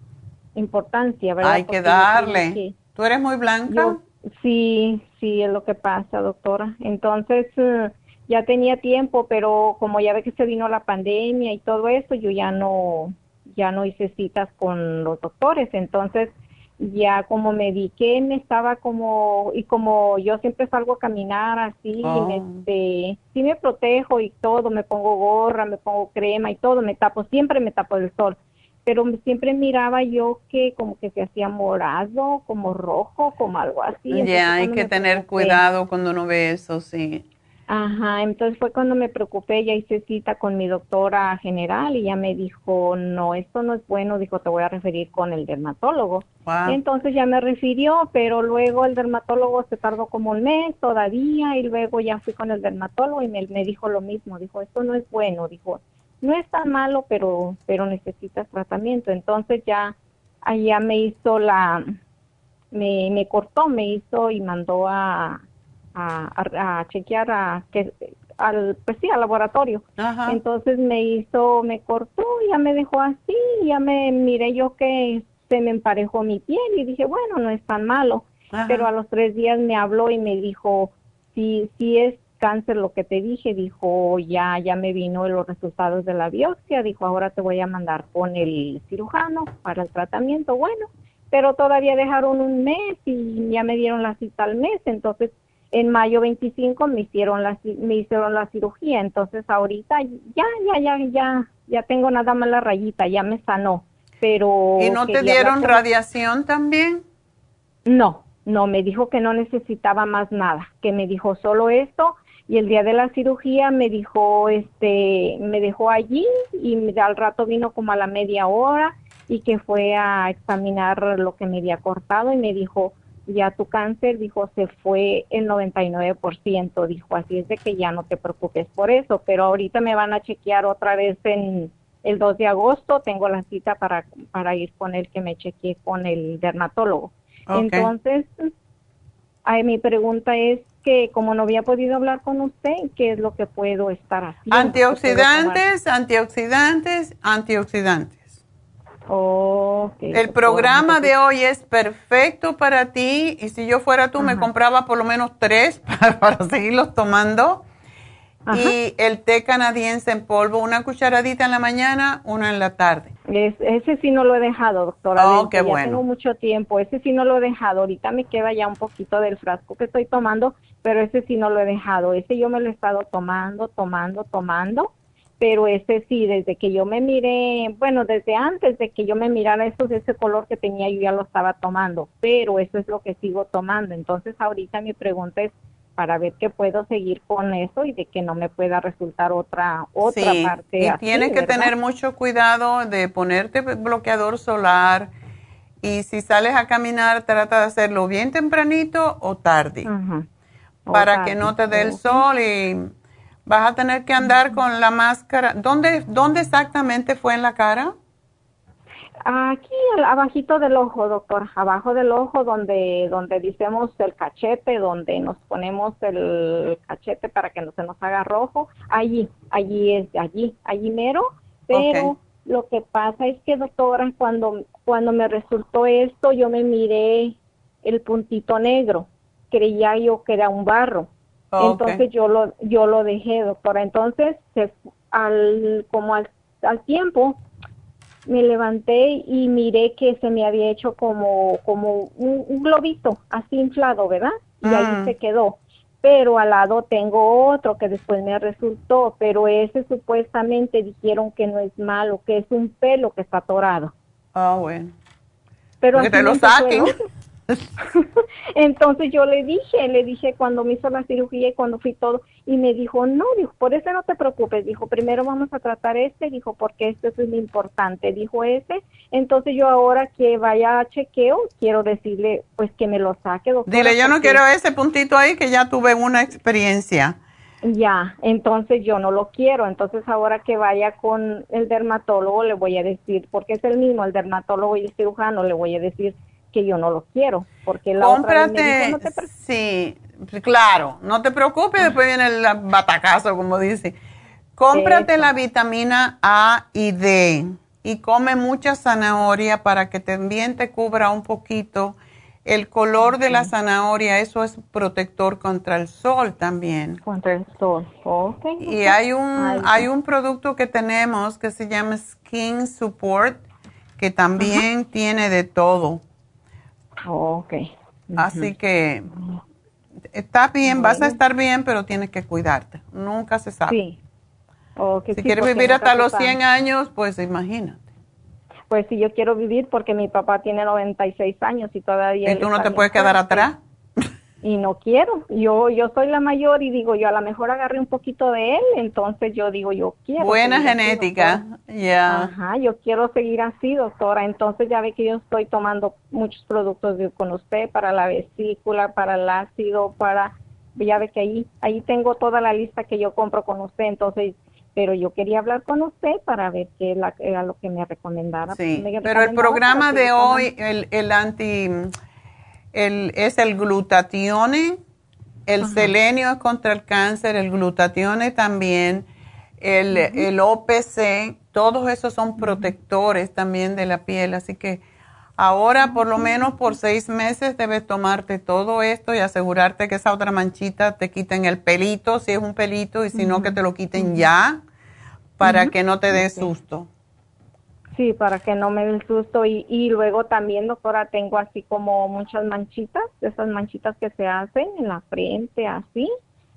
Speaker 10: importancia verdad
Speaker 3: Hay
Speaker 10: Porque
Speaker 3: que darle. ¿Tú eres muy blanca?
Speaker 10: yo- sí, sí, es lo que pasa, doctora. Entonces, eh, ya tenía tiempo, pero como ya ve que se vino la pandemia y todo eso, yo ya no, ya no hice citas con los doctores. Entonces, ya como me vi que me estaba como, y como yo siempre salgo a caminar así,
Speaker 3: Oh.
Speaker 10: este, sí me protejo y todo, me pongo gorra, me pongo crema y todo, me tapo, siempre me tapo del sol pero siempre miraba yo que como que se hacía morado, como rojo, como algo así.
Speaker 3: Ya, hay que tener
Speaker 10: preocupé-
Speaker 3: cuidado cuando uno ve eso, sí.
Speaker 10: Ajá, entonces fue cuando me preocupé, ya hice cita con mi doctora general y ya me dijo, no, esto no es bueno, dijo, te voy a referir con el dermatólogo.
Speaker 3: Wow.
Speaker 10: Entonces ya me refirió, pero luego el dermatólogo se tardó como un mes todavía y luego ya fui con el dermatólogo y me, me dijo lo mismo, dijo, esto no es bueno, dijo, no es tan malo, pero, pero necesitas tratamiento. Entonces ya allá me hizo la, me, me cortó, me hizo y mandó a, a, a- a chequear a, que, al, pues sí, al laboratorio.
Speaker 3: Ajá.
Speaker 10: Entonces me hizo, me cortó, ya me dejó así, ya me miré yo que se me emparejó mi piel y dije, bueno, no es tan malo.
Speaker 3: Ajá.
Speaker 10: Pero a los tres días me habló y me dijo, si, si es cáncer lo que te dije, dijo, ya, ya me vino los resultados de la biopsia, dijo, ahora te voy a mandar con el cirujano para el tratamiento. Bueno, pero todavía dejaron un mes y ya me dieron la cita al mes, entonces en mayo 25 me hicieron la me hicieron la cirugía, entonces ahorita ya ya ya ya ya tengo nada más la rayita, ya me sanó, pero
Speaker 3: ¿Y no te dieron radiación también?
Speaker 10: no, no, me dijo que no necesitaba más nada, que me dijo solo esto y el día de la cirugía me dijo, este, me dejó allí y al rato vino como a la media hora y que fue a examinar lo que me había cortado y me dijo, ya tu cáncer, dijo, se fue el 99%, dijo, así es de que ya no te preocupes por eso, pero ahorita me van a chequear otra vez en el 2 de agosto, tengo la cita para, para ir con el que me chequeé con el dermatólogo. Entonces, ay, mi pregunta es que como no había podido hablar con usted, ¿qué es lo que puedo estar haciendo?
Speaker 3: Antioxidantes, antioxidantes, antioxidantes. El programa de hoy es perfecto para ti y si yo fuera tú me compraba por lo menos tres para, para seguirlos tomando. Y el té canadiense en polvo, una cucharadita en la mañana, una en la tarde.
Speaker 10: Es- ese sí no lo he dejado, doctora.
Speaker 3: Oh, qué
Speaker 10: ya
Speaker 3: bueno.
Speaker 10: Tengo mucho tiempo. Ese sí no lo he dejado. Ahorita me queda ya un poquito del frasco que estoy tomando, pero ese sí no lo he dejado. Ese yo me lo he estado tomando, tomando, tomando. Pero ese sí, desde que yo me miré, bueno, desde antes de que yo me mirara eso, ese color que tenía, yo ya lo estaba tomando. Pero eso es lo que sigo tomando. Entonces, ahorita mi pregunta es para ver que puedo seguir con eso y de que no me pueda resultar otra otra
Speaker 3: Sí,
Speaker 10: parte.
Speaker 3: y
Speaker 10: así,
Speaker 3: tienes que
Speaker 10: ¿verdad?
Speaker 3: tener mucho cuidado de ponerte bloqueador solar y si sales a caminar trata de hacerlo bien tempranito o tarde
Speaker 10: O
Speaker 3: para
Speaker 10: tarde,
Speaker 3: que no te dé el sol y vas a tener que andar con la máscara. ¿Dónde, ¿Dónde exactamente fue en la cara?
Speaker 10: Aquí, abajito del ojo, doctor, abajo del ojo donde donde decimos el cachete, donde nos ponemos el cachete para que no se nos haga rojo, allí, allí es, allí, allí mero, pero Lo que pasa es que, doctora, cuando, cuando me resultó esto, yo me miré el puntito negro. Creía yo que era un barro.
Speaker 3: Oh,
Speaker 10: Entonces yo lo, yo lo dejé, doctora. Entonces, se, al, como al, al tiempo, me levanté y miré que se me había hecho como, como un, un globito así inflado, ¿verdad? Y ahí
Speaker 3: Mm.
Speaker 10: se quedó. Pero al lado tengo otro que después me resultó, pero ese supuestamente dijeron que no es malo, que es un pelo que está atorado.
Speaker 3: Ah, bueno.
Speaker 10: Pero
Speaker 3: Que
Speaker 10: así
Speaker 3: te lo saquen.
Speaker 10: Entonces yo le dije, le dije cuando me hizo la cirugía y cuando fui todo, y me dijo, no, dijo, por eso no te preocupes, dijo, primero vamos a tratar este, dijo, porque este es muy importante, dijo ese, entonces yo ahora que vaya a chequeo, quiero decirle, pues que me lo saque, doctora.
Speaker 3: Dile, yo no
Speaker 10: porque-
Speaker 3: quiero ese puntito ahí que ya tuve una experiencia.
Speaker 10: Ya, entonces yo no lo quiero, entonces ahora que vaya con el dermatólogo le voy a decir, porque es el mismo, el dermatólogo y el cirujano, le voy a decir que yo no lo quiero, porque la otra vez me
Speaker 3: Cómprate,
Speaker 10: dijo, "No te
Speaker 3: sí, claro, no te preocupes, después viene el batacazo, como dice. Cómprate
Speaker 10: Eso.
Speaker 3: la vitamina A y D y come mucha zanahoria para que también te cubra un poquito el color de la zanahoria, eso es protector contra el sol también.
Speaker 10: Contra el sol, ok.
Speaker 3: Y hay un,
Speaker 10: Ay,
Speaker 3: hay un producto que tenemos que se llama Skin Support, que también tiene de todo.
Speaker 10: Ok.
Speaker 3: Así que está bien, vas a estar bien, pero tienes que cuidarte. Nunca se sabe.
Speaker 10: Sí. Ok,
Speaker 3: si
Speaker 10: sí,
Speaker 3: quieres vivir hasta los
Speaker 10: sabe.
Speaker 3: 100 años, pues imagínate.
Speaker 10: Pues sí, yo quiero vivir porque mi papá tiene 96 años y todavía...
Speaker 3: ¿Y tú no te puedes quedar atrás?
Speaker 10: Y no quiero. Yo yo soy la mayor y digo, yo a lo mejor agarré un poquito de él, entonces yo digo, yo quiero.
Speaker 3: Buena genética, ya.
Speaker 10: Ajá, yo quiero seguir así, doctora. Entonces ya ve que yo estoy tomando muchos productos de- con usted para la vesícula, para el ácido, para... Ya ve que ahí, ahí tengo toda la lista que yo compro con usted, entonces... Pero yo quería hablar con usted para ver qué era lo que me recomendara.
Speaker 3: Sí,
Speaker 10: me
Speaker 3: pero el programa de hoy, el, el anti, el, es el glutatione, el selenio es contra el cáncer, el glutatione también, el, el OPC, todos esos son protectores también de la piel, así que ahora por lo menos por seis meses debes tomarte todo esto y asegurarte que esa otra manchita te quiten el pelito, si es un pelito, y si no que te lo quiten ya, para que no te dé susto.
Speaker 10: Sí, para que no me dé el susto. Y, y luego también, doctora, tengo así como muchas manchitas, esas manchitas que se hacen en la frente, así.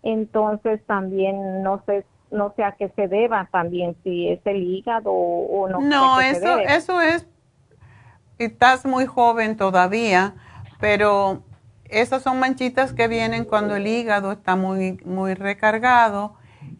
Speaker 10: Entonces también no sé, no sé a qué se deba también, si es el hígado o, no.
Speaker 3: No,
Speaker 10: sé
Speaker 3: eso, eso es, estás muy joven todavía, pero esas son manchitas que vienen cuando el hígado está muy, muy recargado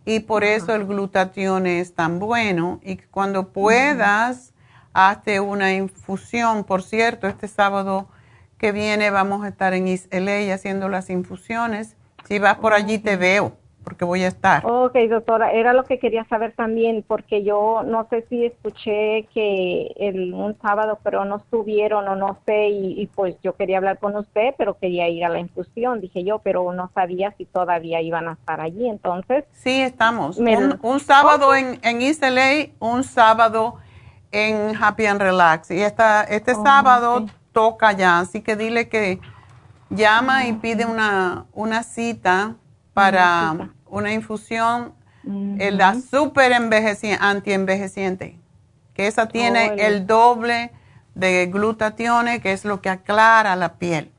Speaker 3: y por eso el glutatión es tan bueno. Y cuando puedas, hazte una infusión. Por cierto, este sábado que viene vamos a estar en East LA haciendo las infusiones. Si vas por allí te veo, porque voy a estar.
Speaker 10: Ok, doctora, era lo que quería saber también, porque yo no sé si escuché que el, un sábado, pero no estuvieron o no sé, y, y pues yo quería hablar con usted, pero quería ir a la infusión, dije yo, pero no sabía si todavía iban a estar allí, entonces.
Speaker 3: Sí, estamos.
Speaker 10: Me-
Speaker 3: Un, un sábado en, en East LA, un sábado en Happy and Relax. Y esta, este
Speaker 10: Oh,
Speaker 3: sábado toca ya, así que dile que llama y pide una, una cita para una infusión, eh, la super envejeci- antienvejeciente, que esa tiene
Speaker 10: Oh, el-
Speaker 3: el doble de glutatione, que es lo que aclara la piel.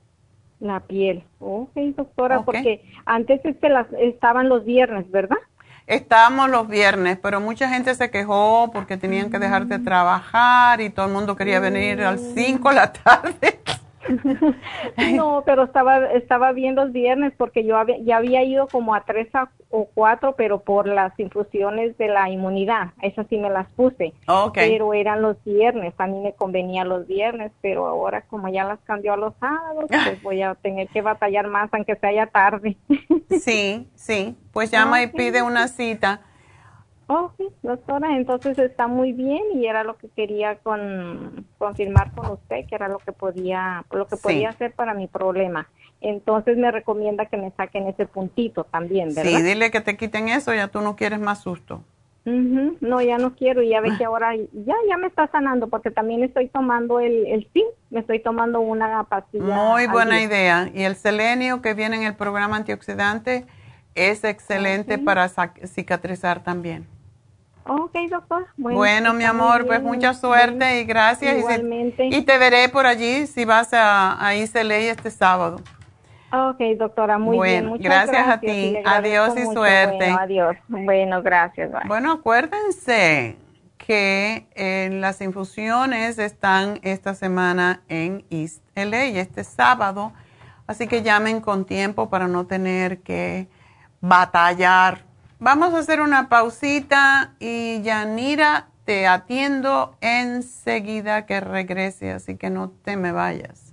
Speaker 10: La piel. Ok, doctora, porque antes este las, estaban los viernes, ¿verdad?
Speaker 3: Estábamos los viernes, pero mucha gente se quejó porque tenían que dejar de trabajar y todo el mundo quería venir a las 5 de la tarde.
Speaker 10: No, pero estaba estaba bien los viernes porque yo había, ya había ido como a tres a- o cuatro, pero por las infusiones de la inmunidad, esas sí me las puse.
Speaker 3: Ok.
Speaker 10: Pero eran los viernes, a mí me convenía los viernes, pero ahora como ya las cambió a los sábados, pues voy a tener que batallar más aunque sea ya tarde.
Speaker 3: Sí, sí, pues llama y pide una cita.
Speaker 10: Oh, sí, doctora, entonces está muy bien y era lo que quería con, confirmar con usted, que era lo que podía, lo que
Speaker 3: Sí.
Speaker 10: podía hacer para mi problema. Entonces me recomienda que me saquen ese puntito también, ¿verdad?
Speaker 3: Sí, dile que te quiten eso, ya tú no quieres más susto.
Speaker 10: No, ya no quiero. Ya ve que ahora ya ya me está sanando porque también estoy tomando el, el Me estoy tomando una pastilla.
Speaker 3: Muy buena idea. Y el selenio que viene en el programa antioxidante es excelente para cicatrizar también.
Speaker 10: Ok, doctor.
Speaker 3: Bueno, mi amor, pues mucha suerte y gracias.
Speaker 10: Igualmente.
Speaker 3: Y, te veré por allí si vas a, a este sábado.
Speaker 10: Ok, doctora, muy bien. Muchas
Speaker 3: gracias, a ti. Adiós y suerte.
Speaker 10: adiós. Bueno, gracias.
Speaker 3: Bueno, acuérdense que eh, las infusiones están esta semana en East LA este sábado, así que llamen con tiempo para no tener que batallar. Vamos a hacer una pausita y Yanira te atiendo enseguida que regrese, así que no te me vayas.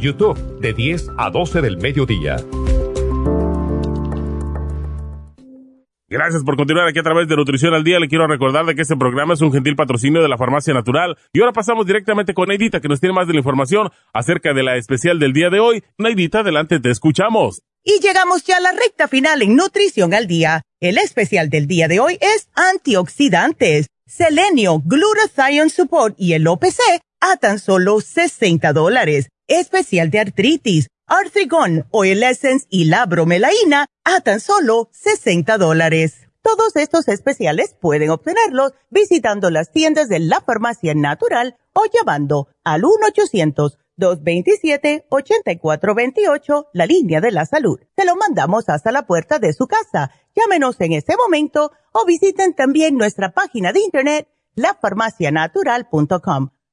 Speaker 11: YouTube de 10 a 12 del mediodía.
Speaker 4: Gracias por continuar aquí a través de Nutrición al Día. Le quiero recordar de que este programa es un gentil patrocinio de la Farmacia Natural. Y ahora pasamos directamente con Neidita, que nos tiene más de la información acerca de la especial del día de hoy. Neidita, adelante, te escuchamos.
Speaker 5: Y llegamos ya a la recta final en Nutrición al Día. El especial del día de hoy es antioxidantes, selenio, glutathione support y el OPC a tan solo 60 dólares. Especial de artritis Arthrigon, Oil Essence y la bromelaína a tan solo 60 dólares. Todos estos especiales pueden obtenerlos visitando las tiendas de la farmacia natural o llamando al 1-800-227-8428, la línea de la salud. Se lo mandamos hasta la puerta de su casa. Llámenos en este momento o visiten también nuestra página de internet, lafarmacianatural.com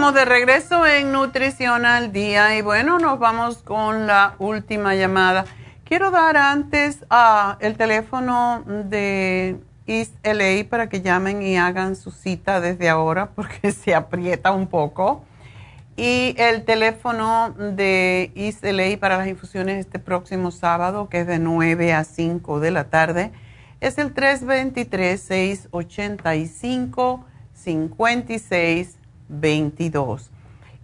Speaker 3: De regreso en Nutrición al Día y bueno, nos vamos con la última llamada. Quiero dar antes a el teléfono de East LA para que llamen y hagan su cita desde ahora porque se aprieta un poco. Y el teléfono de East LA para las infusiones este próximo sábado, que es de 9 a 5 de la tarde, es el 323-685-56 22.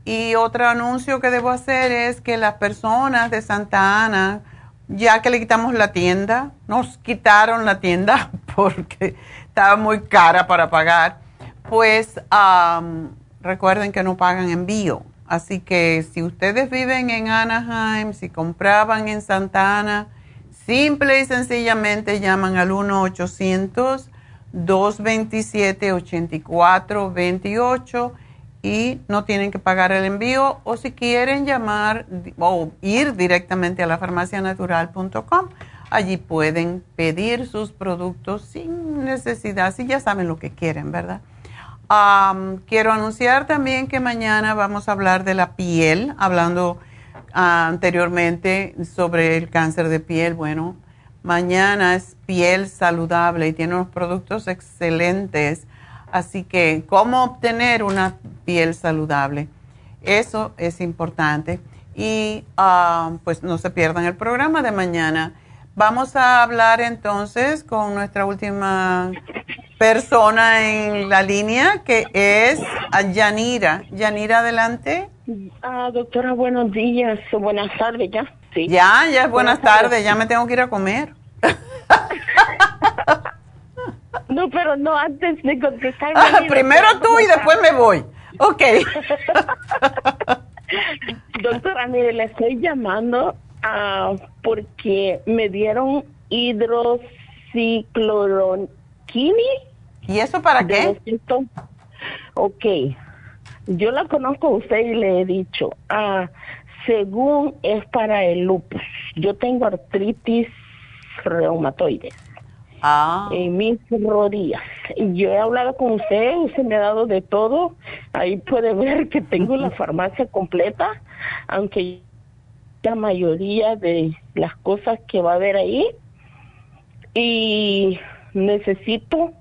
Speaker 3: Y otro anuncio que debo hacer es que las personas de Santa Ana, ya que le quitamos la tienda, nos quitaron la tienda porque estaba muy cara para pagar, pues recuerden que no pagan envío. Así que si ustedes viven en Anaheim, si compraban en Santa Ana, simple y sencillamente llaman al 1-800-227-8428 y no tienen que pagar el envío o si quieren llamar o ir directamente a la farmacianatural.com, allí pueden pedir sus productos sin necesidad, si ya saben lo que quieren, ¿verdad? quiero anunciar también que mañana vamos a hablar de la piel, hablando ah, anteriormente sobre el cáncer de piel. Bueno, mañana es piel saludable y tiene unos productos excelentes Así que, ¿cómo obtener una piel saludable? Eso es importante. Y ah, pues no se pierdan el programa de mañana. Vamos a hablar entonces con nuestra última persona en la línea, que es Yanira. Yanira, adelante.
Speaker 12: Ah, doctora, buenos días, buenas tardes ya.
Speaker 3: Sí. Ya, ya es buenas, tardes, ya me tengo que ir a comer.
Speaker 12: No, pero no antes de contestar.
Speaker 3: primero tú y después me voy. Ok.
Speaker 12: Doctora, mire, le estoy llamando uh, porque me dieron hidrocicloroquini.
Speaker 3: ¿Y eso para qué?
Speaker 12: Ok. Yo la conozco a usted y le he dicho, uh, según es para el lupus. Yo tengo artritis reumatoide. Ah. en mis rodillas. Yo he hablado con usted, usted me ha dado de todo. Ahí puede ver que tengo la farmacia completa, aunque la mayoría de las cosas que va a haber ahí. Y necesito,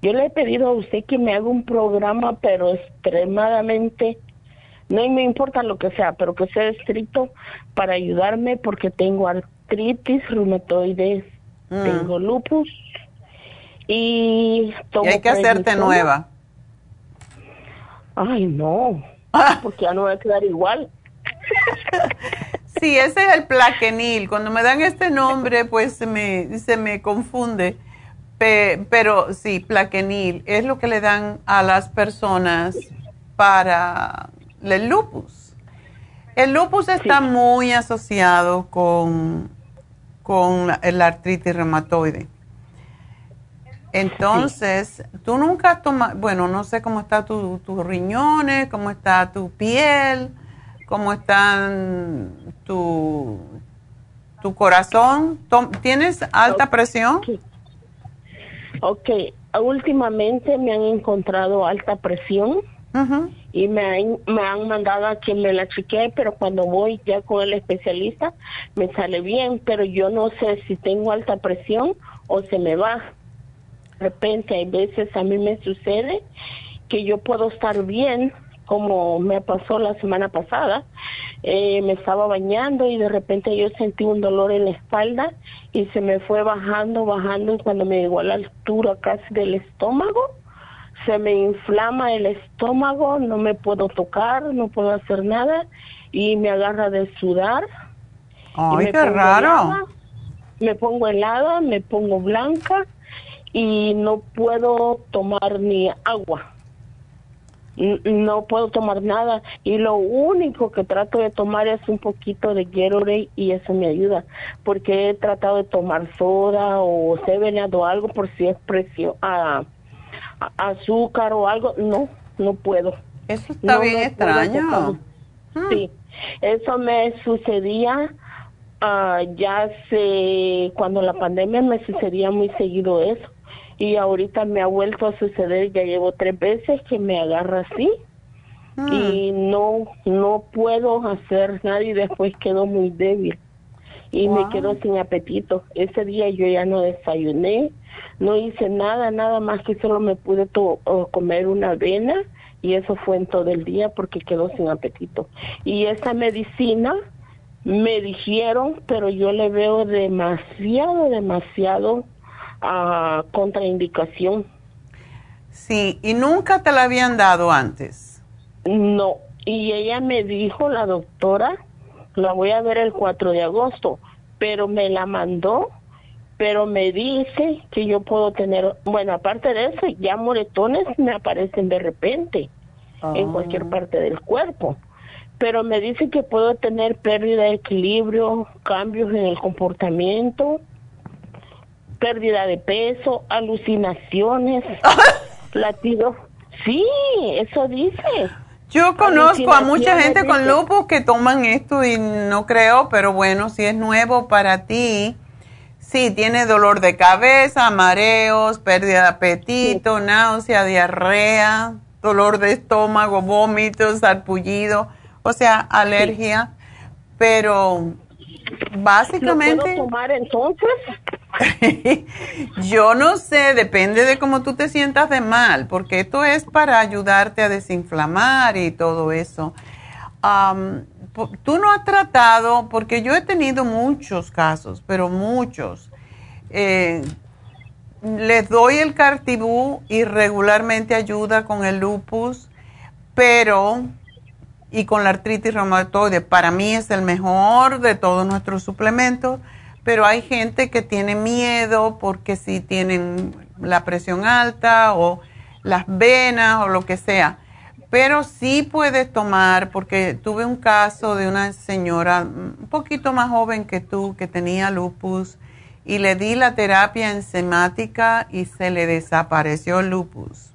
Speaker 12: yo le he pedido a usted que me haga un programa, pero extremadamente, no me importa lo que sea, pero que sea estricto para ayudarme porque tengo artritis reumatoides Mm. Tengo lupus y
Speaker 3: hay que hacerte nueva.
Speaker 12: Ay, no, porque ya no va a quedar igual.
Speaker 3: sí, ese es el plaquenil. Cuando me dan este nombre, pues se me, se me confunde. pero sí, plaquenil es lo que le dan a las personas para el lupus. El lupus está muy asociado con con la, artritis reumatoide. Entonces, tú nunca tomas, bueno, no sé cómo están tus riñones, cómo está tu piel, cómo están tu, tu corazón. ¿Tienes alta presión?
Speaker 12: Ok, últimamente me han encontrado alta presión y me han, me han mandado a que me la chequee, pero cuando voy ya con el especialista me sale bien, pero yo no sé si tengo alta presión o se me va. De repente hay veces a mí me sucede que yo puedo estar bien, como me pasó la semana pasada, eh, me estaba bañando y de repente yo sentí un dolor en la espalda y se me fue bajando, bajando y cuando me llegó a la altura casi del estómago, se me inflama el estómago, no me puedo tocar, no puedo hacer nada y me agarra de sudar.
Speaker 3: Ay, qué raro.
Speaker 12: me pongo helada, me pongo blanca y no puedo tomar ni agua. No puedo tomar nada y lo único que trato de tomar es un poquito de Gatorade y eso me ayuda porque he tratado de tomar soda o Seven o algo por si es presión, ah, azúcar o algo, no, no puedo.
Speaker 3: Eso está bien extraño.
Speaker 12: Sí, eso me sucedía uh, ya hace, cuando la pandemia me sucedía muy seguido eso. Y ahorita me ha vuelto a suceder, ya llevo tres veces que me agarra así. Hmm. Y no, no puedo hacer nada y después quedo muy débil y me quedo sin apetito. Ese día yo ya no desayuné, no hice nada, nada más que solo me pude comer una avena y eso fue en todo el día porque quedó sin apetito. Y esa medicina me dijeron, pero yo le veo demasiado, demasiado a uh, contraindicación.
Speaker 3: Sí, y nunca te la habían dado antes.
Speaker 12: No, y ella me dijo, la doctora, la voy a ver el 4 de agosto, pero me la mandó pero me dice que yo puedo tener, bueno, aparte de eso, ya moretones me aparecen de repente en cualquier
Speaker 3: Ah.
Speaker 12: parte del cuerpo. Pero me dice que puedo tener pérdida de equilibrio, cambios en el comportamiento, pérdida de peso, alucinaciones, latidos. Sí, eso dice.
Speaker 3: Yo conozco a mucha gente con lupus que toman esto y no creo, pero bueno, si es nuevo para ti, sí, tiene dolor de cabeza, mareos, pérdida de apetito, náusea, diarrea, dolor de estómago, vómitos, sarpullido, o sea, alergia, pero básicamente...
Speaker 12: ¿Lo puedo tomar entonces?
Speaker 3: Yo no sé, depende de cómo tú te sientas de mal, porque esto es para ayudarte a desinflamar y todo eso. Po- tú no has tratado, porque yo he tenido muchos casos, pero muchos. Eh, les doy el cartibú y regularmente ayuda con el lupus, pero y con la artritis reumatoide. Para mí es el mejor de todos nuestros suplementos, pero hay gente que tiene miedo porque si tienen la presión alta o las venas o lo que sea. Pero sí puedes tomar, porque tuve un caso de una señora un poquito más joven que tú que tenía lupus y le di la terapia enzimática y se le desapareció el lupus.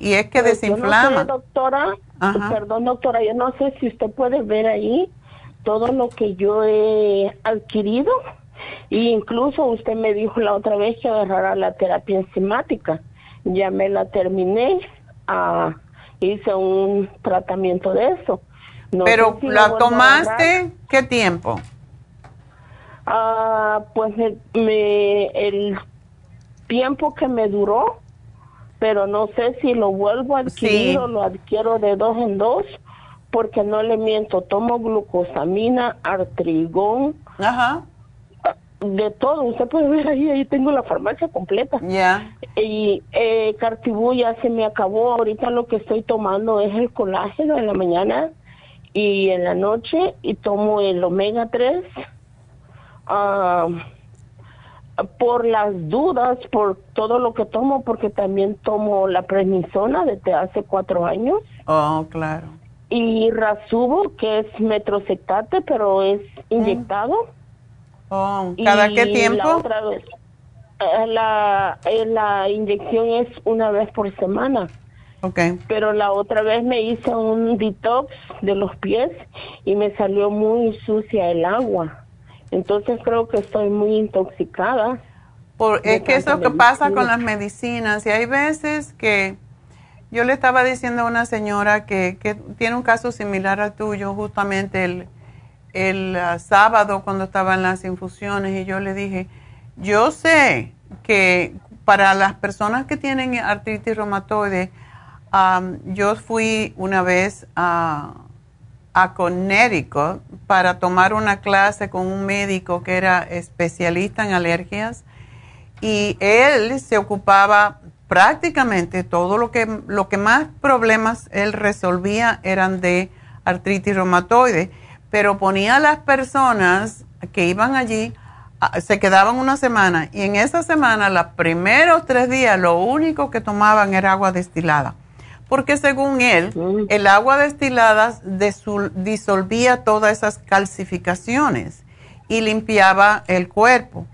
Speaker 3: Y es que
Speaker 12: Pues yo no sé,
Speaker 3: desinflama.
Speaker 12: doctora,
Speaker 3: Ajá.
Speaker 12: perdón, doctora, yo no sé si usted puede ver ahí todo lo que yo he adquirido. E incluso usted me dijo la otra vez que agarrara la terapia enzimática. Ya me la terminé. ah, hice un tratamiento de eso. No
Speaker 3: Pero
Speaker 12: si
Speaker 3: la tomaste. ¿qué tiempo?
Speaker 12: Ah, pues me, me- el tiempo que me duró, pero no sé si lo vuelvo a adquirir
Speaker 3: Sí.
Speaker 12: o lo adquiero de dos en dos, porque no le miento, tomo glucosamina, artrigón,
Speaker 3: Ajá.
Speaker 12: de todo. Usted puede ver ahí, ahí tengo la farmacia completa.
Speaker 3: Ya.
Speaker 12: Y eh, Cartibú ya se me acabó. Ahorita lo que estoy tomando es el colágeno en la mañana y en la noche y tomo el omega 3. ah, por las dudas, por todo lo que tomo, porque también tomo la prednisona desde hace cuatro años
Speaker 3: Oh, claro.
Speaker 12: Y Rasubo, que es metrosectate, pero es inyectado.
Speaker 3: Oh, ¿cada
Speaker 12: Y
Speaker 3: qué tiempo?
Speaker 12: La, otra vez, eh, la, eh, la inyección es una vez por semana.
Speaker 3: Ok.
Speaker 12: Pero la otra vez me hice un detox de los pies y me salió muy sucia el agua. Entonces creo que estoy muy intoxicada.
Speaker 3: Por, es que eso que pasa con las medicinas y hay veces que yo le estaba diciendo a una señora que, tiene un caso similar al tuyo justamente el, el ah, sábado cuando estaban las infusiones y yo le dije, yo sé que para las personas que tienen artritis reumatoide, yo fui una vez a, a Connecticut para tomar una clase con un médico que era especialista en alergias y él se ocupaba prácticamente todo lo que lo que más problemas él resolvía eran de artritis reumatoide, pero ponía a las personas que iban allí a- se quedaban una semana y en esa semana los primeros tres días lo único que tomaban era agua destilada porque según él, el agua destilada disolvía todas esas calcificaciones y limpiaba el cuerpo.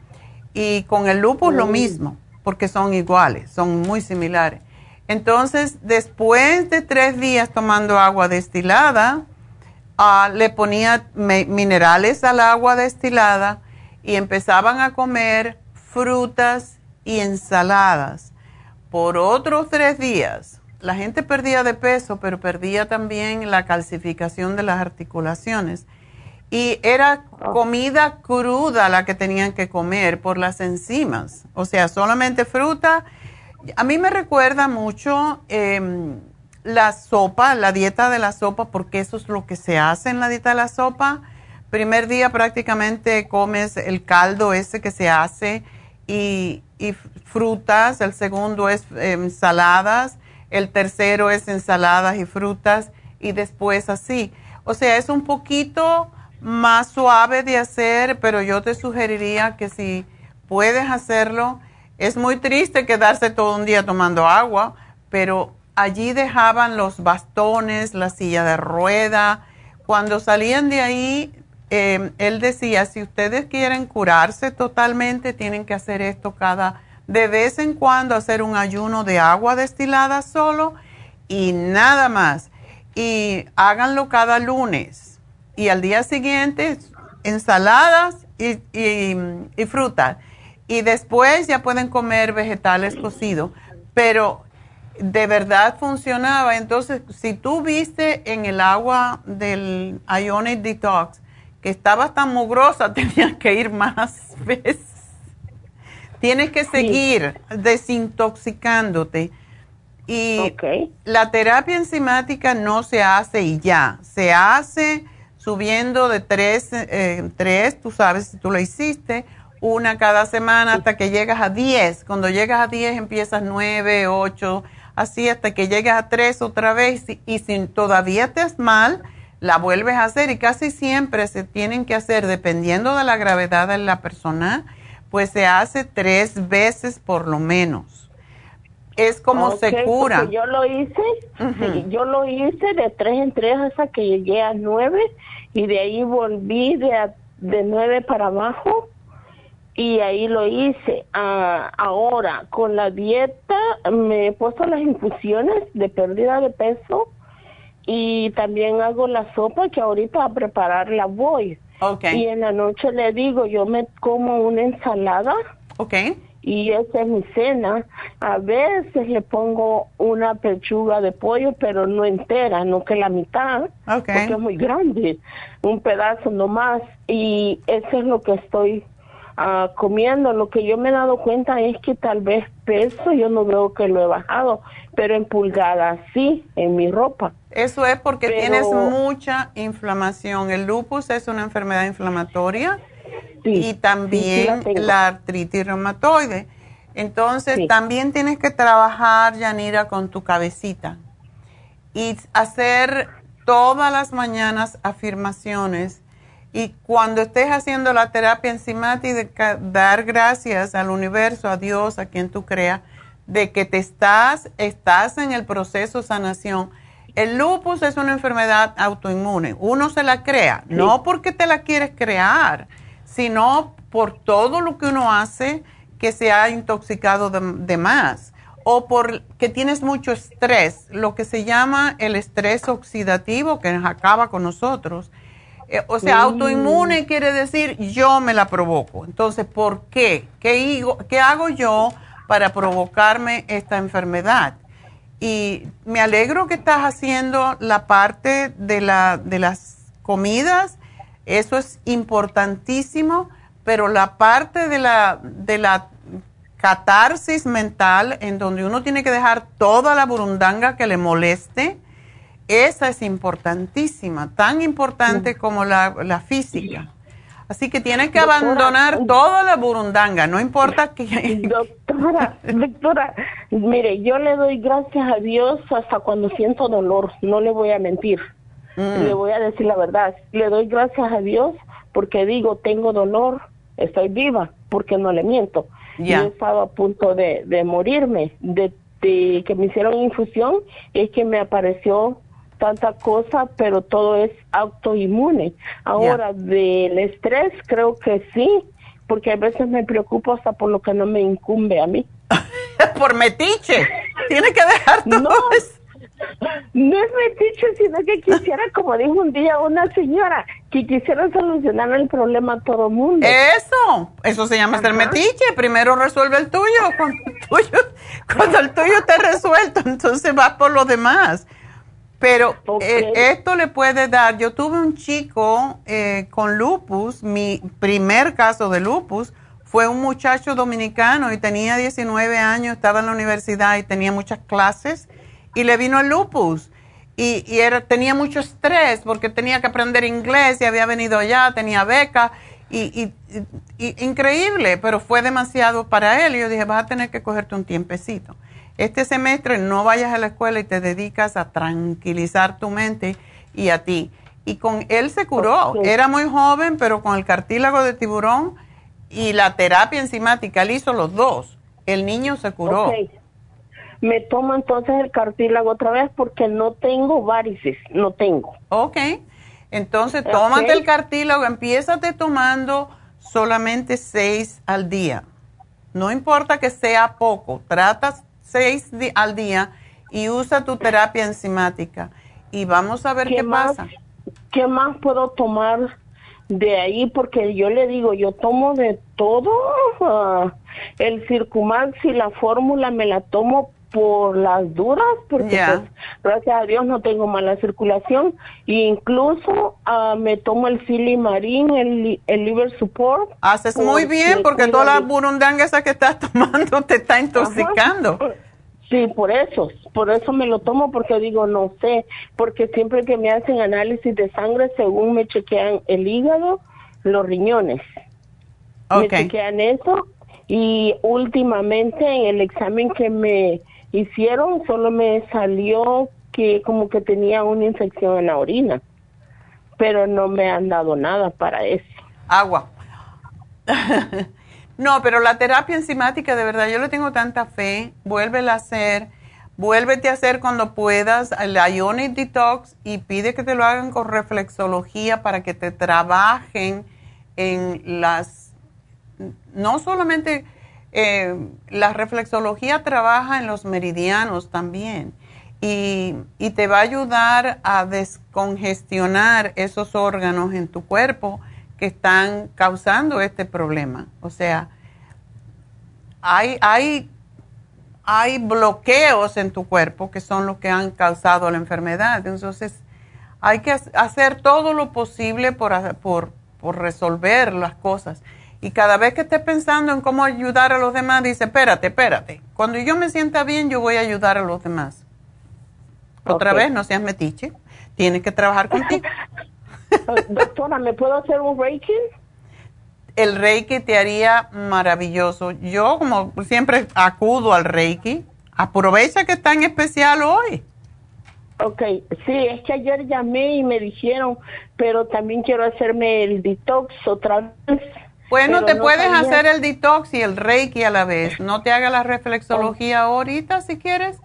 Speaker 3: Y con el lupus lo mismo, porque son iguales, son muy similares. Entonces, después de tres días tomando agua destilada, ah, le ponía minerales al agua destilada y empezaban a comer frutas y ensaladas. Por otros tres días, la gente perdía de peso, pero perdía también la calcificación de las articulaciones. Y era comida cruda la que tenían que comer por las enzimas. O sea, solamente fruta. A mí me recuerda mucho em, la sopa, la dieta de la sopa, porque eso es lo que se hace en la dieta de la sopa. Primer día prácticamente comes el caldo ese que se hace y, y frutas. El segundo es em, ensaladas. El tercero es ensaladas y frutas. Y después así. O sea, es un poquito más suave de hacer, pero yo te sugeriría que si puedes hacerlo. Es muy triste quedarse todo un día tomando agua, pero allí dejaban los bastones, la silla de rueda. Cuando salían de ahí, eh, él decía, si ustedes quieren curarse totalmente, tienen que hacer esto cada, de vez en cuando, hacer un ayuno de agua destilada solo y nada más. Y háganlo cada lunes. Y al día siguiente, ensaladas y, y, y fruta. Y después ya pueden comer vegetales cocidos. Pero de verdad funcionaba. Entonces, si tú viste en el agua del Ionic Detox que estaba tan mugrosa, tenías que ir más veces. Tienes que seguir desintoxicándote. Y la terapia enzimática no se hace y ya, se hace subiendo de tres, eh, tres, tú sabes si tú lo hiciste, una cada semana hasta que llegas a diez. Cuando llegas a diez empiezas nueve, ocho, así hasta que llegas a tres otra vez y, si todavía te es mal, la vuelves a hacer y casi siempre se tienen que hacer, dependiendo de la gravedad de la persona, pues se hace tres veces por lo menos. Es como se cura.
Speaker 12: Yo lo hice, yo lo hice de tres en tres hasta que llegué a nueve y de ahí volví de, de nueve para abajo y ahí lo hice. Ah, ahora, con la dieta me he puesto las infusiones de pérdida de peso y también hago la sopa que ahorita a preparar la voy. Okay. Y en la noche le digo, yo me como una ensalada.
Speaker 3: Okay.
Speaker 12: Y esa es mi cena. A veces le pongo una pechuga de pollo, pero no entera, no que la mitad, porque es muy grande, un pedazo nomás. Y eso es lo que estoy comiendo. Lo que yo me he dado cuenta es que tal vez peso yo no veo que lo he bajado, pero en pulgadas sí, en mi ropa.
Speaker 3: Eso es porque tienes mucha inflamación. El lupus es una enfermedad inflamatoria y también la, artritis reumatoide. Entonces, también tienes que trabajar, Yanira, con tu cabecita y hacer todas las mañanas afirmaciones y cuando estés haciendo la terapia enzimática, dar gracias al universo, a Dios, a quien tú creas, de que te estás, estás en el proceso de sanación. El lupus es una enfermedad autoinmune. Uno se la crea, no porque te la quieres crear, sino por todo lo que uno hace que se ha intoxicado de, de más o por que tienes mucho estrés, lo que se llama el estrés oxidativo que acaba con nosotros eh, o sea, autoinmune quiere decir yo me la provoco. Entonces, ¿por qué? ¿Qué, ¿Qué hago yo para provocarme esta enfermedad? Y me alegro que estás haciendo la parte de, la, de las comidas. Eso es importantísimo, pero la parte de la, de la catarsis mental, en donde uno tiene que dejar toda la burundanga que le moleste, esa es importantísima, tan importante como la, física. Así que tienes que abandonar toda la burundanga, no importa que...
Speaker 12: Doctora, doctora, mire, yo le doy gracias a Dios hasta cuando siento dolor, no le voy a mentir, mm. le voy a decir la verdad. Le doy gracias a Dios porque digo, tengo dolor, estoy viva, porque no le miento. Yo he estado a punto de, de morirme, de, de que me hicieron infusión, es que me apareció tanta cosa, pero todo es autoinmune. Ahora, del estrés, creo que sí, porque a veces me preocupo hasta por lo que no me incumbe a mí.
Speaker 3: por metiche. Tiene que dejar todo
Speaker 12: no, No es metiche, sino que quisiera, como dijo un día una señora, que quisiera solucionar el problema a todo mundo.
Speaker 3: Eso, eso se llama ser metiche. Primero resuelve el tuyo. Cuando el tuyo, cuando el tuyo está resuelto, entonces vas por lo demás. Pero eh, esto le puede dar, yo tuve un chico eh, con lupus, mi primer caso de lupus fue un muchacho dominicano y tenía 19 años, estaba en la universidad y tenía muchas clases y le vino el lupus. Y, era, tenía mucho estrés porque tenía que aprender inglés y había venido allá, tenía beca y, increíble, pero fue demasiado para él. Y yo dije, vas a tener que cogerte un tiempecito este semestre no vayas a la escuela y te dedicas a tranquilizar tu mente y a ti. Y con él se curó. Era muy joven, pero con el cartílago de tiburón y la terapia enzimática, él hizo los dos. El niño se curó.
Speaker 12: Me tomo entonces el cartílago otra vez porque no tengo varices, no tengo.
Speaker 3: Ok. Entonces, tómate el cartílago, empiézate tomando solamente seis al día. No importa que sea poco, tratas seis al día y usa tu terapia enzimática. Y vamos a ver qué,
Speaker 12: más,
Speaker 3: pasa.
Speaker 12: ¿Qué más puedo tomar de ahí? Porque yo le digo, yo tomo de todo. ah, el Circumax y la fórmula me la tomo por las duras, porque pues, gracias a Dios no tengo mala circulación. E incluso ah, me tomo el Silimarín, el, el Liver Support.
Speaker 3: Haces muy bien porque toda la burundanga esa que estás tomando te está intoxicando.
Speaker 12: Sí, por eso, por eso me lo tomo porque digo, no sé, porque siempre que me hacen análisis de sangre, según me chequean el hígado, los riñones. Me chequean eso y últimamente en el examen que me hicieron solo me salió que como que tenía una infección en la orina, pero no me han dado nada para eso.
Speaker 3: Agua. no, pero la terapia enzimática, de verdad, yo le tengo tanta fe. Vuélvela a hacer. Vuélvete a hacer cuando puedas el Ionic Detox y pide que te lo hagan con reflexología para que te trabajen en las... No solamente eh, la reflexología trabaja en los meridianos también y, y te va a ayudar a descongestionar esos órganos en tu cuerpo que están causando este problema. O sea, hay, hay, hay bloqueos en tu cuerpo que son los que han causado la enfermedad. Entonces, hay que ha- hacer todo lo posible por, por, por resolver las cosas. Y cada vez que estés pensando en cómo ayudar a los demás, dice, espérate, espérate. Cuando yo me sienta bien, yo voy a ayudar a los demás. Otra vez, no seas metiche. Tienes que trabajar contigo.
Speaker 12: Doctora, ¿me puedo hacer un Reiki?
Speaker 3: El Reiki te haría maravilloso. Yo, como siempre, acudo al Reiki. Aprovecha que está en especial hoy.
Speaker 12: Ok, sí, es que ayer llamé y me dijeron, pero también quiero hacerme el detox otra vez.
Speaker 3: Bueno, te
Speaker 12: no
Speaker 3: puedes
Speaker 12: sabía-
Speaker 3: hacer el detox y el Reiki a la vez. No te haga la reflexología ahorita si quieres,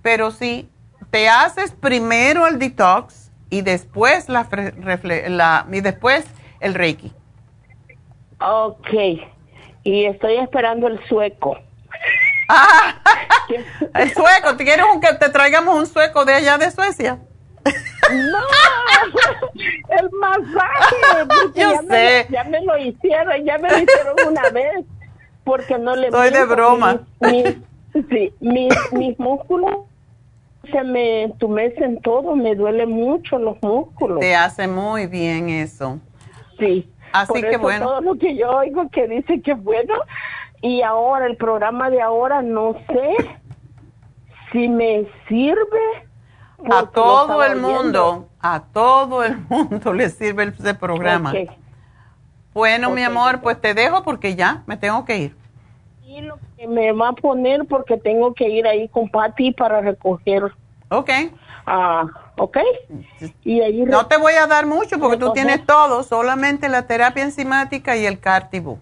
Speaker 3: pero sí, te haces primero el detox y después la, la- y después el Reiki.
Speaker 12: Ok, y estoy esperando el sueco.
Speaker 3: El sueco, ¿te quieres un- que te traigamos un sueco de allá de Suecia?
Speaker 12: No, el masaje.
Speaker 3: Yo
Speaker 12: ya me
Speaker 3: sé.
Speaker 12: ya me lo hicieron, ya me lo hicieron una vez, porque no le
Speaker 3: Estoy de broma.
Speaker 12: Mis, mis- sí, mis, mis músculos se me entumecen todo, me duele mucho los músculos.
Speaker 3: Te hace muy bien eso.
Speaker 12: Sí.
Speaker 3: Así
Speaker 12: Por
Speaker 3: que
Speaker 12: eso
Speaker 3: bueno.
Speaker 12: Todo lo que yo oigo que dice que es bueno. Y ahora, el programa de ahora, no sé si me sirve.
Speaker 3: A todo el mundo, a todo el mundo le sirve ese programa. Bueno, mi amor, pues te dejo porque ya me tengo que ir.
Speaker 12: Y lo que me va a poner porque tengo que ir ahí con Patty para recoger.
Speaker 3: Ok.
Speaker 12: Ah, ok. Y ahí
Speaker 3: No te voy a dar mucho porque tú tienes todo, solamente la terapia enzimática y el Cartibu.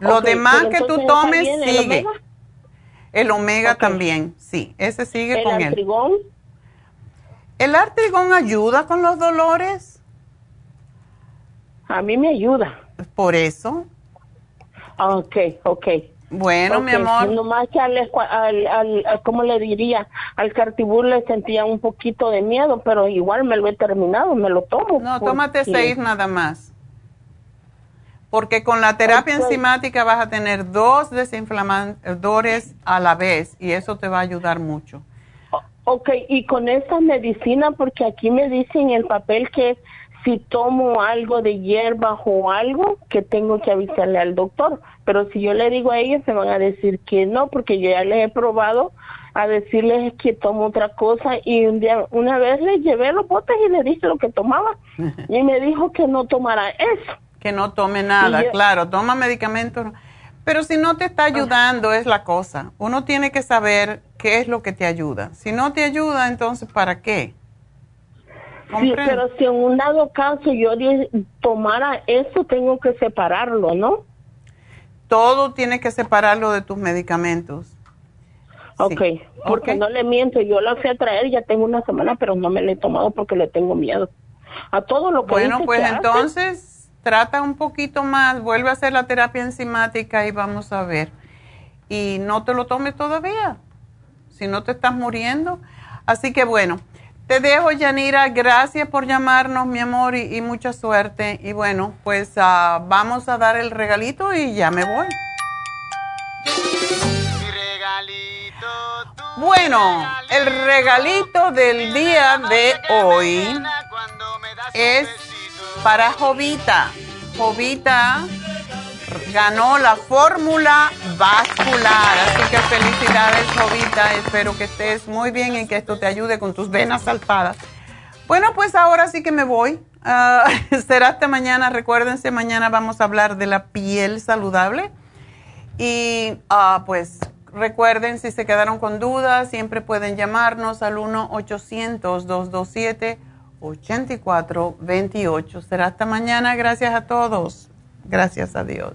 Speaker 3: Lo demás que tú tomes
Speaker 12: ¿el
Speaker 3: sigue. El omega también, sí, ese sigue
Speaker 12: ¿El
Speaker 3: con él. ¿El artrigón ayuda con los dolores?
Speaker 12: A mí me ayuda.
Speaker 3: Por eso.
Speaker 12: Ok, ok.
Speaker 3: Bueno, mi amor.
Speaker 12: Nomás que al, al, al, al- ¿cómo le diría? Al cartibur le sentía un poquito de miedo, pero igual me lo he terminado, me lo tomo.
Speaker 3: No, tómate seis nada más. Porque con la terapia enzimática vas a tener dos desinflamadores a la vez y eso te va a ayudar mucho.
Speaker 12: Ok, y con esa medicina, porque aquí me dicen en el papel que si tomo algo de hierba o algo, que tengo que avisarle al doctor. Pero si yo le digo a ellos, se van a decir que no, porque yo ya les he probado a decirles que tomo otra cosa y un día, una vez les llevé los botes y le dije lo que tomaba y me dijo que no tomara eso.
Speaker 3: Que no tome nada,
Speaker 12: yo-
Speaker 3: claro, toma medicamentos. Pero si no te está ayudando es la cosa. Uno tiene que saber qué es lo que te ayuda. Si no te ayuda, entonces ¿para qué?
Speaker 12: Sí, pero si en un dado caso yo tomara eso, tengo que separarlo, ¿no?
Speaker 3: Todo tiene que separarlo de tus medicamentos.
Speaker 12: Ok, porque no le miento, yo la fui a traer, ya tengo una semana, pero no me la he tomado porque le tengo miedo. A todo lo que
Speaker 3: Bueno, pues entonces trata un poquito más, vuelve a hacer la terapia enzimática y vamos a ver. Y no te lo tomes todavía, si no te estás muriendo. Así que bueno, te dejo, Yanira. Gracias por llamarnos, mi amor, y, mucha suerte. Y bueno, pues ah, vamos a dar el regalito y ya me voy. Bueno, el regalito del día de hoy es para Jovita. Jovita ganó la fórmula vascular. Así que felicidades, Jovita. Espero que estés muy bien y que esto te ayude con tus venas salpadas. Bueno, pues ahora sí que me voy. Ah, será hasta mañana. Recuérdense, mañana vamos a hablar de la piel saludable. Y uh, pues recuerden, si se quedaron con dudas, siempre pueden llamarnos al 1-800-227-8428. Será hasta mañana. Gracias a todos. Gracias a Dios.